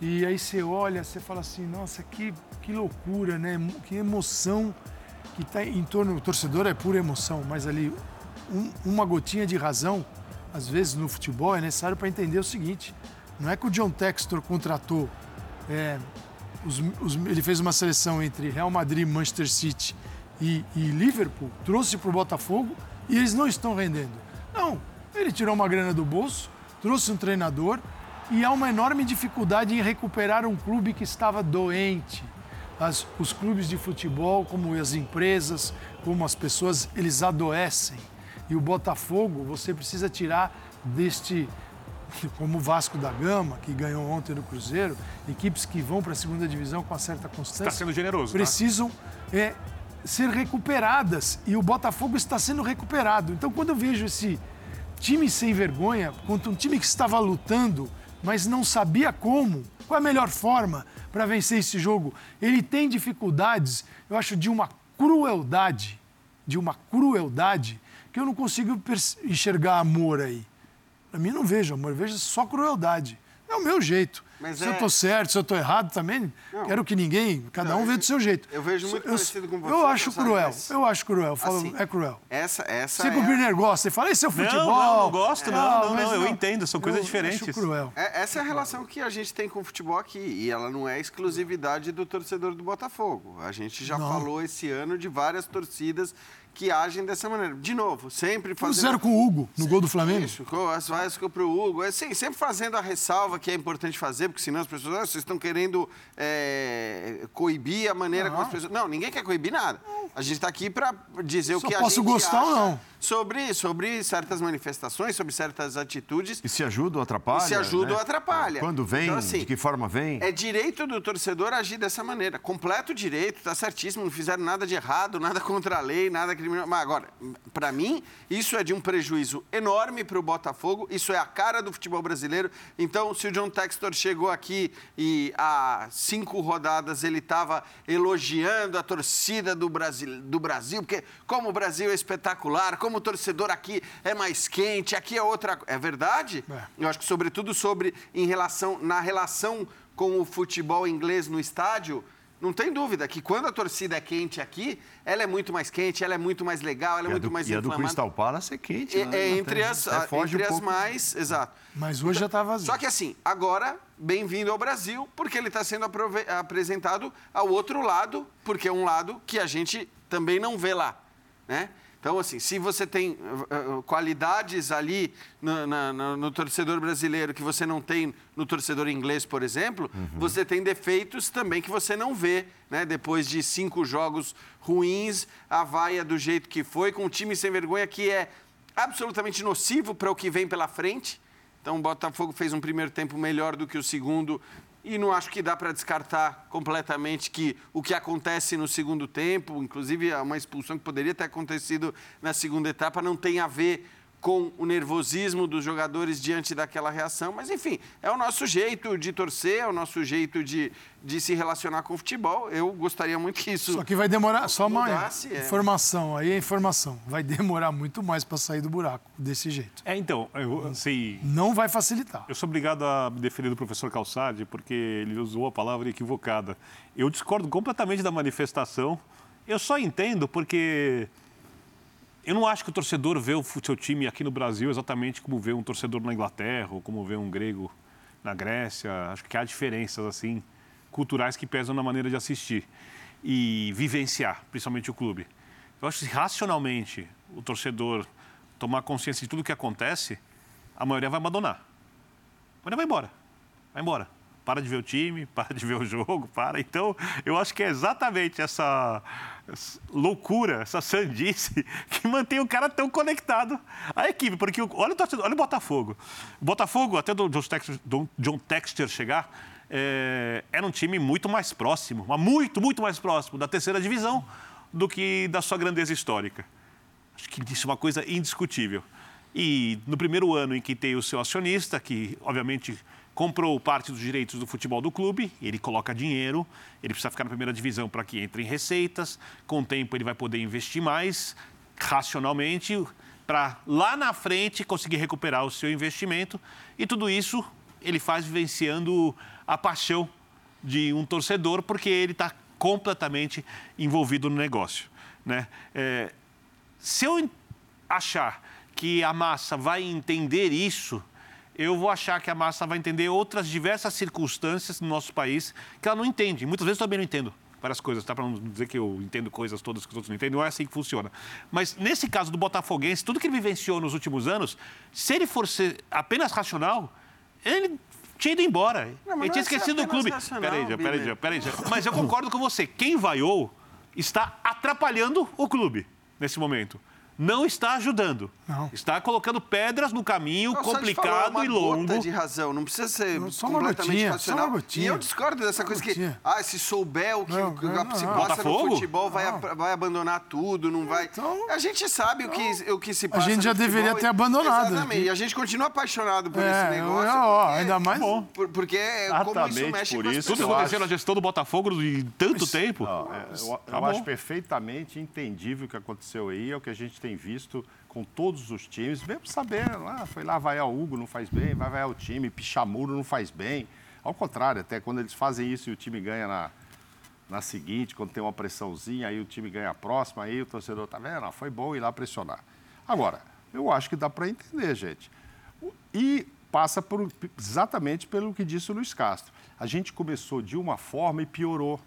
E aí você olha, você fala assim, nossa, que, que loucura, né? Que emoção que está em torno. O torcedor é pura emoção, mas ali um- uma gotinha de razão, às vezes no futebol, é necessário para entender o seguinte: não é que o John Textor contratou. é, os- os- ele fez uma seleção entre Real Madrid, Manchester City e, e Liverpool, trouxe para o Botafogo e eles não estão rendendo. Não, ele tirou uma grana do bolso, trouxe um treinador e há uma enorme dificuldade em recuperar um clube que estava doente. As- os clubes de futebol, como as empresas, como as pessoas, eles adoecem. E o Botafogo, você precisa tirar deste, como o Vasco da Gama, que ganhou ontem no Cruzeiro, equipes que vão para a segunda divisão com uma certa constância. Está sendo generoso, tá? Precisam é, ser recuperadas. E o Botafogo está sendo recuperado. Então, quando eu vejo esse time sem vergonha contra um time que estava lutando, mas não sabia como, qual a melhor forma para vencer esse jogo, ele tem dificuldades, eu acho, de uma crueldade, de uma crueldade, que eu não consigo enxergar amor aí. Para mim, não vejo amor, eu vejo só crueldade. É o meu jeito. Mas se é- eu tô certo, se eu tô errado também, quero que ninguém, cada Não, um vê do seu jeito. eu vejo muito eu, parecido com você, Eu acho cruel, eu acho cruel. Eu falo, Assim, é cruel. Essa, essa Sei que o é... Birner gosta, ele fala, esse é o Não, futebol. não, não gosto, não, não, mas não, eu entendo, são coisas eu diferentes. Acho cruel. É, essa é a relação que a gente tem com o futebol aqui. E ela não é exclusividade do torcedor do Botafogo. A gente já Não. falou esse ano de várias torcidas que agem dessa maneira. De novo, sempre fazendo... zero com o Hugo, no gol do Flamengo. Isso, as vaias que pro Hugo. É, Assim, sempre fazendo a ressalva que é importante fazer, porque senão as pessoas, ah, vocês estão querendo é, coibir a maneira como as pessoas. Não, ninguém quer coibir nada. A gente está aqui para dizer Só o que a posso gente gostar ou não. Sobre, sobre certas manifestações, sobre certas atitudes. E se ajuda ou atrapalha? E se ajuda né? ou atrapalha. Quando vem, Então, assim, de que forma vem? É direito do torcedor agir dessa maneira. Completo direito, tá certíssimo, não fizeram nada de errado, nada contra a lei, nada criminoso. Mas agora, para mim, isso é de um prejuízo enorme para o Botafogo, isso é a cara do futebol brasileiro. Então, se o John Textor chegou aqui e há cinco rodadas ele estava elogiando a torcida do Brasil, do Brasil, porque como o Brasil é espetacular, como o torcedor aqui é mais quente, aqui é outra. É verdade? É. Eu acho que, sobretudo, sobre em relação, na relação com o futebol inglês no estádio, não tem dúvida que quando a torcida é quente aqui, ela é muito mais quente, ela é muito mais legal, ela é E a muito do, mais e a do inflamada. Crystal Palace é quente. É, né? é entre as, foge entre um as mais. Exato. Mas hoje já tá vazio. Só que assim, agora, bem-vindo ao Brasil, porque ele está sendo aprove- apresentado ao outro lado, porque é um lado que a gente também não vê lá, né? Então, assim, se você tem uh, qualidades ali no, na- na- no torcedor brasileiro que você não tem no torcedor inglês, por exemplo, você tem defeitos também que você não vê, né? Depois de cinco jogos ruins, a vaia do jeito que foi, com um time sem vergonha que é absolutamente nocivo para o que vem pela frente. Então o Botafogo fez um primeiro tempo melhor do que o segundo e não acho que dá para descartar completamente que o que acontece no segundo tempo, inclusive uma expulsão que poderia ter acontecido na segunda etapa, não tem a ver com o nervosismo dos jogadores diante daquela reação. Mas, enfim, é o nosso jeito de torcer, é o nosso jeito de, de se relacionar com o futebol. Eu gostaria muito que isso. Só que vai demorar, só uma Mudasse, é. informação, aí é informação. Vai demorar muito mais para sair do buraco, desse jeito. É, então, eu sei. Não vai facilitar. Eu sou obrigado a me defender do professor Calçade, porque ele usou a palavra equivocada. Eu discordo completamente da manifestação. Eu só entendo porque eu não acho que o torcedor vê o seu time aqui no Brasil exatamente como vê um torcedor na Inglaterra ou como vê um grego na Grécia. Acho que há diferenças assim culturais que pesam na maneira de assistir e vivenciar, principalmente o clube. Eu acho que racionalmente o torcedor tomar consciência de tudo o que acontece, a maioria vai abandonar. A maioria vai embora. Vai embora. Para de ver o time, para de ver o jogo, para. Então, eu acho que é exatamente essa loucura, essa sandice que mantém o cara tão conectado à equipe. Porque olha o, torcedor- olha o Botafogo. O Botafogo, até do John Texter, do John Texter chegar, é, era um time muito mais próximo, muito, muito mais próximo da terceira divisão do que da sua grandeza histórica. Acho que isso é uma coisa indiscutível. E no primeiro ano em que tem o seu acionista, que obviamente comprou parte dos direitos do futebol do clube, ele coloca dinheiro, ele precisa ficar na primeira divisão para que entre em receitas, com o tempo ele vai poder investir mais, racionalmente, para lá na frente conseguir recuperar o seu investimento e tudo isso ele faz vivenciando a paixão de um torcedor porque ele está completamente envolvido no negócio. Né? É, se eu achar que a massa vai entender isso, eu vou achar que a massa vai entender outras diversas circunstâncias no nosso país que ela não entende. Muitas vezes eu também não entendo várias coisas, tá? Para não dizer que eu entendo coisas todas que os outros não entendem, não é assim que funciona. Mas nesse caso do Botafoguense, tudo que ele vivenciou nos últimos anos, se ele for ser apenas racional, ele tinha ido embora. Não, ele tinha é esquecido do clube. racional, Peraí, já, peraí, já, peraí, já. Mas eu concordo com você. Quem vaiou está atrapalhando o clube nesse momento. Não está ajudando. Não. Está colocando pedras no caminho Não, só complicado falar, é uma e longo. gota de razão, não precisa ser Só uma completamente gotinha, só racional. uma gotinha. E eu discordo dessa coisa que, ah, se souber o que, Não, que não, se não. passa Botafogo? no futebol, vai, vai abandonar tudo, não vai... Então- a gente sabe o, que, o que se passa gente já deveria ter abandonado. Exatamente, e a gente continua apaixonado por É, esse negócio. eu- ó, porque- ainda mais- Bom, por- Porque é como isso Exatamente mexe por com isso Tudo aconteceu na gestão do Botafogo em tanto tempo. Não, é, eu eu Tá acho perfeitamente entendível o que aconteceu aí, é o que a gente tem visto com todos os times, mesmo sabendo, ah, foi lá vaiar o Hugo, não faz bem, vai vaiar o time, Pichamuro não faz bem. Ao contrário, até quando eles fazem isso e o time ganha na, na seguinte, quando tem uma pressãozinha, aí o time ganha a próxima, aí o torcedor tá vendo, ah, foi bom ir lá pressionar. Agora, eu acho que dá para entender, gente. E passa por, exatamente pelo que disse o Luiz Castro. A gente começou de uma forma e piorou.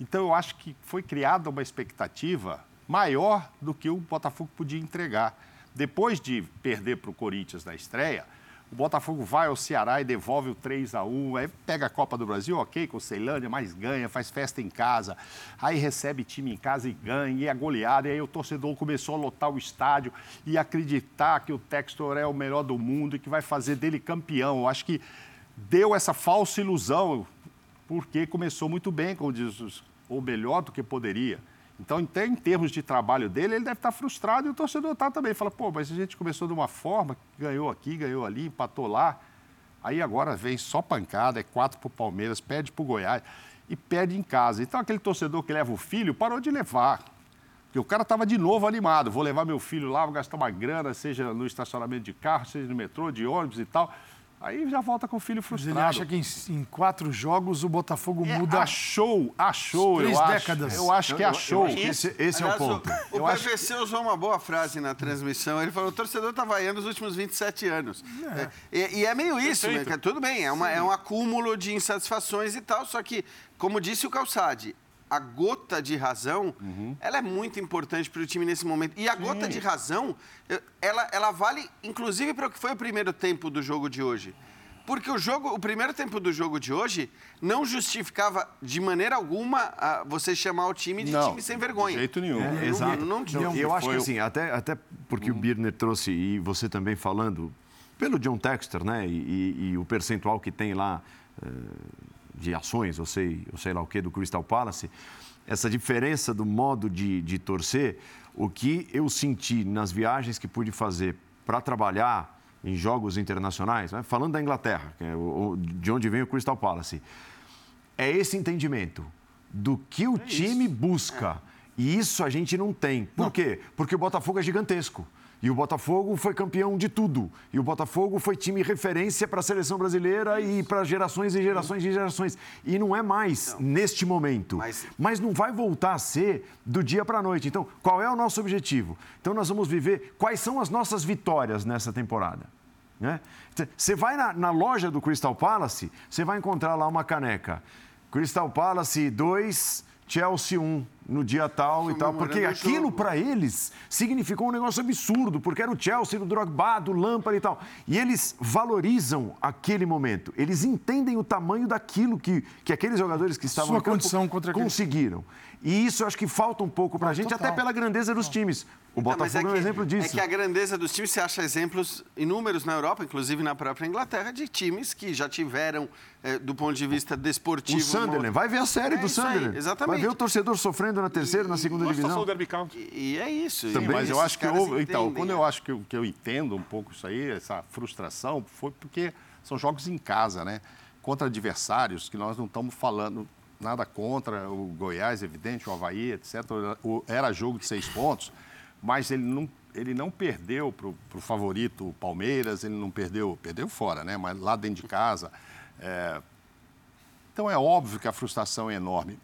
Então, eu acho que foi criada uma expectativa maior do que o Botafogo podia entregar. Depois de perder para o Corinthians na estreia, o Botafogo vai ao Ceará e devolve o 3 a 1 aí pega a Copa do Brasil, ok, com o Ceilândia, mas ganha, faz festa em casa, aí recebe time em casa e ganha, e é goleada, e aí o torcedor começou a lotar o estádio e acreditar que o Textor é o melhor do mundo e que vai fazer dele campeão. Eu acho que deu essa falsa ilusão, porque começou muito bem, como diz ou melhor do que poderia. Então, até em termos de trabalho dele, ele deve estar frustrado e o torcedor está também. Fala, pô, mas a gente começou de uma forma, ganhou aqui, ganhou ali, empatou lá. Aí agora vem só pancada, é quatro para o Palmeiras, perde para o Goiás e perde em casa. Então, aquele torcedor que leva o filho parou de levar. Porque o cara estava de novo animado. Vou levar meu filho lá, vou gastar uma grana, seja no estacionamento de carro, seja no metrô, de ônibus e tal. Aí já volta com o filho Mas frustrado. ele acha que em, em quatro jogos o Botafogo É, muda. achou, achou, Três eu décadas. acho. Eu acho que Eu- eu achou. acho que esse, esse é o Aliás, ponto. O, Eu o acho- PVC usou uma boa frase na transmissão. Ele falou: o torcedor está vaiando os últimos 27 anos. É, E, e é meio isso, né? Que Tudo bem, é, uma- é um acúmulo de insatisfações e tal. Só que, como disse o Calçade, a gota de razão, Uhum. ela é muito importante para o time nesse momento. E a gota de razão, ela, ela vale, inclusive, para o que foi o primeiro tempo do jogo de hoje. Porque o jogo, o primeiro tempo do jogo de hoje não justificava de maneira alguma a você chamar o time de Não, time sem vergonha. de jeito nenhum. É, Não- exato. não- Não, não- eu acho que assim, até, até porque o Birner trouxe, e você também falando, pelo John Texter, né? E, e- e o percentual que tem lá eh, de ações, eu sei, eu sei lá o que, do Crystal Palace, essa diferença do modo de, de torcer, o que eu senti nas viagens que pude fazer para trabalhar em jogos internacionais, né? falando da Inglaterra, é o- de onde vem o Crystal Palace, é esse entendimento do que o time busca. E isso a gente não tem. Por quê? Porque o Botafogo é gigantesco. E o Botafogo foi campeão de tudo. E o Botafogo foi time referência para a seleção brasileira e para gerações e gerações e gerações. E não é mais neste momento. Mas- Mas não vai voltar a ser do dia para a noite. Então, qual é o nosso objetivo? Então, nós vamos viver quais são as nossas vitórias nessa temporada. né? Você vai na, na loja do Crystal Palace, você vai encontrar lá uma caneca. Crystal Palace 2, Chelsea 1, no dia tal e tal. Porque aquilo para eles significou um negócio absurdo, porque era o Chelsea, do Drogba, do Lampard e tal. E eles valorizam aquele momento. Eles entendem o tamanho daquilo que, que aqueles jogadores que estavam Sua no campo condição contra aquele- conseguiram. E isso eu acho que falta um pouco para a gente, total. até pela grandeza dos times. O Não, mas Botafogo é, um que- exemplo disso. É que a grandeza dos times, você acha exemplos inúmeros na Europa, inclusive na própria Inglaterra, de times que já tiveram, eh, do ponto de vista desportivo... O Sunderland, uma- vai ver a série É do isso aí, Sunderland. exatamente. Vai ver o torcedor sofrendo na terceira, na segunda divisão. só o Derby County. E, e é isso. Sim, e mas eu acho que houve. Então, quando né? eu acho que eu, que eu entendo um pouco isso aí, essa frustração, foi porque são jogos em casa, né? Contra adversários que nós não estamos falando nada contra o Goiás, evidente, o Havaí, etc. O- Era jogo de seis pontos, mas ele não, ele não perdeu para o favorito Palmeiras, ele não perdeu, perdeu fora, né? Mas lá dentro de casa. É... Então é óbvio que a frustração é enorme,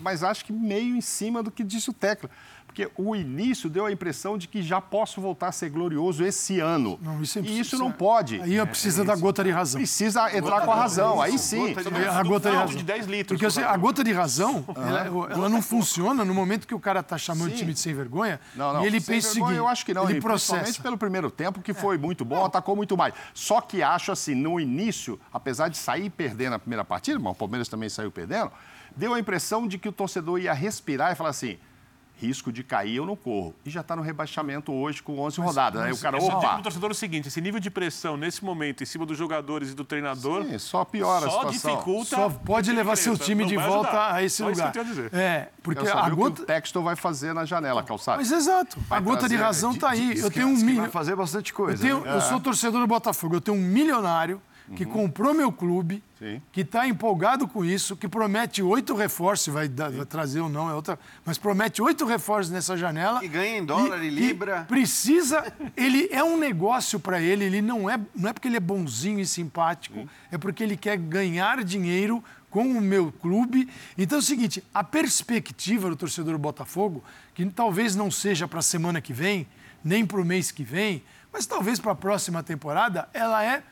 mas acho que meio em cima do que disse o Tecla porque o início deu a impressão de que já posso voltar a ser glorioso esse ano. Não, isso é e isso não pode. Aí é, precisa é da gota de razão. Precisa entrar com a razão, aí sim. A gota de razão. De 10 litros. Porque assim, a gota de razão, ela, ela, não funciona no momento que o cara está chamando sim. o time de sem vergonha não, não. e ele pensa o seguinte, eu acho que não, ele processa. Principalmente pelo primeiro tempo, que foi muito bom, atacou muito mais. Só que acho assim, no início, apesar de sair perdendo a primeira partida, mas o Palmeiras também saiu perdendo, deu a impressão de que o torcedor ia respirar e falar assim, risco de cair, eu não corro. E já está no rebaixamento hoje com 11 mas, rodadas. Aí o cara, opa... Eu digo torcedor o seguinte, esse nível de pressão nesse momento em cima dos jogadores e do treinador... Sim, só piora só a situação. dificulta... Só pode levar seu time de volta ajudar. a esse lugar. Isso que eu dizer. É, porque a gota... o o Texton vai fazer na janela, calçado. Mas exato, vai a gota de razão está aí. Eu tenho um milho... vai fazer bastante coisa. Eu, tenho, né? eu sou torcedor do Botafogo, eu tenho um milionário que uhum. comprou meu clube, Sim. que está empolgado com isso, que promete oito reforços, vai, dar, vai, trazer ou não, é outra, mas promete oito reforços nessa janela. E ganha em dólar e, e libra. precisa, ele é um negócio para ele, ele não é, não é porque ele é bonzinho e simpático, Sim. é porque ele quer ganhar dinheiro com o meu clube. Então é o seguinte, a perspectiva do torcedor do Botafogo, que talvez não seja para a semana que vem, nem para o mês que vem, mas talvez para a próxima temporada, ela é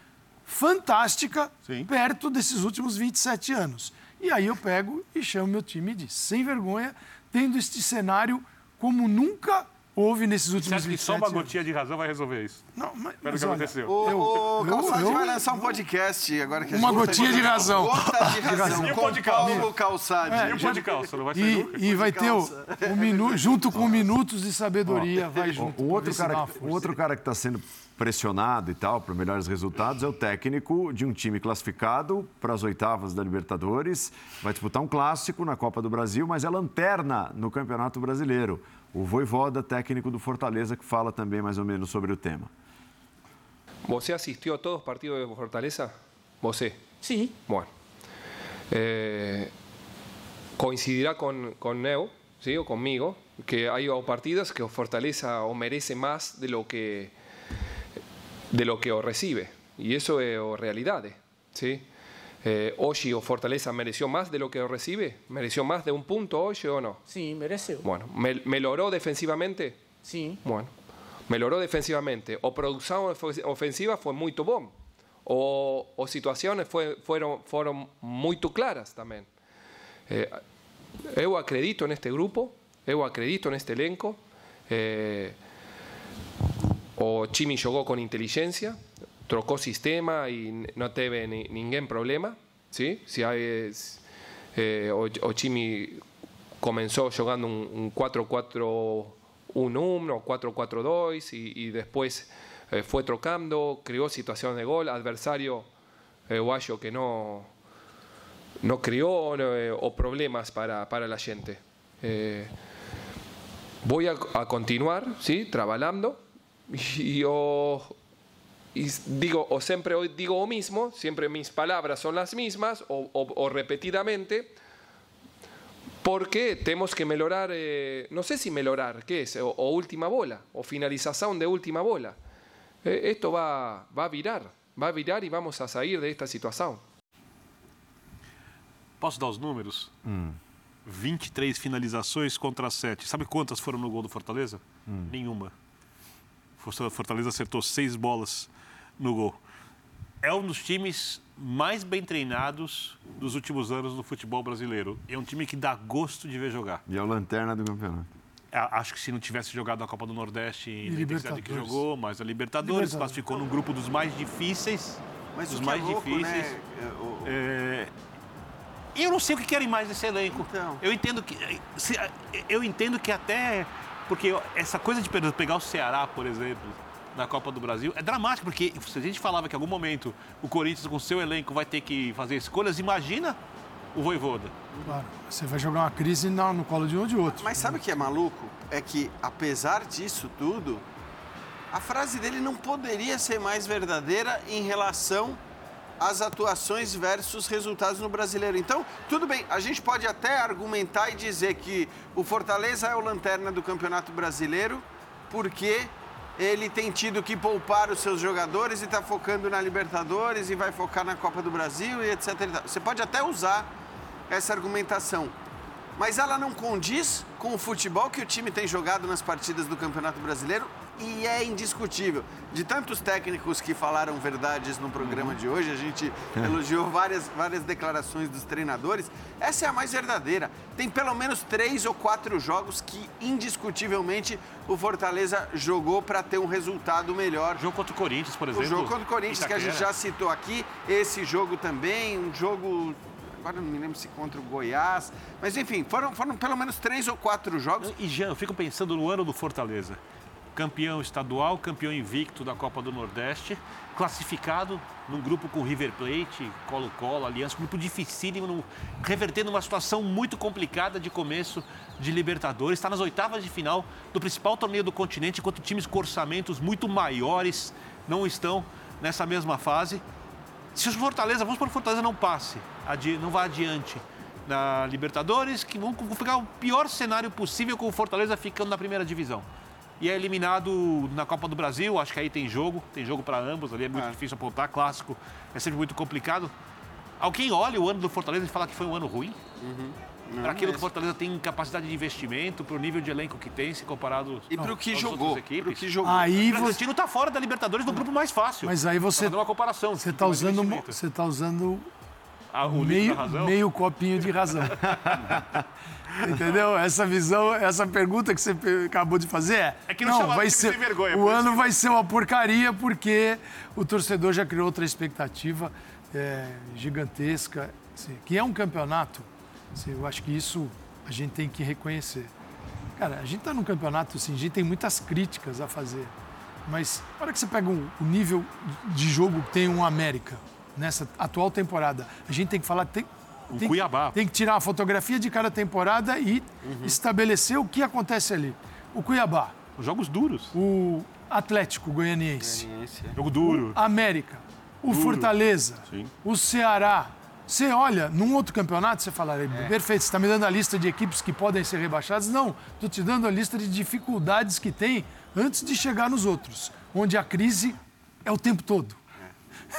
fantástica Sim. perto desses últimos 27 anos. E aí eu pego e chamo meu time de sem vergonha, tendo este cenário como nunca houve nesses últimos Você acha que só uma gotinha de razão vai resolver isso? Não, mas, mas o que aconteceu. O, o Calçade vai lançar um podcast agora que Uma gotinha de razão. Gota de razão. E o de calça? Calçade. É, e o pó de calça, não vai sair nunca. E, vai ter o, o minu, junto com minutos de sabedoria, vai junto. O outro, cara, o outro cara que está sendo pressionado e tal para melhores resultados é o técnico de um time classificado para as oitavas da Libertadores, vai disputar um clássico na Copa do Brasil, mas é lanterna no Campeonato Brasileiro. O Voivoda, técnico do Fortaleza, que fala também mais ou menos sobre o tema. Você assistiu a todos os partidos de Fortaleza? Você? Sim. Bueno. Eh, coincidirá con, con Neo, ¿sí? o conmigo, que hay partidos que Fortaleza o merece más de lo que de lo que o recibe. Y eso es o realidad. ¿sí? Eh, hoy o Fortaleza mereció más de lo que recibe? ¿Mereció más de un punto hoy o no? Sí, merece. Bueno, ¿me, ¿melhoró defensivamente? Sí. Bueno, melhoró defensivamente. O producción ofensiva fue muy bom. O, o situaciones fue, fueron, fueron muy claras también. Eh, yo acredito en este grupo, yo acredito en este elenco. Eh, o Chimi jugó con inteligencia, trocó sistema y no teve ningún problema. ¿sí? Si hay, eh, o, Chimi comenzó jugando un, 4-4-1-1 o 4-4-2 y, después eh, fue trocando, creó situaciones de gol, adversario eh, guayo que no, no creó eh, o problemas para, para la gente. voy a, a, continuar ¿sí? trabajando y yo y digo, o siempre digo lo mismo, siempre mis palabras son las mismas o, o, repetidamente, porque tenemos que mejorar, eh, no sé si mejorar, ¿qué es? O, última bola, o finalización de última bola. Eh, esto va, va a virar, va a virar y vamos a salir de esta situación. Posso dar os números? Hum. 23 finalizações contra 7. Sabe quantas foram no gol do Fortaleza? Hum. Nenhuma. Fortaleza acertou seis bolas no gol. É um dos times mais bem treinados dos últimos anos no futebol brasileiro. É um time que dá gosto de ver jogar. E é o lanterna do campeonato. É, acho que se não tivesse jogado a Copa do Nordeste e na intensidade que jogou, mas a Libertadores, Libertadores classificou no grupo dos mais difíceis. Mas dos mais é louco, né? difíceis. Né? É... Eu não sei o que querem mais desse elenco. Então. Eu entendo que. Eu entendo que até porque essa coisa de pegar o Ceará, por exemplo, na Copa do Brasil, é dramático, porque se a gente falava que em algum momento o Corinthians, com seu elenco, vai ter que fazer escolhas, imagina o Voivoda. Claro, você vai jogar uma crise no colo de um ou de outro. Mas sabe o que é maluco? É que, apesar disso tudo, a frase dele não poderia ser mais verdadeira em relação as atuações versus resultados no brasileiro. Então, tudo bem, a gente pode até argumentar e dizer que o Fortaleza é o lanterna do Campeonato Brasileiro porque ele tem tido que poupar os seus jogadores e está focando na Libertadores e vai focar na Copa do Brasil e etc. Você pode até usar essa argumentação, mas ela não condiz com o futebol que o time tem jogado nas partidas do Campeonato Brasileiro e é indiscutível. De tantos técnicos que falaram verdades no programa de hoje, a gente elogiou várias, várias declarações dos treinadores. Essa é a mais verdadeira. Tem pelo menos três ou quatro jogos que, indiscutivelmente, o Fortaleza jogou para ter um resultado melhor. Jogo contra o Corinthians, por exemplo. O jogo contra o Corinthians, que a gente já citou aqui. Esse jogo também, um jogo agora não me lembro se contra o Goiás. Mas enfim, foram, foram pelo menos três ou quatro jogos. E Jean, eu fico pensando no ano do Fortaleza. Campeão estadual, campeão invicto da Copa do Nordeste, classificado num grupo com River Plate, Colo-Colo, Aliança, grupo dificílimo, revertendo uma situação muito complicada de começo de Libertadores. Está nas oitavas de final do principal torneio do continente, enquanto times com orçamentos muito maiores não estão nessa mesma fase. Se o Fortaleza, vamos para o Fortaleza não passe, não vá adiante na Libertadores, que vão ficar o pior cenário possível com o Fortaleza ficando na primeira divisão. E é eliminado na Copa do Brasil, acho que aí tem jogo, tem jogo para ambos, ali é muito é. difícil apontar, clássico é sempre muito complicado. Alguém olha o ano do Fortaleza e fala que foi um ano ruim? Uhum. Para aquilo que o Fortaleza tem capacidade de investimento, para o nível de elenco que tem, se comparado e para o que jogou, equipes. Que jogou. Aí o Bragantino está fora da Libertadores no grupo mais fácil. Mas aí você uma comparação. Você está usando, você tá usando ah, meio, meio copinho de razão. Entendeu? Essa visão, essa pergunta que você acabou de fazer é. É que não, não vai ser. Vergonha, o ano vai ser uma porcaria porque o torcedor já criou outra expectativa é, gigantesca, assim, que é um campeonato. Assim, eu acho que isso a gente tem que reconhecer. Cara, a gente está num campeonato, assim, a gente tem muitas críticas a fazer. Mas na hora que você pega um, o nível de jogo que tem um América nessa atual temporada, a gente tem que falar, tem, o tem, Cuiabá. Tem que tirar a fotografia de cada temporada e uhum. estabelecer o que acontece ali. O Cuiabá. Os jogos duros. O Atlético Goianiense. Goianiense é. Jogo duro. O América. O duro. Fortaleza. Sim. O Ceará. Você olha, num outro campeonato, você fala, é. perfeito, você está me dando a lista de equipes que podem ser rebaixadas. Não, estou te dando a lista de dificuldades que tem antes de chegar nos outros, onde a crise é o tempo todo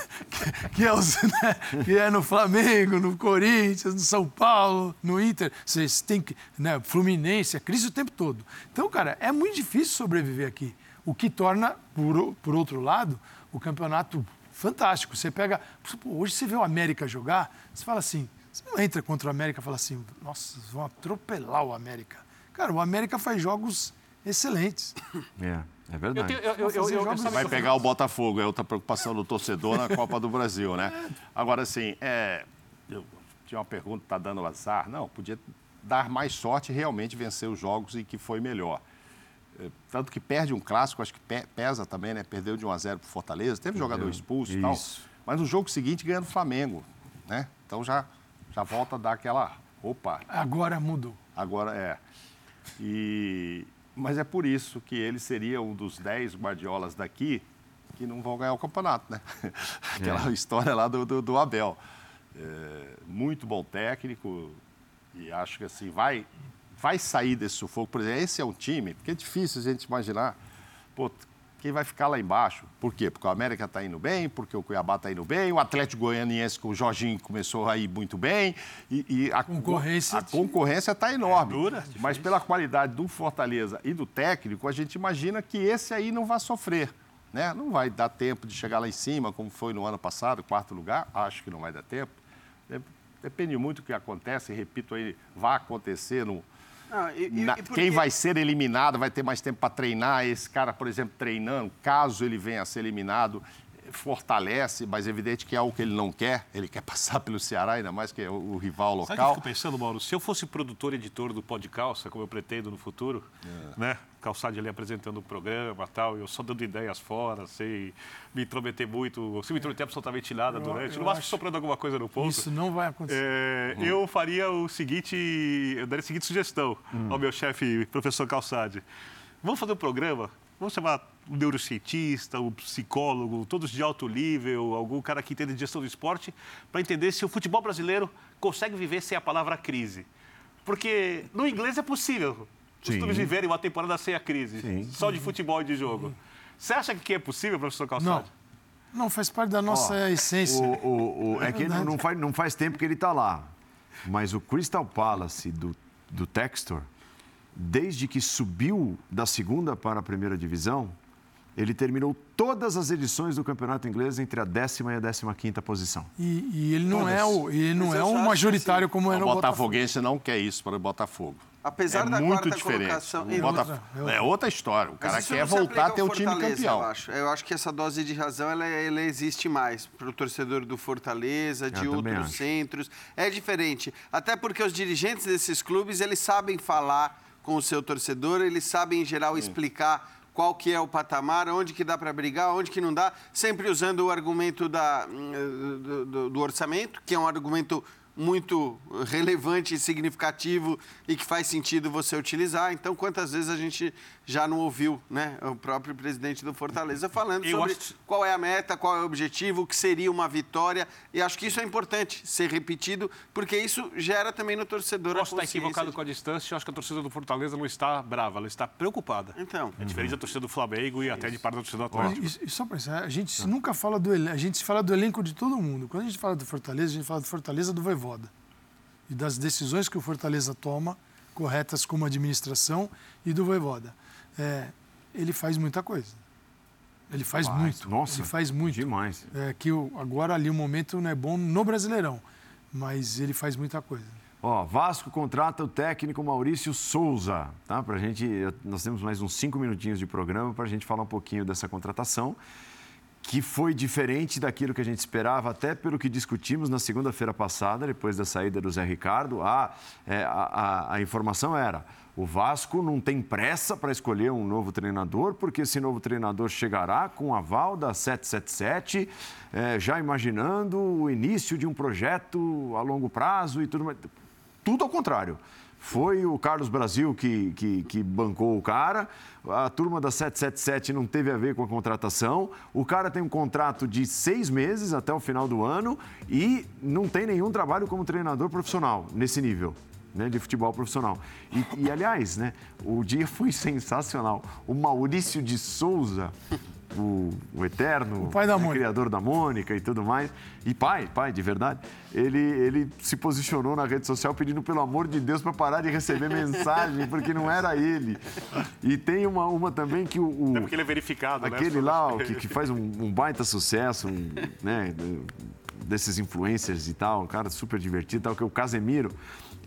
que, é os, né, que é no Flamengo, no Corinthians, no São Paulo, no Inter. Vocês têm que. Né, Fluminense, a crise o tempo todo. Então, cara, é muito difícil sobreviver aqui. O que torna, por, por outro lado, o campeonato fantástico. Você pega. Hoje você vê o América jogar, você fala assim. Você não entra contra o América e fala assim, nossa, vão atropelar o América. Cara, o América faz jogos excelentes. É. É verdade. Eu, eu, eu, eu vai pegar o Botafogo, é outra preocupação do torcedor na Copa do Brasil, né? Agora, assim, é, eu tinha uma pergunta, está dando azar? Não, podia dar mais sorte e realmente vencer os jogos e que foi melhor. É, tanto que perde um clássico, acho que pesa também, né? Perdeu de 1 a 0 para Fortaleza, teve jogador expulso e tal. Mas no jogo seguinte ganha do Flamengo, né? Então já, já volta a dar aquela. Opa! Agora mudou. Agora é. E, mas é por isso que ele seria um dos 10 Guardiolas daqui que não vão ganhar o campeonato, né? Aquela é. história lá do, do, do Abel. É, muito bom técnico e acho que assim vai, vai sair desse sufoco. Por exemplo, esse é um time, porque é difícil a gente imaginar, pô, quem vai ficar lá embaixo. Por quê? Porque o América está indo bem, porque o Cuiabá está indo bem, o Atlético Goianiense com o Jorginho começou a ir muito bem. E, e a concorrência a concorrência está enorme. É dura, mas pela qualidade do Fortaleza e do técnico, a gente imagina que esse aí não vai sofrer. Né? Não vai dar tempo de chegar lá em cima, como foi no ano passado, quarto lugar. Acho que não vai dar tempo. Depende muito do que acontece, repito aí, vai acontecer no, não, e, Na, porque... Quem vai ser eliminado vai ter mais tempo para treinar. Esse cara, por exemplo, treinando, caso ele venha a ser eliminado, fortalece, mas é evidente que é algo que ele não quer. Ele quer passar pelo Ceará, ainda mais que é o, o rival local. Sabe que eu fico pensando, Mauro? Se eu fosse produtor e editor do Pó de Calça, como eu pretendo no futuro, é. né? Calçade ali apresentando o programa tal, eu só dando ideias fora, sem me intrometer muito, sem me intrometer absolutamente nada eu, durante. Eu no máximo soprando alguma coisa no ponto. Isso não vai acontecer. É, hum. Eu faria o seguinte, eu daria a seguinte sugestão hum. ao meu chefe, professor Calçade. Vamos fazer um programa vamos chamar um neurocientista, um psicólogo, todos de alto nível, algum cara que entende de gestão do esporte, para entender se o futebol brasileiro consegue viver sem a palavra crise. Porque no inglês é possível os clubes viverem uma temporada sem a crise, Sim. só de futebol e de jogo. Você acha que é possível, professor Não. Calçado? Não, faz parte da nossa Ó, essência. O, o- o- é que verdade. não faz, não faz tempo que ele está lá. Mas o Crystal Palace do, do Textor, desde que subiu da segunda para a primeira divisão, ele terminou todas as edições do campeonato inglês entre a décima e a décima quinta posição. E, e ele não Todas. é o, ele não Mas é um majoritário que, como era o Botafogo. Botafoguense não quer isso para o Botafogo. Apesar é da muito quarta diferente. colocação. O Botaf- outra, é outra. É outra história. O cara quer voltar a ter o time campeão. Eu acho. eu acho que essa dose de razão ela, ela existe mais para o torcedor do Fortaleza, de Eu outros centros. É diferente. Até porque os dirigentes desses clubes eles sabem falar com o seu torcedor, eles sabem, em geral, explicar qual que é o patamar, onde que dá para brigar, onde que não dá, sempre usando o argumento da, hum, do, do- do orçamento, que é um argumento muito relevante e significativo e que faz sentido você utilizar. Então, quantas vezes a gente já não ouviu né, o próprio presidente do Fortaleza falando Eu sobre acho- qual é a meta, qual é o objetivo, o que seria uma vitória. E acho que isso é importante ser repetido, porque isso gera também no torcedor Posso a estar consciência equivocado de- com a distância, eu acho que a torcida do Fortaleza não está brava, ela está preocupada. Então, É diferente da torcida do Flamengo e até de parte da torcida do Atlético. E, e só para a gente nunca fala do elenco, a gente fala do elenco de todo mundo. Quando a gente fala do Fortaleza, a gente fala do Fortaleza do Voivoda. E das decisões que o Fortaleza toma, corretas como administração, e do Voivoda. É, ele faz muita coisa. Ele faz muito. Nossa, ele faz muito. Demais. É, que o- agora ali o momento não é bom no Brasileirão, mas ele faz muita coisa. Ó, Vasco contrata o técnico Maurício Souza, tá? Pra gente, nós temos mais uns cinco minutinhos de programa para a gente falar um pouquinho dessa contratação, que foi diferente daquilo que a gente esperava, até pelo que discutimos na segunda-feira passada, depois da saída do Zé Ricardo. Ah, é, a, a- a informação era: o Vasco não tem pressa para escolher um novo treinador, porque esse novo treinador chegará com o aval da 777, é, já imaginando o início de um projeto a longo prazo e tudo mais. Tudo ao contrário. Foi o Carlos Brasil que, que, que bancou o cara, a turma da 777 não teve a ver com a contratação. O cara tem um contrato de seis meses até o final do ano e não tem nenhum trabalho como treinador profissional nesse nível. Né, de futebol profissional. E, e, aliás, né, o dia foi sensacional. O Maurício de Souza, o, o eterno O pai da né, criador da Mônica e tudo mais, e pai, pai, de verdade, ele, ele se posicionou na rede social pedindo, pelo amor de Deus, para parar de receber mensagem, porque não era ele. E tem uma, uma também que o. o- É porque ele é verificado, né? aquele lá, o que, que faz um, um baita sucesso, um, né, desses influencers e tal, um cara super divertido, tal, que é o Casemiro.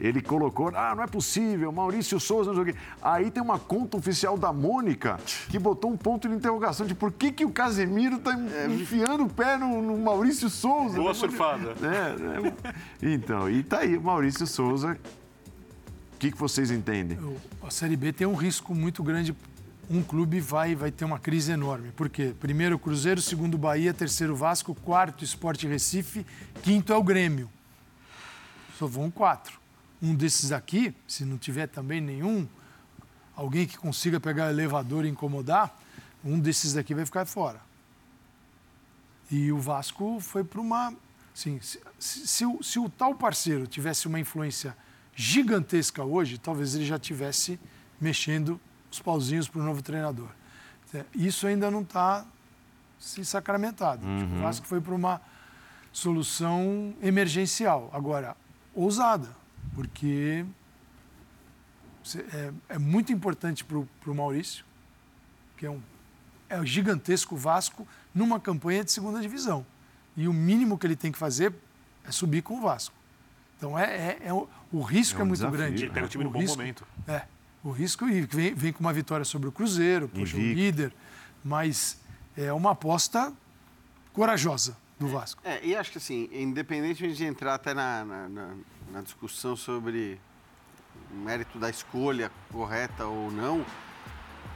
Ele colocou, ah, não é possível, Maurício Souza, não sei o quê. Aí tem uma conta oficial da Mônica que botou um ponto de interrogação de por que, que o Casemiro tá enfiando o pé no, no Maurício Souza. Boa né? surfada. É, é. Então, e tá aí o Maurício Souza. O que, que vocês entendem? A Série B tem um risco muito grande. Um clube vai, vai ter uma crise enorme. Por quê? Primeiro o Cruzeiro, segundo o Bahia, terceiro o Vasco, quarto o Sport Recife, quinto é o Grêmio. Só vão quatro. Um desses aqui, se não tiver também nenhum, alguém que consiga pegar o elevador e incomodar, um desses daqui vai ficar fora. E o Vasco foi para uma. Assim, se, se- se o, se o tal parceiro tivesse uma influência gigantesca hoje, talvez ele já tivesse mexendo os pauzinhos para o novo treinador. É, Isso ainda não está se sacramentado. Que O Vasco foi para uma solução emergencial. Agora, ousada, porque é, é muito importante para o Maurício, que é um é o gigantesco Vasco numa campanha de segunda divisão. E o mínimo que ele tem que fazer é subir com o Vasco. Então é, é- é o, o risco É é, um muito desafio, grande. Ele pega o time no bom risco- momento. É, o risco e vem, vem com uma vitória sobre o Cruzeiro, puxa, o Invicto. líder, mas é uma aposta corajosa do Vasco. É, e acho que assim, independente de entrar até na, na, na- na discussão sobre o mérito da escolha correta ou não,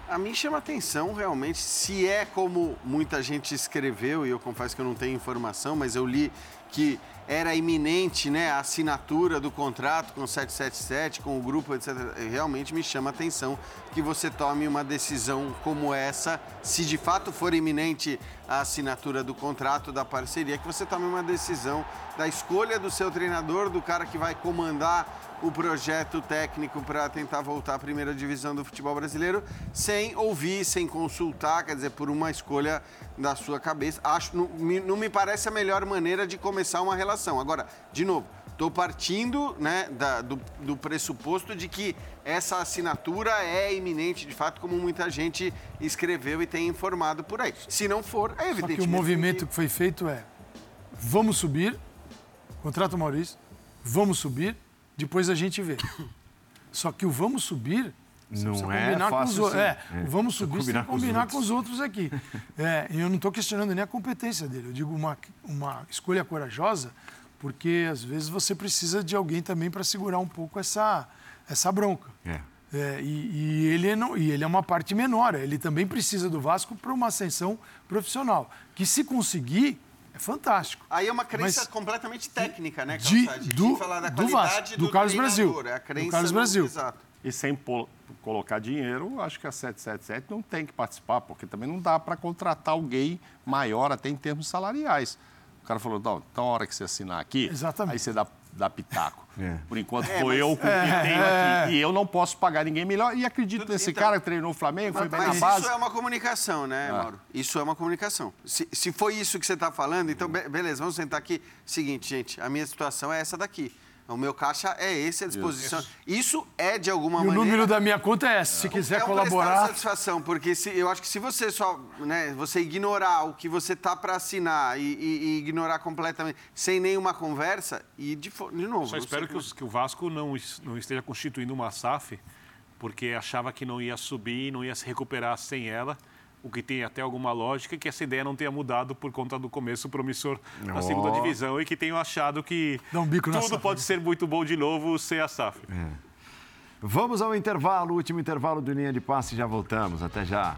a mim chama atenção realmente se é como muita gente escreveu, e eu confesso que eu não tenho informação, mas eu li que era iminente né, a assinatura do contrato com o 777, com o grupo, etc. Realmente me chama atenção que você tome uma decisão como essa, se de fato for iminente a assinatura do contrato, da parceria, que você tome uma decisão da escolha do seu treinador, do cara que vai comandar o projeto técnico para tentar voltar à primeira divisão do futebol brasileiro, sem ouvir, sem consultar, quer dizer, por uma escolha da sua cabeça. Acho, não, não me parece a melhor maneira de começar uma relação. Agora, de novo, estou partindo né, da- do, do pressuposto de que essa assinatura é iminente, de fato, como muita gente escreveu e tem informado por aí. Se não for, é evidente. que o movimento que foi feito é: vamos subir, contrata o Maurício, vamos subir, depois a gente vê. Só que o vamos subir. Não precisa é os fácil outros. assim. É, É, vamos subir, combinar que com os combinar outros. com os outros aqui. É, e eu não estou questionando nem a competência dele. Eu digo uma, uma escolha corajosa, porque às vezes você precisa de alguém também para segurar um pouco essa, essa bronca. É. É, e, e ele é não, e ele é uma parte menor. Ele também precisa do Vasco para uma ascensão profissional. Que se conseguir, é fantástico. Aí é uma crença Mas- completamente técnica, né, De- Calçade? do- falar da do Vasco, do Carlos treinador, Brasil. É a Do crença Carlos no- Brasil. Exato. E sem pol- colocar dinheiro, acho que a 777 não tem que participar, porque também não dá para contratar alguém maior, até em termos salariais. O cara falou, então a hora que você assinar aqui, Exatamente. aí você dá, dá pitaco. É. Por enquanto É, foi mas- eu com o que tenho aqui. E eu não posso pagar ninguém melhor. E acredito nesse Então- cara que treinou o Flamengo, foi Mas, bem na base. isso é uma comunicação, né, Mauro? Isso é uma comunicação. Se, se foi isso que você está falando, então, be- beleza, vamos sentar aqui. Seguinte, gente, a minha situação é essa daqui. O meu caixa é esse à disposição. Isso é, de alguma E o maneira... número da minha conta é esse. Se quiser é um colaborar. satisfação, porque se, eu acho que se você só, né, você ignorar o que você tá para assinar e, e- e ignorar completamente, sem nenhuma conversa, e de, de novo. Só espero que, os- que o Vasco não, não esteja constituindo uma SAF, porque achava que não ia subir, não ia se recuperar sem ela, o que tem até alguma lógica, que essa ideia não tenha mudado por conta do começo promissor da Ó. segunda divisão e que tenham achado que um tudo pode ser muito bom de novo sem a SAF. Vamos ao intervalo, último intervalo do Linha de Passe, já voltamos. Até já.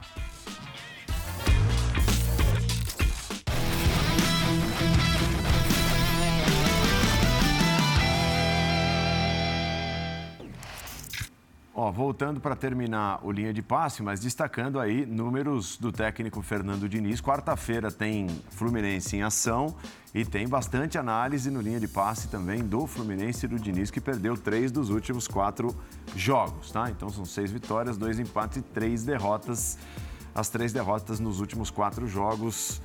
Ó, voltando para terminar o linha de passe, mas destacando aí números do técnico Fernando Diniz. Quarta-feira tem Fluminense em ação e tem bastante análise no linha de passe também do Fluminense e do Diniz, que perdeu três dos últimos quatro jogos, tá? Então são seis vitórias, dois empates e três derrotas. As três derrotas nos últimos quatro jogos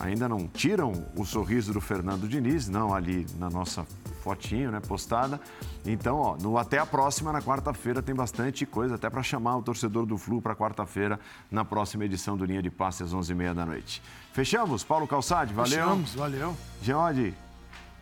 ainda não tiram o sorriso do Fernando Diniz, não ali na nossa fotinho, né, postada. Então, ó, no até a próxima na quarta-feira tem bastante coisa até para chamar o torcedor do Flu para quarta-feira na próxima edição do Linha de Passe às 11h30 da noite. Fechamos? Paulo Calçade, valeu. Fechamos, valeu. Geode,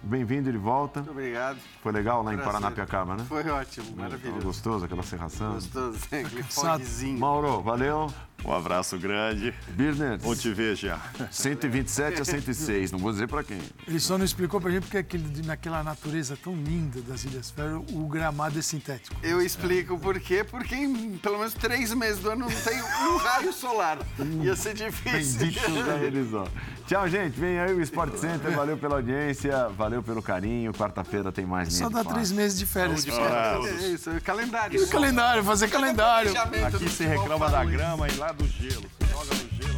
bem-vindo de volta. Muito obrigado. Foi legal lá em Prazer. Paranapiacaba, né? Foi ótimo, Tava maravilhoso. gostoso aquela serração. Gostoso, né? Aquele fogzinho. Mauro, valeu. Um abraço grande. Birner, Bom te ver já. 127 a 106, não vou dizer para quem. Ele só não explicou pra gente porque aquele, naquela natureza tão linda das Ilhas Férreas, o gramado é sintético. Eu explico por quê, porque em pelo menos três meses do ano não tem um raio solar. Ia ser difícil. Bendito da eles, ó. Tchau, gente. Vem aí o Sport Center. Valeu pela audiência, valeu pelo carinho. Quarta-feira tem mais Só de dá três meses de férias. É isso, é calendário. Calendário, fazer calendário. Aqui se reclama da grama e lá do gelo, joga no gelo.